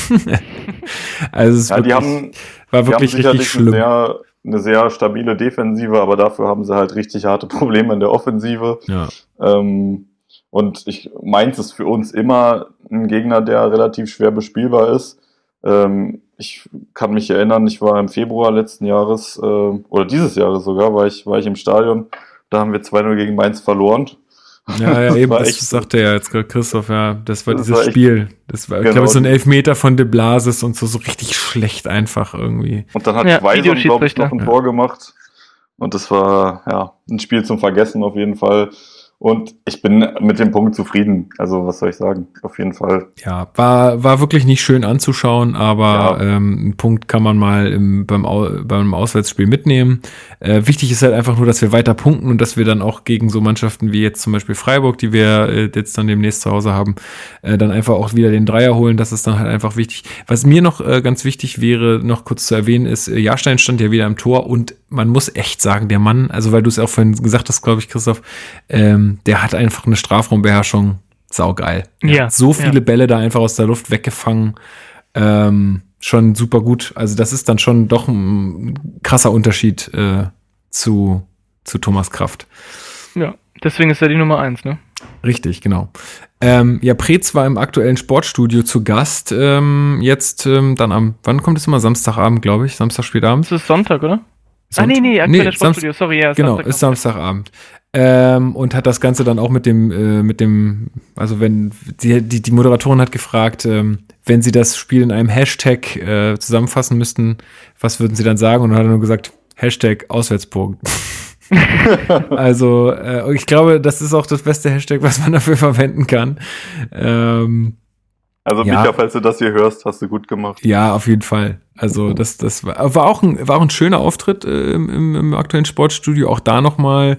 [laughs] also es Ja, die wirklich, haben, war die haben wirklich richtig sicherlich eine schlimm. sehr, eine sehr stabile Defensive, aber dafür haben sie halt richtig harte [laughs] Probleme in der Offensive. Ja. Ähm, und ich Mainz ist für uns immer ein Gegner, der relativ schwer bespielbar ist. Ähm, ich kann mich erinnern, ich war im Februar letzten Jahres äh, oder dieses Jahres sogar, war ich, war ich im Stadion. Da haben wir 2-0 gegen Mainz verloren. Ja, ja, Das eben, das sagte ja jetzt gerade Christoph, ja, das war Das dieses war Spiel. Das war, ich Genau. glaube, so ein Elfmeter von De Blasis und so, so richtig schlecht einfach irgendwie. Und dann hat Ja, Weison, glaube ich, noch ein Ja. Tor gemacht. Und das war ja ein Spiel zum Vergessen auf jeden Fall. Und ich bin mit dem Punkt zufrieden. Also was soll ich sagen? Auf jeden Fall. Ja, war, war wirklich nicht schön anzuschauen, aber Ja. ähm, einen Punkt kann man mal im, beim, Au beim Auswärtsspiel mitnehmen. Äh, wichtig ist halt einfach nur, dass wir weiter punkten und dass wir dann auch gegen so Mannschaften wie jetzt zum Beispiel Freiburg, die wir äh, jetzt dann demnächst zu Hause haben, äh, dann einfach auch wieder den Dreier holen. Das ist dann halt einfach wichtig. Was mir noch äh, ganz wichtig wäre, noch kurz zu erwähnen, ist, äh, Jahrstein stand ja wieder im Tor und man muss echt sagen, der Mann, also weil du es auch vorhin gesagt hast, glaube ich, Christoph, ähm, der hat einfach eine Strafraumbeherrschung. Saugeil. Er Ja, so viele ja. Bälle da einfach aus der Luft weggefangen. Ähm, schon super gut. Also das ist dann schon doch ein krasser Unterschied äh, zu, zu Thomas Kraft. Ja, deswegen ist er die Nummer eins, ne? Richtig, genau. Ähm, ja, Preetz war im aktuellen Sportstudio zu Gast. Ähm, jetzt ähm, dann am, wann kommt es immer? Samstagabend, glaube ich. Samstag spätabend. Das ist Sonntag, oder? ah, Sonntag? nee, nee, aktuelles Samst- Sportstudio, sorry, ja. Genau, Samstag- ist Samstagabend. Ähm, und hat das Ganze dann auch mit dem, äh, mit dem, also wenn, die, die, die Moderatorin hat gefragt, ähm, wenn sie das Spiel in einem Hashtag äh, zusammenfassen müssten, was würden sie dann sagen? Und hat er nur gesagt, Hashtag Auswärtspunkt. [laughs] also, äh, ich glaube, das ist auch das beste Hashtag, was man dafür verwenden kann. Ähm, Also Ja. Micha, falls du das hier hörst, hast du gut gemacht. ja, auf jeden Fall. Also das, das war, war auch ein, war auch ein schöner Auftritt äh, im, im, im aktuellen Sportstudio. Auch da nochmal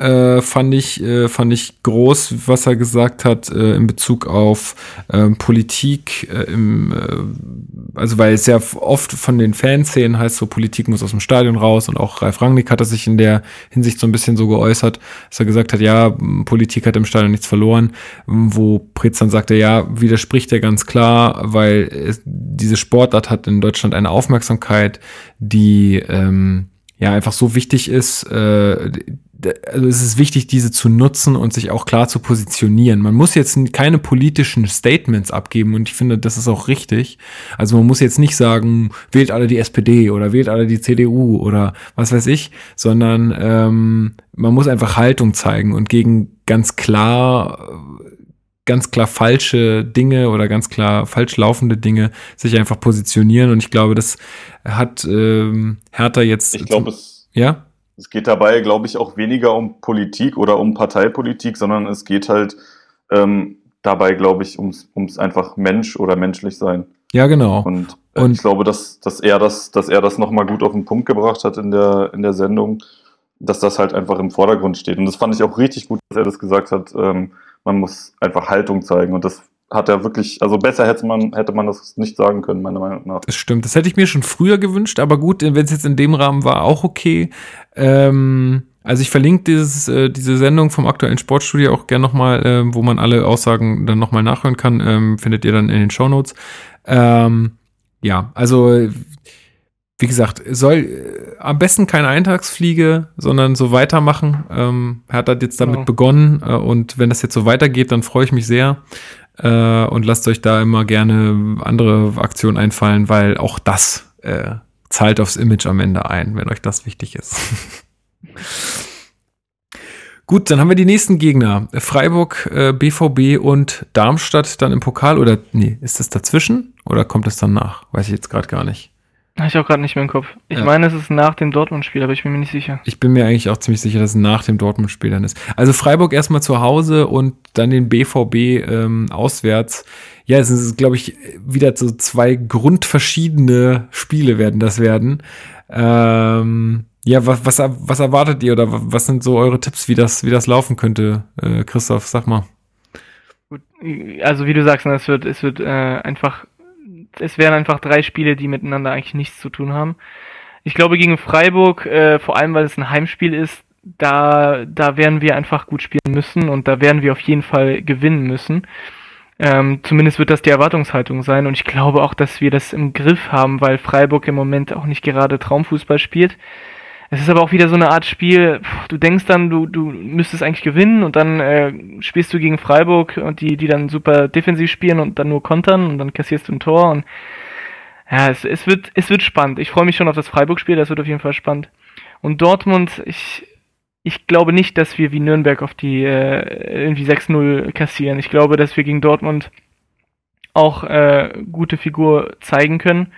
äh, fand ich äh, fand ich groß, was er gesagt hat äh, in Bezug auf ähm, Politik. Äh, im, äh, also weil es ja oft von den Fanszenen heißt, so Politik muss aus dem Stadion raus und auch Ralf Rangnick hat er sich in der Hinsicht so ein bisschen so geäußert, dass er gesagt hat, ja, Politik hat im Stadion nichts verloren, wo Pretz dann sagte, ja, widerspricht er ganz klar, weil es, diese Sportart hat in Deutschland eine Aufmerksamkeit, die ähm, ja einfach so wichtig ist, äh, also es ist wichtig, diese zu nutzen und sich auch klar zu positionieren. Man muss jetzt keine politischen Statements abgeben und ich finde, das ist auch richtig. Also man muss jetzt nicht sagen, wählt alle die SPD oder wählt alle die CDU oder was weiß ich, sondern ähm, man muss einfach Haltung zeigen und gegen ganz klar ganz klar falsche Dinge oder ganz klar falsch laufende Dinge sich einfach positionieren und ich glaube, das hat ähm, Hertha jetzt Ich glaube, es, ja es geht dabei, glaube ich, auch weniger um Politik oder um Parteipolitik, sondern es geht halt ähm, dabei, glaube ich, ums, ums einfach Mensch oder menschlich sein. ja genau Und, äh, Und- ich glaube, dass, dass er das, dass er das nochmal gut auf den Punkt gebracht hat in der, in der Sendung, dass das halt einfach im Vordergrund steht. Und das fand ich auch richtig gut, dass er das gesagt hat. Ähm, man muss einfach Haltung zeigen. Und das hat er wirklich, also besser hätte man, hätte man das nicht sagen können, meiner Meinung nach. Das stimmt. Das hätte ich mir schon früher gewünscht, aber gut, wenn es jetzt in dem Rahmen war, auch okay. Ähm, also ich verlinke dieses, äh, diese Sendung vom aktuellen Sportstudio auch gern nochmal, äh, wo man alle Aussagen dann nochmal nachhören kann. Ähm, findet ihr dann in den Shownotes. Ähm, ja, also wie gesagt, soll äh, am besten keine Eintagsfliege, sondern so weitermachen. Ähm, er hat das jetzt damit Genau. begonnen äh, und wenn das jetzt so weitergeht, dann freue ich mich sehr. Äh, und lasst euch da immer gerne andere Aktionen einfallen, weil auch das äh, zahlt aufs Image am Ende ein, wenn euch das wichtig ist. [laughs] Gut, dann haben wir die nächsten Gegner. Freiburg, äh, BVB und Darmstadt dann im Pokal. Oder nee, ist das dazwischen? Oder kommt es dann nach? Weiß ich jetzt gerade gar nicht. Habe ich auch gerade nicht mehr im Kopf. Ich Ja. meine, es ist nach dem Dortmund-Spiel, aber ich bin mir nicht sicher. Ich bin mir eigentlich auch ziemlich sicher, dass es nach dem Dortmund-Spiel dann ist. Also Freiburg erstmal zu Hause und dann den BVB ähm, auswärts. Ja, es ist, glaube ich, wieder so zwei grundverschiedene Spiele werden das werden. Ähm, ja, was, was, was erwartet ihr oder was sind so eure Tipps, wie das, wie das laufen könnte? Äh, Christoph, sag mal. Gut, also wie du sagst, ne, es wird, es wird äh, einfach, es wären einfach drei Spiele, die miteinander eigentlich nichts zu tun haben. Ich glaube gegen Freiburg, äh, vor allem weil es ein Heimspiel ist, da, da werden wir einfach gut spielen müssen und da werden wir auf jeden Fall gewinnen müssen. Ähm, zumindest wird das die Erwartungshaltung sein und ich glaube auch, dass wir das im Griff haben, weil Freiburg im Moment auch nicht gerade Traumfußball spielt. Es ist aber auch wieder so eine Art Spiel, du denkst dann, du, du müsstest eigentlich gewinnen und dann äh, spielst du gegen Freiburg und die, die dann super defensiv spielen und dann nur kontern und dann kassierst du ein Tor und ja, es, es wird, es wird spannend. Ich freue mich schon auf das Freiburg-Spiel, das wird auf jeden Fall spannend. Und Dortmund, ich, ich glaube nicht, dass wir wie Nürnberg auf die äh, irgendwie 6-0 kassieren. Ich glaube, dass wir gegen Dortmund auch äh, gute Figur zeigen können.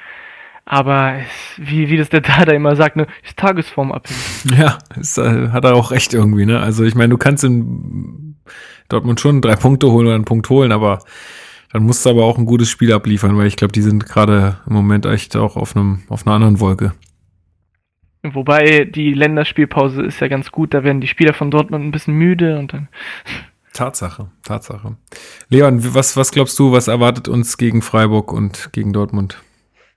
Aber wie, wie das der [laughs] Dada immer sagt, ne, ist Tagesform abhängig. Ja, ist, äh, hat er auch recht irgendwie, ne? Also ich meine, du kannst in Dortmund schon drei Punkte holen oder einen Punkt holen, aber dann musst du aber auch ein gutes Spiel abliefern, weil ich glaube, die sind gerade im Moment echt auch auf einem, auf einer anderen Wolke. Wobei die Länderspielpause ist ja ganz gut, da werden die Spieler von Dortmund ein bisschen müde und dann. [laughs] Tatsache, Tatsache. Leon, was, was glaubst du, was erwartet uns gegen Freiburg und gegen Dortmund?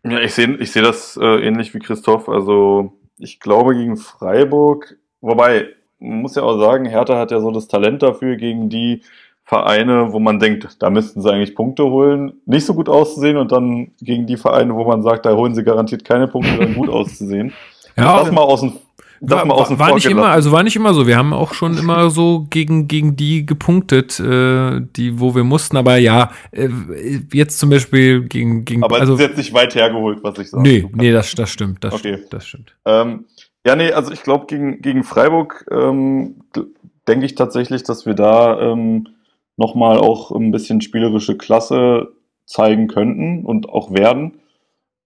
Ja, ich sehe ich seh das äh, ähnlich wie Christoph. Also ich glaube gegen Freiburg, wobei, man muss ja auch sagen, Hertha hat ja so das Talent dafür, gegen die Vereine, wo man denkt, da müssten sie eigentlich Punkte holen, nicht so gut auszusehen und dann gegen die Vereine, wo man sagt, da holen sie garantiert keine Punkte, dann gut [laughs] auszusehen. Ja, das mal aus war, war vor nicht immer, also war nicht immer so. Wir haben auch schon immer so gegen, gegen die gepunktet, äh, die, wo wir mussten. Aber ja, äh, jetzt zum Beispiel gegen, gegen Aber also, es ist jetzt nicht weit hergeholt, was ich sage. Nee, nee, das, das stimmt. Das Okay. stimmt. Das stimmt. Ähm, ja, nee, also ich glaube, gegen, gegen Freiburg ähm, denke ich tatsächlich, dass wir da ähm, nochmal auch ein bisschen spielerische Klasse zeigen könnten und auch werden.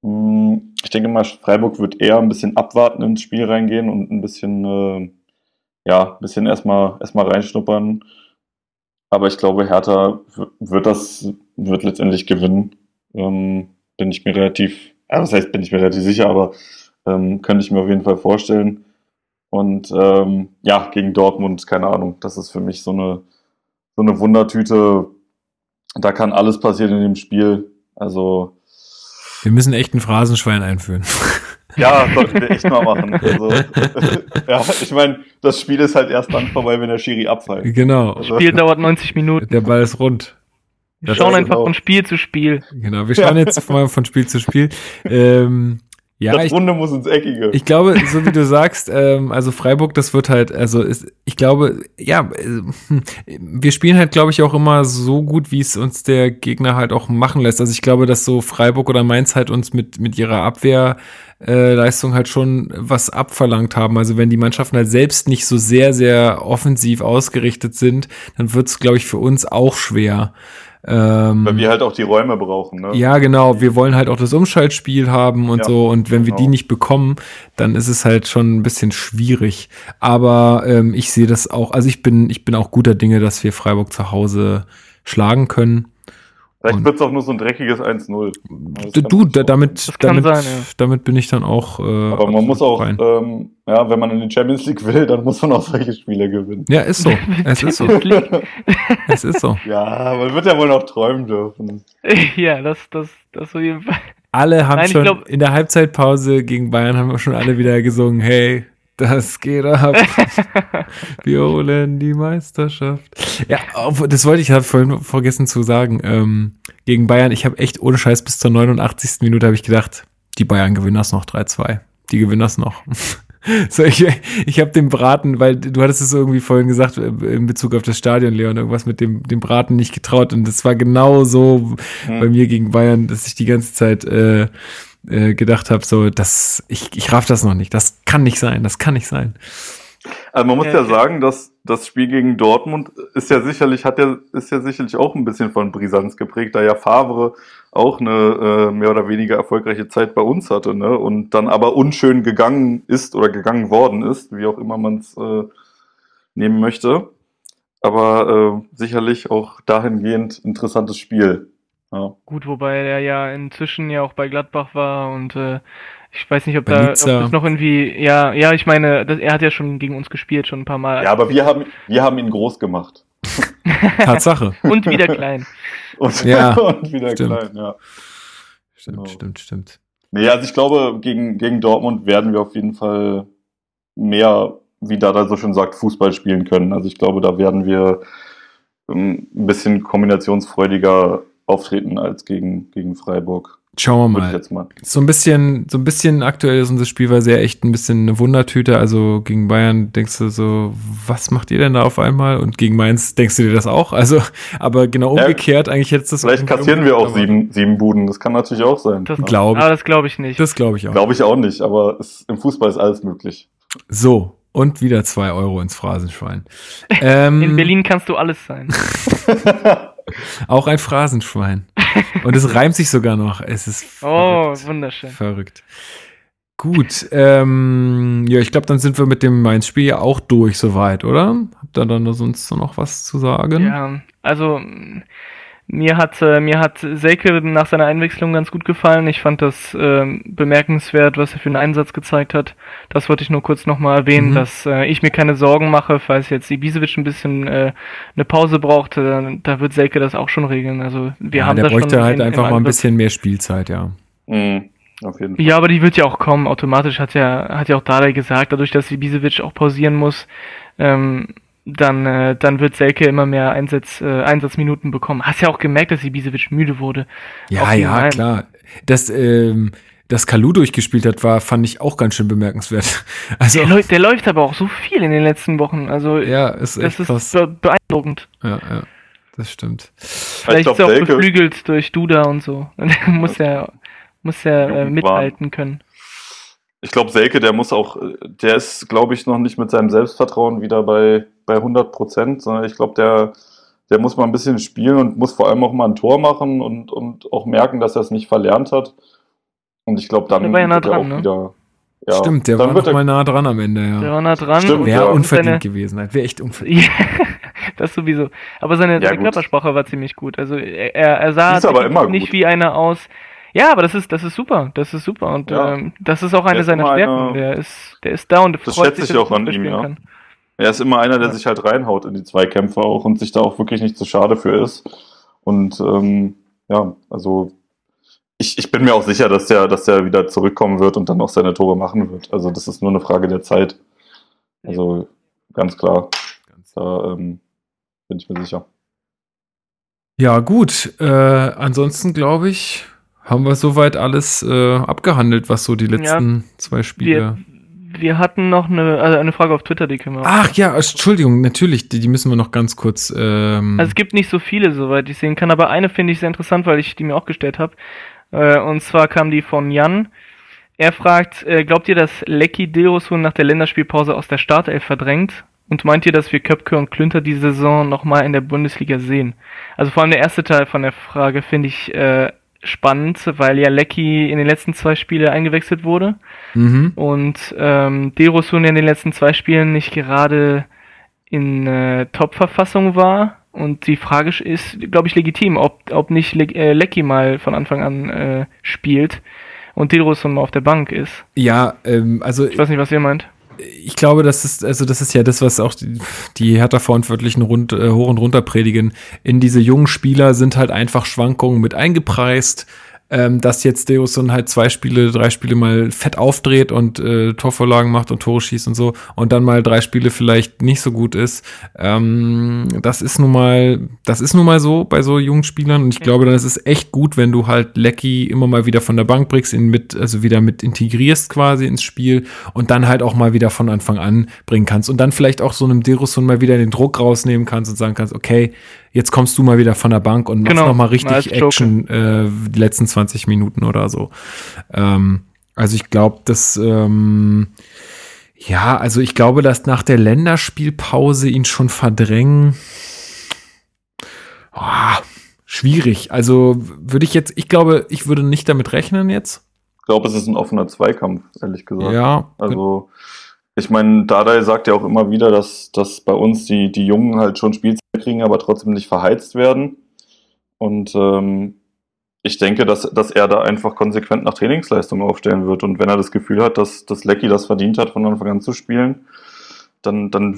Mm, Ich denke mal, Freiburg wird eher ein bisschen abwarten ins Spiel reingehen und ein bisschen, äh, ja, ein bisschen erstmal erstmal reinschnuppern. Aber ich glaube, Hertha wird das, wird letztendlich gewinnen. Ähm, bin ich mir relativ, ja, was heißt, bin ich mir relativ sicher, aber ähm, könnte ich mir auf jeden Fall vorstellen. Und ähm, ja, gegen Dortmund, keine Ahnung, das ist für mich so eine, so eine Wundertüte. Da kann alles passieren in dem Spiel. Also, Wir müssen echt ein Phrasenschwein einführen. [laughs] ja, sollten wir echt mal machen. Also, [laughs] ja, ich meine, das Spiel ist halt erst dann vorbei, wenn der Schiri abfällt. genau. Also, Spiel dauert 90 Minuten. Der Ball ist rund. Wir Das schauen einfach genau. von Spiel zu Spiel. Genau. Wir schauen jetzt [laughs] mal von Spiel zu Spiel. Ähm, ja, das Runde muss ins Eckige. Ich glaube, so wie du sagst, [laughs] ähm, also Freiburg, das wird halt, also ist, ich glaube, ja, äh, wir spielen halt, glaube ich, auch immer so gut, wie es uns der Gegner halt auch machen lässt. Also ich glaube, dass so Freiburg oder Mainz halt uns mit, mit ihrer Abwehr äh, halt schon was abverlangt haben. Also wenn die Mannschaften halt selbst nicht so sehr, sehr offensiv ausgerichtet sind, dann wird es, glaube ich, für uns auch schwer. Ähm, Weil wir halt auch die Räume brauchen, ne? ja, genau. Wir wollen halt auch das Umschaltspiel haben und Ja, so. Und wenn wir die genau. nicht bekommen, dann ist es halt schon ein bisschen schwierig. Aber ähm, ich sehe das auch. Also ich bin, ich bin auch guter Dinge, dass wir Freiburg zu Hause schlagen können. Vielleicht wird es auch nur so ein dreckiges 1-0. Das Du, so damit, damit, sein, ja. damit bin ich dann auch. Äh, Aber man muss auch, ähm, ja, wenn man in die Champions League will, dann muss man auch solche Spiele gewinnen. Ja, ist so. es ist so. Es ist so. Ja, man wird ja wohl noch träumen dürfen. [laughs] ja, das, das, das auf jeden Fall. Alle haben Nein, ich schon glaub- in der Halbzeitpause gegen Bayern haben wir schon alle wieder gesungen, hey, das geht ab. [laughs] wir holen die Meisterschaft. Ja, das wollte ich, habe vorhin vergessen zu sagen. Ähm, gegen Bayern, ich habe echt ohne Scheiß bis zur 89. Minute habe ich gedacht, die Bayern gewinnen das noch 3-2. Die gewinnen das noch. [laughs] So, ich, ich habe den Braten, weil du hattest es irgendwie vorhin gesagt äh, in Bezug auf das Stadion, Leon, irgendwas mit dem, dem Braten nicht getraut. Und das war genau so Hm. bei mir gegen Bayern, dass ich die ganze Zeit äh, äh, gedacht habe, so, das, ich, ich raff das noch nicht. Das kann nicht sein, das kann nicht sein. Also man muss Ja, ja, sagen, dass das Spiel gegen Dortmund ist ja sicherlich, hat ja, ist ja sicherlich auch ein bisschen von Brisanz geprägt, da ja Favre auch eine äh, mehr oder weniger erfolgreiche Zeit bei uns hatte, ne? Und dann aber unschön gegangen ist oder gegangen worden ist, wie auch immer man es äh, nehmen möchte. Aber äh, sicherlich auch dahingehend interessantes Spiel. Ja. Gut, wobei er ja inzwischen ja auch bei Gladbach war und äh, ich weiß nicht, ob Bei da ob das noch irgendwie, ja, ja, ich meine, das, er hat ja schon gegen uns gespielt, schon ein paar Mal. ja, aber wir haben, wir haben ihn groß gemacht. [laughs] Tatsache. Und wieder klein. [laughs] Und, Ja, [laughs] und wieder stimmt. klein, ja. Stimmt, Genau. stimmt, stimmt. Nee, also ich glaube, gegen, gegen Dortmund werden wir auf jeden Fall mehr, wie Dada so schön sagt, Fußball spielen können. Also ich glaube, da werden wir ähm, ein bisschen kombinationsfreudiger auftreten als gegen, gegen Freiburg. Schauen wir mal. jetzt mal. So ein bisschen, so ein bisschen aktuell ist unser Spiel war sehr echt ein bisschen eine Wundertüte. Also gegen Bayern denkst du so, was macht ihr denn da auf einmal? Und gegen Mainz denkst du dir das auch? Also, aber genau Ja, umgekehrt, eigentlich hättest du das Vielleicht kassieren wir auch sieben, sieben Buden. Das kann natürlich auch sein. Das, Ja. Glaub ich. aber das glaube ich nicht. Das glaube ich auch. Glaube ich auch nicht, aber es, im Fußball ist alles möglich. So, und wieder zwei Euro ins Phrasenschwein. [laughs] Ähm, In Berlin kannst du alles sein. [laughs] [laughs] Auch ein Phrasenschwein. Und es reimt sich sogar noch. Es ist Oh, verrückt. wunderschön. verrückt. Gut, ähm, ja, ich glaube, dann sind wir mit dem Mainz-Spiel ja auch durch soweit, oder? Habt ihr dann sonst noch was zu sagen? Ja, also mir hat äh, mir hat Selke nach seiner Einwechslung ganz gut gefallen. Ich fand das ähm, bemerkenswert, was er für einen Einsatz gezeigt hat. Das wollte ich nur kurz nochmal erwähnen, Mhm. dass äh, ich mir keine Sorgen mache, falls jetzt Ibisevic ein bisschen äh, eine Pause braucht, äh, da wird Selke das auch schon regeln. Also wir ja, haben der das bräuchte schon halt in- einfach mal ein bisschen mehr Spielzeit, ja. Mhm, auf jeden Fall. Ja, aber die wird ja auch kommen. Automatisch hat ja, hat ja auch Dardai gesagt, dadurch, dass Ibisevic auch pausieren muss, ähm, dann, äh, dann wird Selke immer mehr Einsatz, äh, Einsatzminuten bekommen. Hast ja auch gemerkt, dass Ibisevic müde wurde. Ja, ja, Mainz. klar. Dass, ähm, dass Kalu durchgespielt hat, war, fand ich auch ganz schön bemerkenswert. [laughs] Also, Der, läuft, der läuft aber auch so viel in den letzten Wochen. Also, ja, ist echt das ist krass. be beeindruckend. Ja, ja, das stimmt. Vielleicht glaub, ist er auch Selke- beflügelt durch Duda und so. [laughs] muss er, muss er äh, mithalten können. Ich glaube, Selke, der muss auch, der ist, glaube ich, noch nicht mit seinem Selbstvertrauen wieder bei, bei 100 Prozent, sondern ich glaube, der, der muss mal ein bisschen spielen und muss vor allem auch mal ein Tor machen und, und auch merken, dass er es nicht verlernt hat. Und ich glaube, dann Der war ja nah wird er dran, auch ne? wieder. Ja, Stimmt, der dann war wird noch mal nah dran am Ende, Der ja. war nah dran. Stimmt, Wäre ja. unverdient seine- gewesen, wäre echt unverdient. Ja, [laughs] das sowieso. Aber seine, Ja, seine. Körpersprache war ziemlich gut. Also er, er sah Die ist aber definitiv immer nicht gut. wie einer aus. Ja, aber das ist, das ist super. Das ist super. Und Ja. ähm, das ist auch eine seiner Stärken. einer- der ist, der ist da und Das freut schätze sich, ich auch an ihm, ja. kann. er ist immer einer, der Ja. sich halt reinhaut in die Zweikämpfe auch und sich da auch wirklich nicht zu schade für ist. Und ähm, ja, also ich, ich bin mir auch sicher, dass der, dass der wieder zurückkommen wird und dann auch seine Tore machen wird. Also das ist nur eine Frage der Zeit. Also ganz klar, da ähm, bin ich mir sicher. Ja, gut. Äh, ansonsten glaube ich, haben wir soweit alles äh, abgehandelt, was so die letzten zwei Spiele. Wir, wir hatten noch eine, also eine Frage auf Twitter, die können wir Ach ja, Entschuldigung, natürlich, die, die müssen wir noch ganz kurz. Ähm, Also es gibt nicht so viele, soweit ich sehen kann, aber eine finde ich sehr interessant, weil ich die mir auch gestellt habe. Äh, und zwar kam die von Jan. Er fragt, äh, glaubt ihr, dass Lecky Dilrosun nach der Länderspielpause aus der Startelf verdrängt? Und meint ihr, dass wir Köpke und Klünter diese Saison nochmal in der Bundesliga sehen? Also vor allem der erste Teil von der Frage finde ich äh, spannend, weil ja Lecky in den letzten zwei Spielen eingewechselt wurde mhm. und ähm, Derosun in den letzten zwei Spielen nicht gerade in äh, Top-Verfassung war. Und die Frage ist, glaube ich, legitim, ob, ob nicht Le äh, Lecky mal von Anfang an äh, spielt und Derosun mal auf der Bank ist. Ja, ähm, also Ich weiß nicht, was ihr meint. Ich glaube, das ist, also das ist ja das, was auch die, die Hertha-Verantwortlichen rund, äh, hoch und runter predigen. In diese jungen Spieler sind halt einfach Schwankungen mit eingepreist. Ähm, dass jetzt Deosun halt zwei Spiele, drei Spiele mal fett aufdreht und äh, Torvorlagen macht und Tore schießt und so und dann mal drei Spiele vielleicht nicht so gut ist. Ähm, das ist nun mal, das ist nun mal so bei so jungen Spielern und ich glaube, dann ist es echt gut, wenn du halt Lecky immer mal wieder von der Bank bringst, ihn mit, also wieder mit integrierst quasi ins Spiel und dann halt auch mal wieder von Anfang an bringen kannst und dann vielleicht auch so einem Derosun mal wieder den Druck rausnehmen kannst und sagen kannst, okay, jetzt kommst du mal wieder von der Bank und machst Genau, noch mal mal als richtig. Action äh, die letzten 20 Minuten oder so. Ähm, also ich glaube, dass ähm, ja, also ich glaube, dass nach der Länderspielpause ihn schon verdrängen. Ah, schwierig. Also würde ich jetzt, ich glaube, ich würde nicht damit rechnen jetzt. Ich glaube, es ist ein offener Zweikampf, ehrlich gesagt. Ja, Also, ich meine, Dardai sagt ja auch immer wieder, dass, dass bei uns die, die Jungen halt schon Spielzeit kriegen, aber trotzdem nicht verheizt werden. Und ähm, ich denke, dass, dass er da einfach konsequent nach Trainingsleistung aufstellen wird. Und wenn er das Gefühl hat, dass, dass Lecky das verdient hat, von Anfang an zu spielen, dann, dann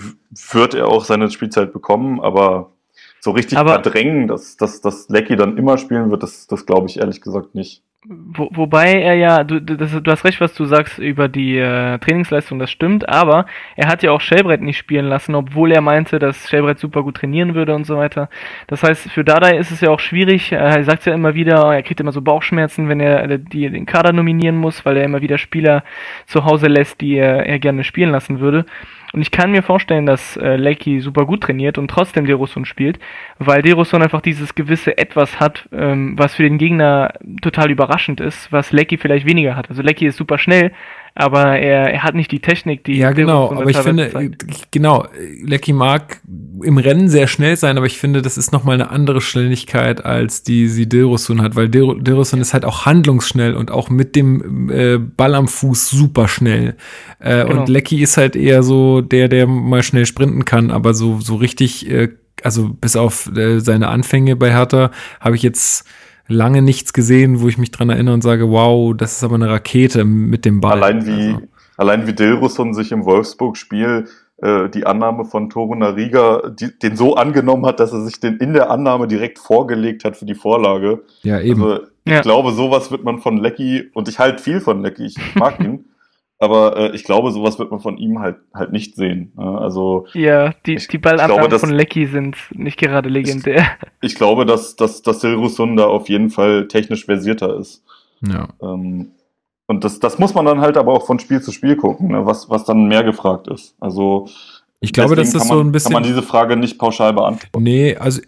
wird er auch seine Spielzeit bekommen. Aber so richtig Aber- verdrängen, dass, dass, dass Lecky dann immer spielen wird, das, das glaube ich ehrlich gesagt nicht. Wo, wobei er ja, du, das, du hast recht, was du sagst über die äh, Trainingsleistung, das stimmt, aber er hat ja auch Shellbrett nicht spielen lassen, obwohl er meinte, dass Shellbrett super gut trainieren würde und so weiter. Das heißt, für Dardai ist es ja auch schwierig, äh, er sagt ja immer wieder, er kriegt immer so Bauchschmerzen, wenn er äh, die, den Kader nominieren muss, weil er immer wieder Spieler zu Hause lässt, die er gerne spielen lassen würde. Und ich kann mir vorstellen, dass äh, Lecky super gut trainiert und trotzdem Derosun spielt, weil Derosun einfach dieses gewisse Etwas hat, ähm, was für den Gegner total überraschend ist, was Lecky vielleicht weniger hat. Also Lecky ist super schnell, aber er, er hat nicht die Technik, die. Ja, genau, aber ich finde, zeigt. genau, Lecky mag im Rennen sehr schnell sein, aber ich finde, das ist nochmal eine andere Schnelligkeit, als die sie Dilrosun hat, weil Dilrosun ist halt auch handlungsschnell und auch mit dem äh, Ball am Fuß super schnell. Äh, genau. Und Lecky ist halt eher so der, der mal schnell sprinten kann, aber so, so richtig, äh, also bis auf äh, seine Anfänge bei Hertha habe ich jetzt lange nichts gesehen, wo ich mich dran erinnere und sage, wow, das ist aber eine Rakete mit dem Ball. Allein wie, also. allein wie Dilrusson sich im Wolfsburg-Spiel äh, die Annahme von Toruna Riga die, den so angenommen hat, dass er sich den in der Annahme direkt vorgelegt hat für die Vorlage. Ja, eben. Also, ich ja. glaube, sowas wird man von Lecky, und ich halte viel von Lecky, ich mag ihn, [laughs] aber äh, ich glaube, sowas wird man von ihm halt halt nicht sehen. Ne? Also ja, die ich, die Ballannahmen von Lecky sind nicht gerade legendär. Ich, [laughs] ich glaube, dass dass dass Silrusun da auf jeden Fall technisch versierter ist. Ja. Ähm, und das das muss man dann halt aber auch von Spiel zu Spiel gucken, ne? was was dann mehr gefragt ist. Also ich glaube, das ist man, so ein bisschen kann man diese Frage nicht pauschal beantworten. Nee, also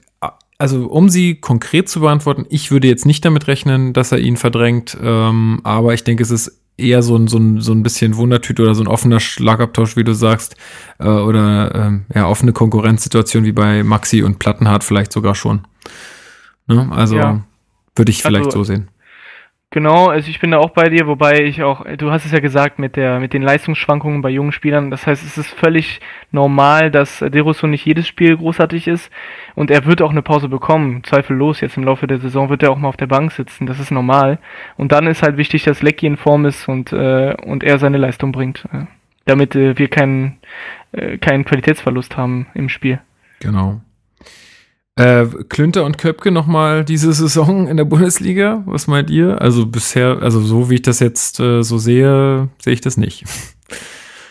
also um sie konkret zu beantworten, ich würde jetzt nicht damit rechnen, dass er ihn verdrängt, ähm, aber ich denke, es ist eher so ein, so ein, so ein bisschen Wundertüte oder so ein offener Schlagabtausch, wie du sagst, äh, oder ähm, ja, offene Konkurrenzsituation wie bei Maxi und Plattenhardt vielleicht sogar schon. Ne? Also ja. würde ich vielleicht also, so sehen. Genau, also ich bin da auch bei dir, wobei ich auch, du hast es ja gesagt mit der, mit den Leistungsschwankungen bei jungen Spielern. Das heißt, es ist völlig normal, dass Derosso nicht jedes Spiel großartig ist und er wird auch eine Pause bekommen. Zweifellos, jetzt im Laufe der Saison wird er auch mal auf der Bank sitzen. Das ist normal. Und dann ist halt wichtig, dass Lecky in Form ist und, äh, und er seine Leistung bringt. Damit äh, wir keinen, äh, keinen Qualitätsverlust haben im Spiel. Genau. Äh, Klünter und Köpke nochmal diese Saison in der Bundesliga. Was meint ihr? Also bisher, also so wie ich das jetzt äh, so sehe, sehe ich das nicht. [laughs]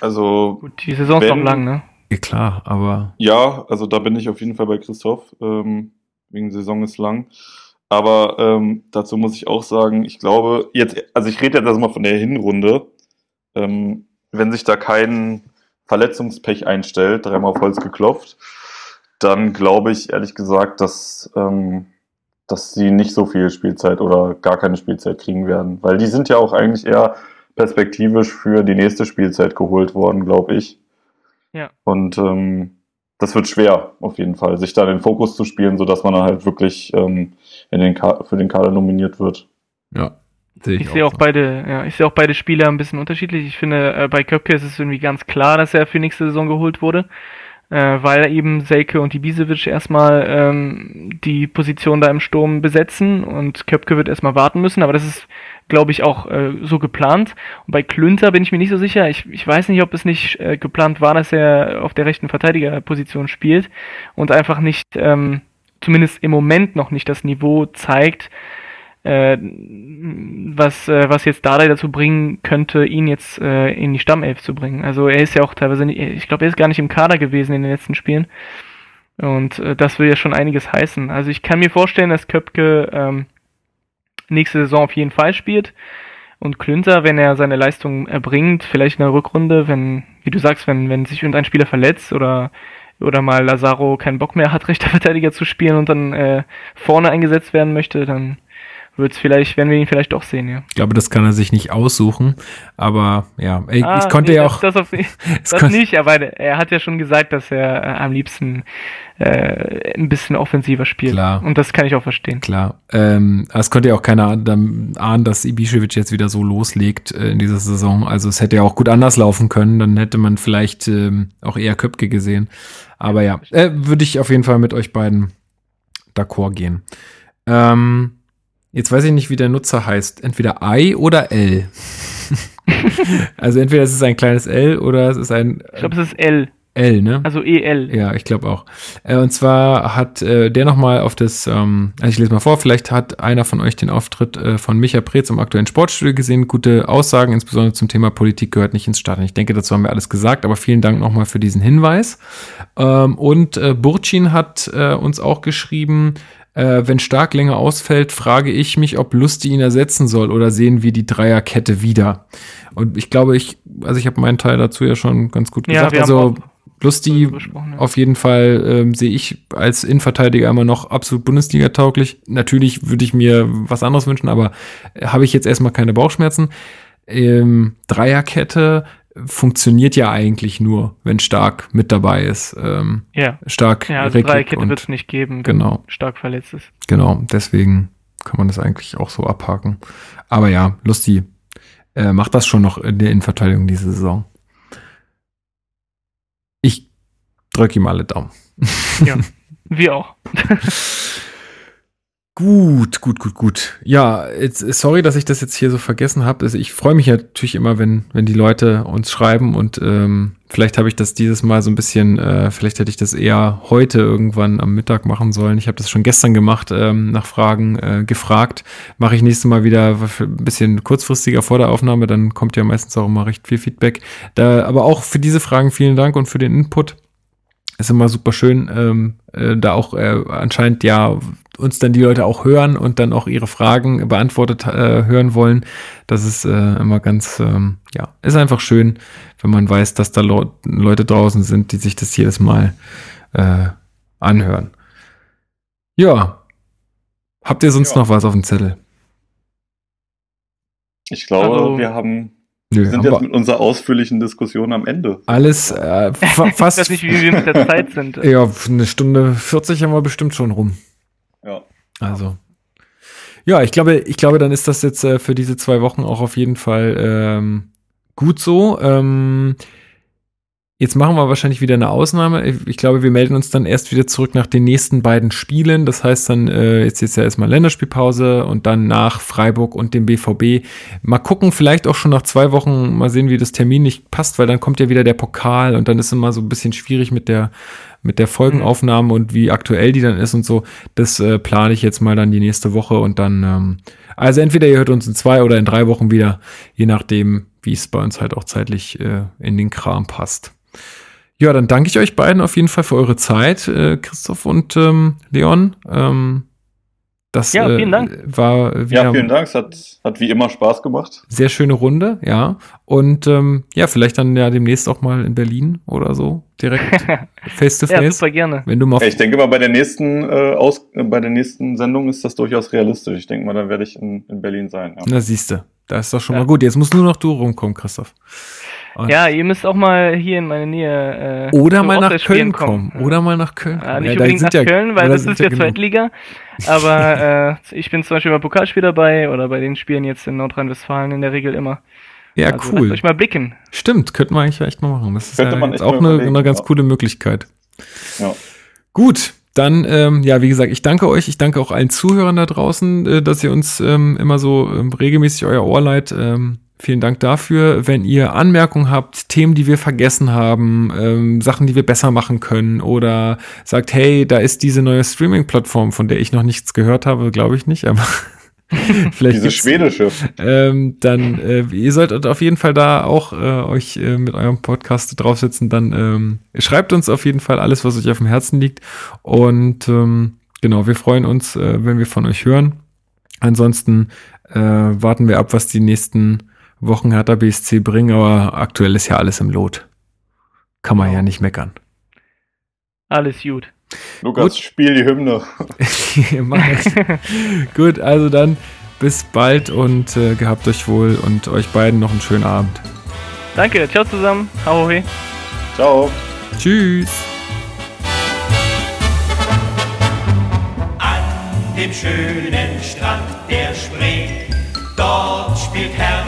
Also. Gut, die Saison ist noch lang, ne? Ja, klar, aber. Ja, also da bin ich auf jeden Fall bei Christoph. Ähm, wegen Saison ist lang. Aber ähm, dazu muss ich auch sagen, ich glaube, jetzt, also ich rede jetzt erstmal von der Hinrunde. Ähm, wenn sich da kein Verletzungspech einstellt, dreimal auf Holz geklopft, dann glaube ich ehrlich gesagt, dass, ähm, dass sie nicht so viel Spielzeit oder gar keine Spielzeit kriegen werden. Weil die sind ja auch eigentlich eher perspektivisch für die nächste Spielzeit geholt worden, glaube ich. Ja. Und ähm, das wird schwer, auf jeden Fall, sich da den Fokus zu spielen, sodass man dann halt wirklich ähm, in den für den Kader nominiert wird. Ja. Sehe ich, ich sehe auch, auch beide, ja, ich sehe auch beide Spieler ein bisschen unterschiedlich. Ich finde, äh, bei Köpke ist es irgendwie ganz klar, dass er für nächste Saison geholt wurde äh, weil eben Selke und Ibisevic erstmal ähm, die Position da im Sturm besetzen und Köpke wird erstmal warten müssen, aber das ist, glaube ich, auch äh, so geplant. Und bei Klünter bin ich mir nicht so sicher. Ich, ich weiß nicht, ob es nicht äh, geplant war, dass er auf der rechten Verteidigerposition spielt und einfach nicht, ähm, zumindest im Moment noch nicht das Niveau zeigt, was, äh, was jetzt Dardai dazu bringen könnte, ihn jetzt äh, in die Stammelf zu bringen. Also er ist ja auch teilweise nicht, ich glaube, er ist gar nicht im Kader gewesen in den letzten Spielen. Und äh, das will ja schon einiges heißen. Also ich kann mir vorstellen, dass Köpke ähm, nächste Saison auf jeden Fall spielt. Und Klünter, wenn er seine Leistung erbringt, vielleicht in der Rückrunde, wenn, wie du sagst, wenn, wenn sich irgendein Spieler verletzt oder oder mal Lazaro keinen Bock mehr hat, [laughs] rechter Verteidiger zu spielen und dann äh, vorne eingesetzt werden möchte, dann wird's vielleicht, werden wir ihn vielleicht doch sehen, ja. Ich glaube, das kann er sich nicht aussuchen, aber ja, ich, ah, ich konnte nee, ja auch. Das, [laughs] das, auf, das nicht, aber er hat ja schon gesagt, dass er äh, am liebsten äh, ein bisschen offensiver spielt. Klar. Und das kann ich auch verstehen. Klar. Ähm, es konnte ja auch keiner ahnen, dass Ibišević jetzt wieder so loslegt äh, in dieser Saison. Also es hätte ja auch gut anders laufen können, dann hätte man vielleicht ähm, auch eher Köpke gesehen. Aber ja, äh, würde ich auf jeden Fall mit euch beiden d'accord gehen. Ähm, Jetzt weiß ich nicht, wie der Nutzer heißt. Entweder I oder L. [laughs] also entweder es ist ein kleines L oder es ist ein. Ich glaube, es ist L. L, ne? Also EL. Ja, ich glaube auch. Äh, und zwar hat äh, der nochmal auf das, ähm, also ich lese mal vor, vielleicht hat einer von euch den Auftritt äh, von Micha Preetz im aktuellen Sportstudio gesehen. Gute Aussagen, insbesondere zum Thema Politik gehört nicht ins Stadion. Ich denke, dazu haben wir alles gesagt, aber vielen Dank nochmal für diesen Hinweis. Ähm, und äh, Burcin hat äh, uns auch geschrieben, äh, wenn Stark länger ausfällt, frage ich mich, ob Lusti ihn ersetzen soll oder sehen wir die Dreierkette wieder. Und ich glaube, ich, also ich habe meinen Teil dazu ja schon ganz gut Ja, gesagt. haben also Lusti ja. auf jeden Fall ähm, sehe ich als Innenverteidiger immer noch absolut Bundesliga tauglich. Natürlich würde ich mir was anderes wünschen, aber habe ich jetzt erstmal keine Bauchschmerzen. Ähm, Dreierkette funktioniert ja eigentlich nur, wenn Stark mit dabei ist. Ähm, Ja. Stark, Ja, also Dreierkette und- wird es nicht geben, Genau. stark verletzt ist. Genau, deswegen kann man das eigentlich auch so abhaken. Aber ja, Lusti äh, macht das schon noch in der Innenverteidigung diese Saison. Ich drücke ihm alle Daumen. Ja. Wir auch. [laughs] Gut, gut, gut, gut. Ja, jetzt, sorry, dass ich das jetzt hier so vergessen habe. Also ich freue mich natürlich immer, wenn, wenn die Leute uns schreiben und ähm, vielleicht habe ich das dieses Mal so ein bisschen, äh, vielleicht hätte ich das eher heute irgendwann am Mittag machen sollen. Ich habe das schon gestern gemacht, ähm, nach Fragen äh, gefragt. Mache ich nächstes Mal wieder ein bisschen kurzfristiger vor der Aufnahme, dann kommt ja meistens auch immer recht viel Feedback. Da, aber auch für diese Fragen vielen Dank und für den Input ist immer super schön, ähm, äh, da auch äh, anscheinend ja uns dann die Leute auch hören und dann auch ihre Fragen beantwortet äh, hören wollen. Das ist äh, immer ganz, ähm, ja, ist einfach schön, wenn man weiß, dass da Leu- Leute draußen sind, die sich das jedes Mal äh, anhören. Ja. Habt ihr sonst Ja. noch was auf dem Zettel? Ich glaube, Also- wir haben, Nö, wir sind jetzt mit unserer ausführlichen Diskussion am Ende. alles äh, [laughs] fa Ich fast. weiß nicht, wie wir mit der Zeit sind. ja, eine Stunde 40 haben wir bestimmt schon rum. Ja. Also. Ja, ich glaube, ich glaube, dann ist das jetzt äh, für diese zwei Wochen auch auf jeden Fall ähm, gut so. Ähm, jetzt machen wir wahrscheinlich wieder eine Ausnahme. Ich glaube, wir melden uns dann erst wieder zurück nach den nächsten beiden Spielen. Das heißt dann, äh, jetzt ist ja erstmal Länderspielpause und dann nach Freiburg und dem BVB. Mal gucken, vielleicht auch schon nach zwei Wochen, mal sehen, wie das Termin nicht passt, weil dann kommt ja wieder der Pokal und dann ist immer so ein bisschen schwierig mit der mit der Folgenaufnahme und wie aktuell die dann ist und so, das äh, plane ich jetzt mal dann die nächste Woche und dann, ähm, also entweder ihr hört uns in zwei oder in drei Wochen wieder, je nachdem, wie es bei uns halt auch zeitlich äh, in den Kram passt. Ja, dann danke ich euch beiden auf jeden Fall für eure Zeit, äh, Christoph und ähm, Leon. Ähm, das Ja, vielen äh, Dank. war wieder Ja, vielen Dank. Es hat, hat wie immer Spaß gemacht. sehr schöne Runde, ja. Und ähm, ja, vielleicht dann ja demnächst auch mal in Berlin oder so, direkt [laughs] face to Ja, face. super gerne. Wenn du mal Ja, ich denke mal, bei der nächsten, äh, Aus äh, bei der nächsten Sendung ist das durchaus realistisch. Ich denke mal, dann werde ich in, in Berlin sein. Ja. Na, siehste, da ist doch schon Ja. mal gut. Jetzt musst nur noch du rumkommen, Christoph. Und- Ja, ihr müsst auch mal hier in meine Nähe. Äh, Oder mal nach Köln kommen. Oder mal nach Köln Ja, kommen. nicht Ja, da unbedingt nach sind ja- Köln, weil das ist ja. Zweitliga. [laughs] Aber äh, ich bin zum Beispiel bei Pokalspiel dabei oder bei den Spielen jetzt in Nordrhein-Westfalen in der Regel immer. Ja, also lasst cool. euch mal blicken. Stimmt, könnten wir eigentlich echt mal machen. Das ist Könnte ja man jetzt auch eine, eine ganz ja. coole Möglichkeit. Ja. Gut, dann, ähm, ja, wie gesagt, ich danke euch. Ich danke auch allen Zuhörern da draußen, äh, dass ihr uns ähm, immer so ähm, regelmäßig euer Ohr leiht. Ähm, vielen Dank dafür. Wenn ihr Anmerkungen habt, Themen, die wir vergessen haben, ähm, Sachen, die wir besser machen können oder sagt, hey, da ist diese neue Streaming-Plattform, von der ich noch nichts gehört habe, glaube ich nicht, aber [laughs] vielleicht Diese schwedische. ähm, dann äh, ihr solltet auf jeden Fall da auch äh, euch äh, mit eurem Podcast draufsetzen. Dann ähm, schreibt uns auf jeden Fall alles, was euch auf dem Herzen liegt. Und ähm, genau, wir freuen uns, äh, wenn wir von euch hören. Ansonsten äh, warten wir ab, was die nächsten Wochen Hertha BSC bringen. Aber aktuell ist ja alles im Lot. Kann man Genau. ja nicht meckern. Alles gut. Lukas, Gut. spiel die Hymne. [laughs] [laughs] Gut, also dann bis bald und äh, gehabt euch wohl und euch beiden noch einen schönen Abend. Danke, ciao zusammen. Hau he. Ciao. Tschüss. An dem schönen Strand der Spree, dort spielt Hertha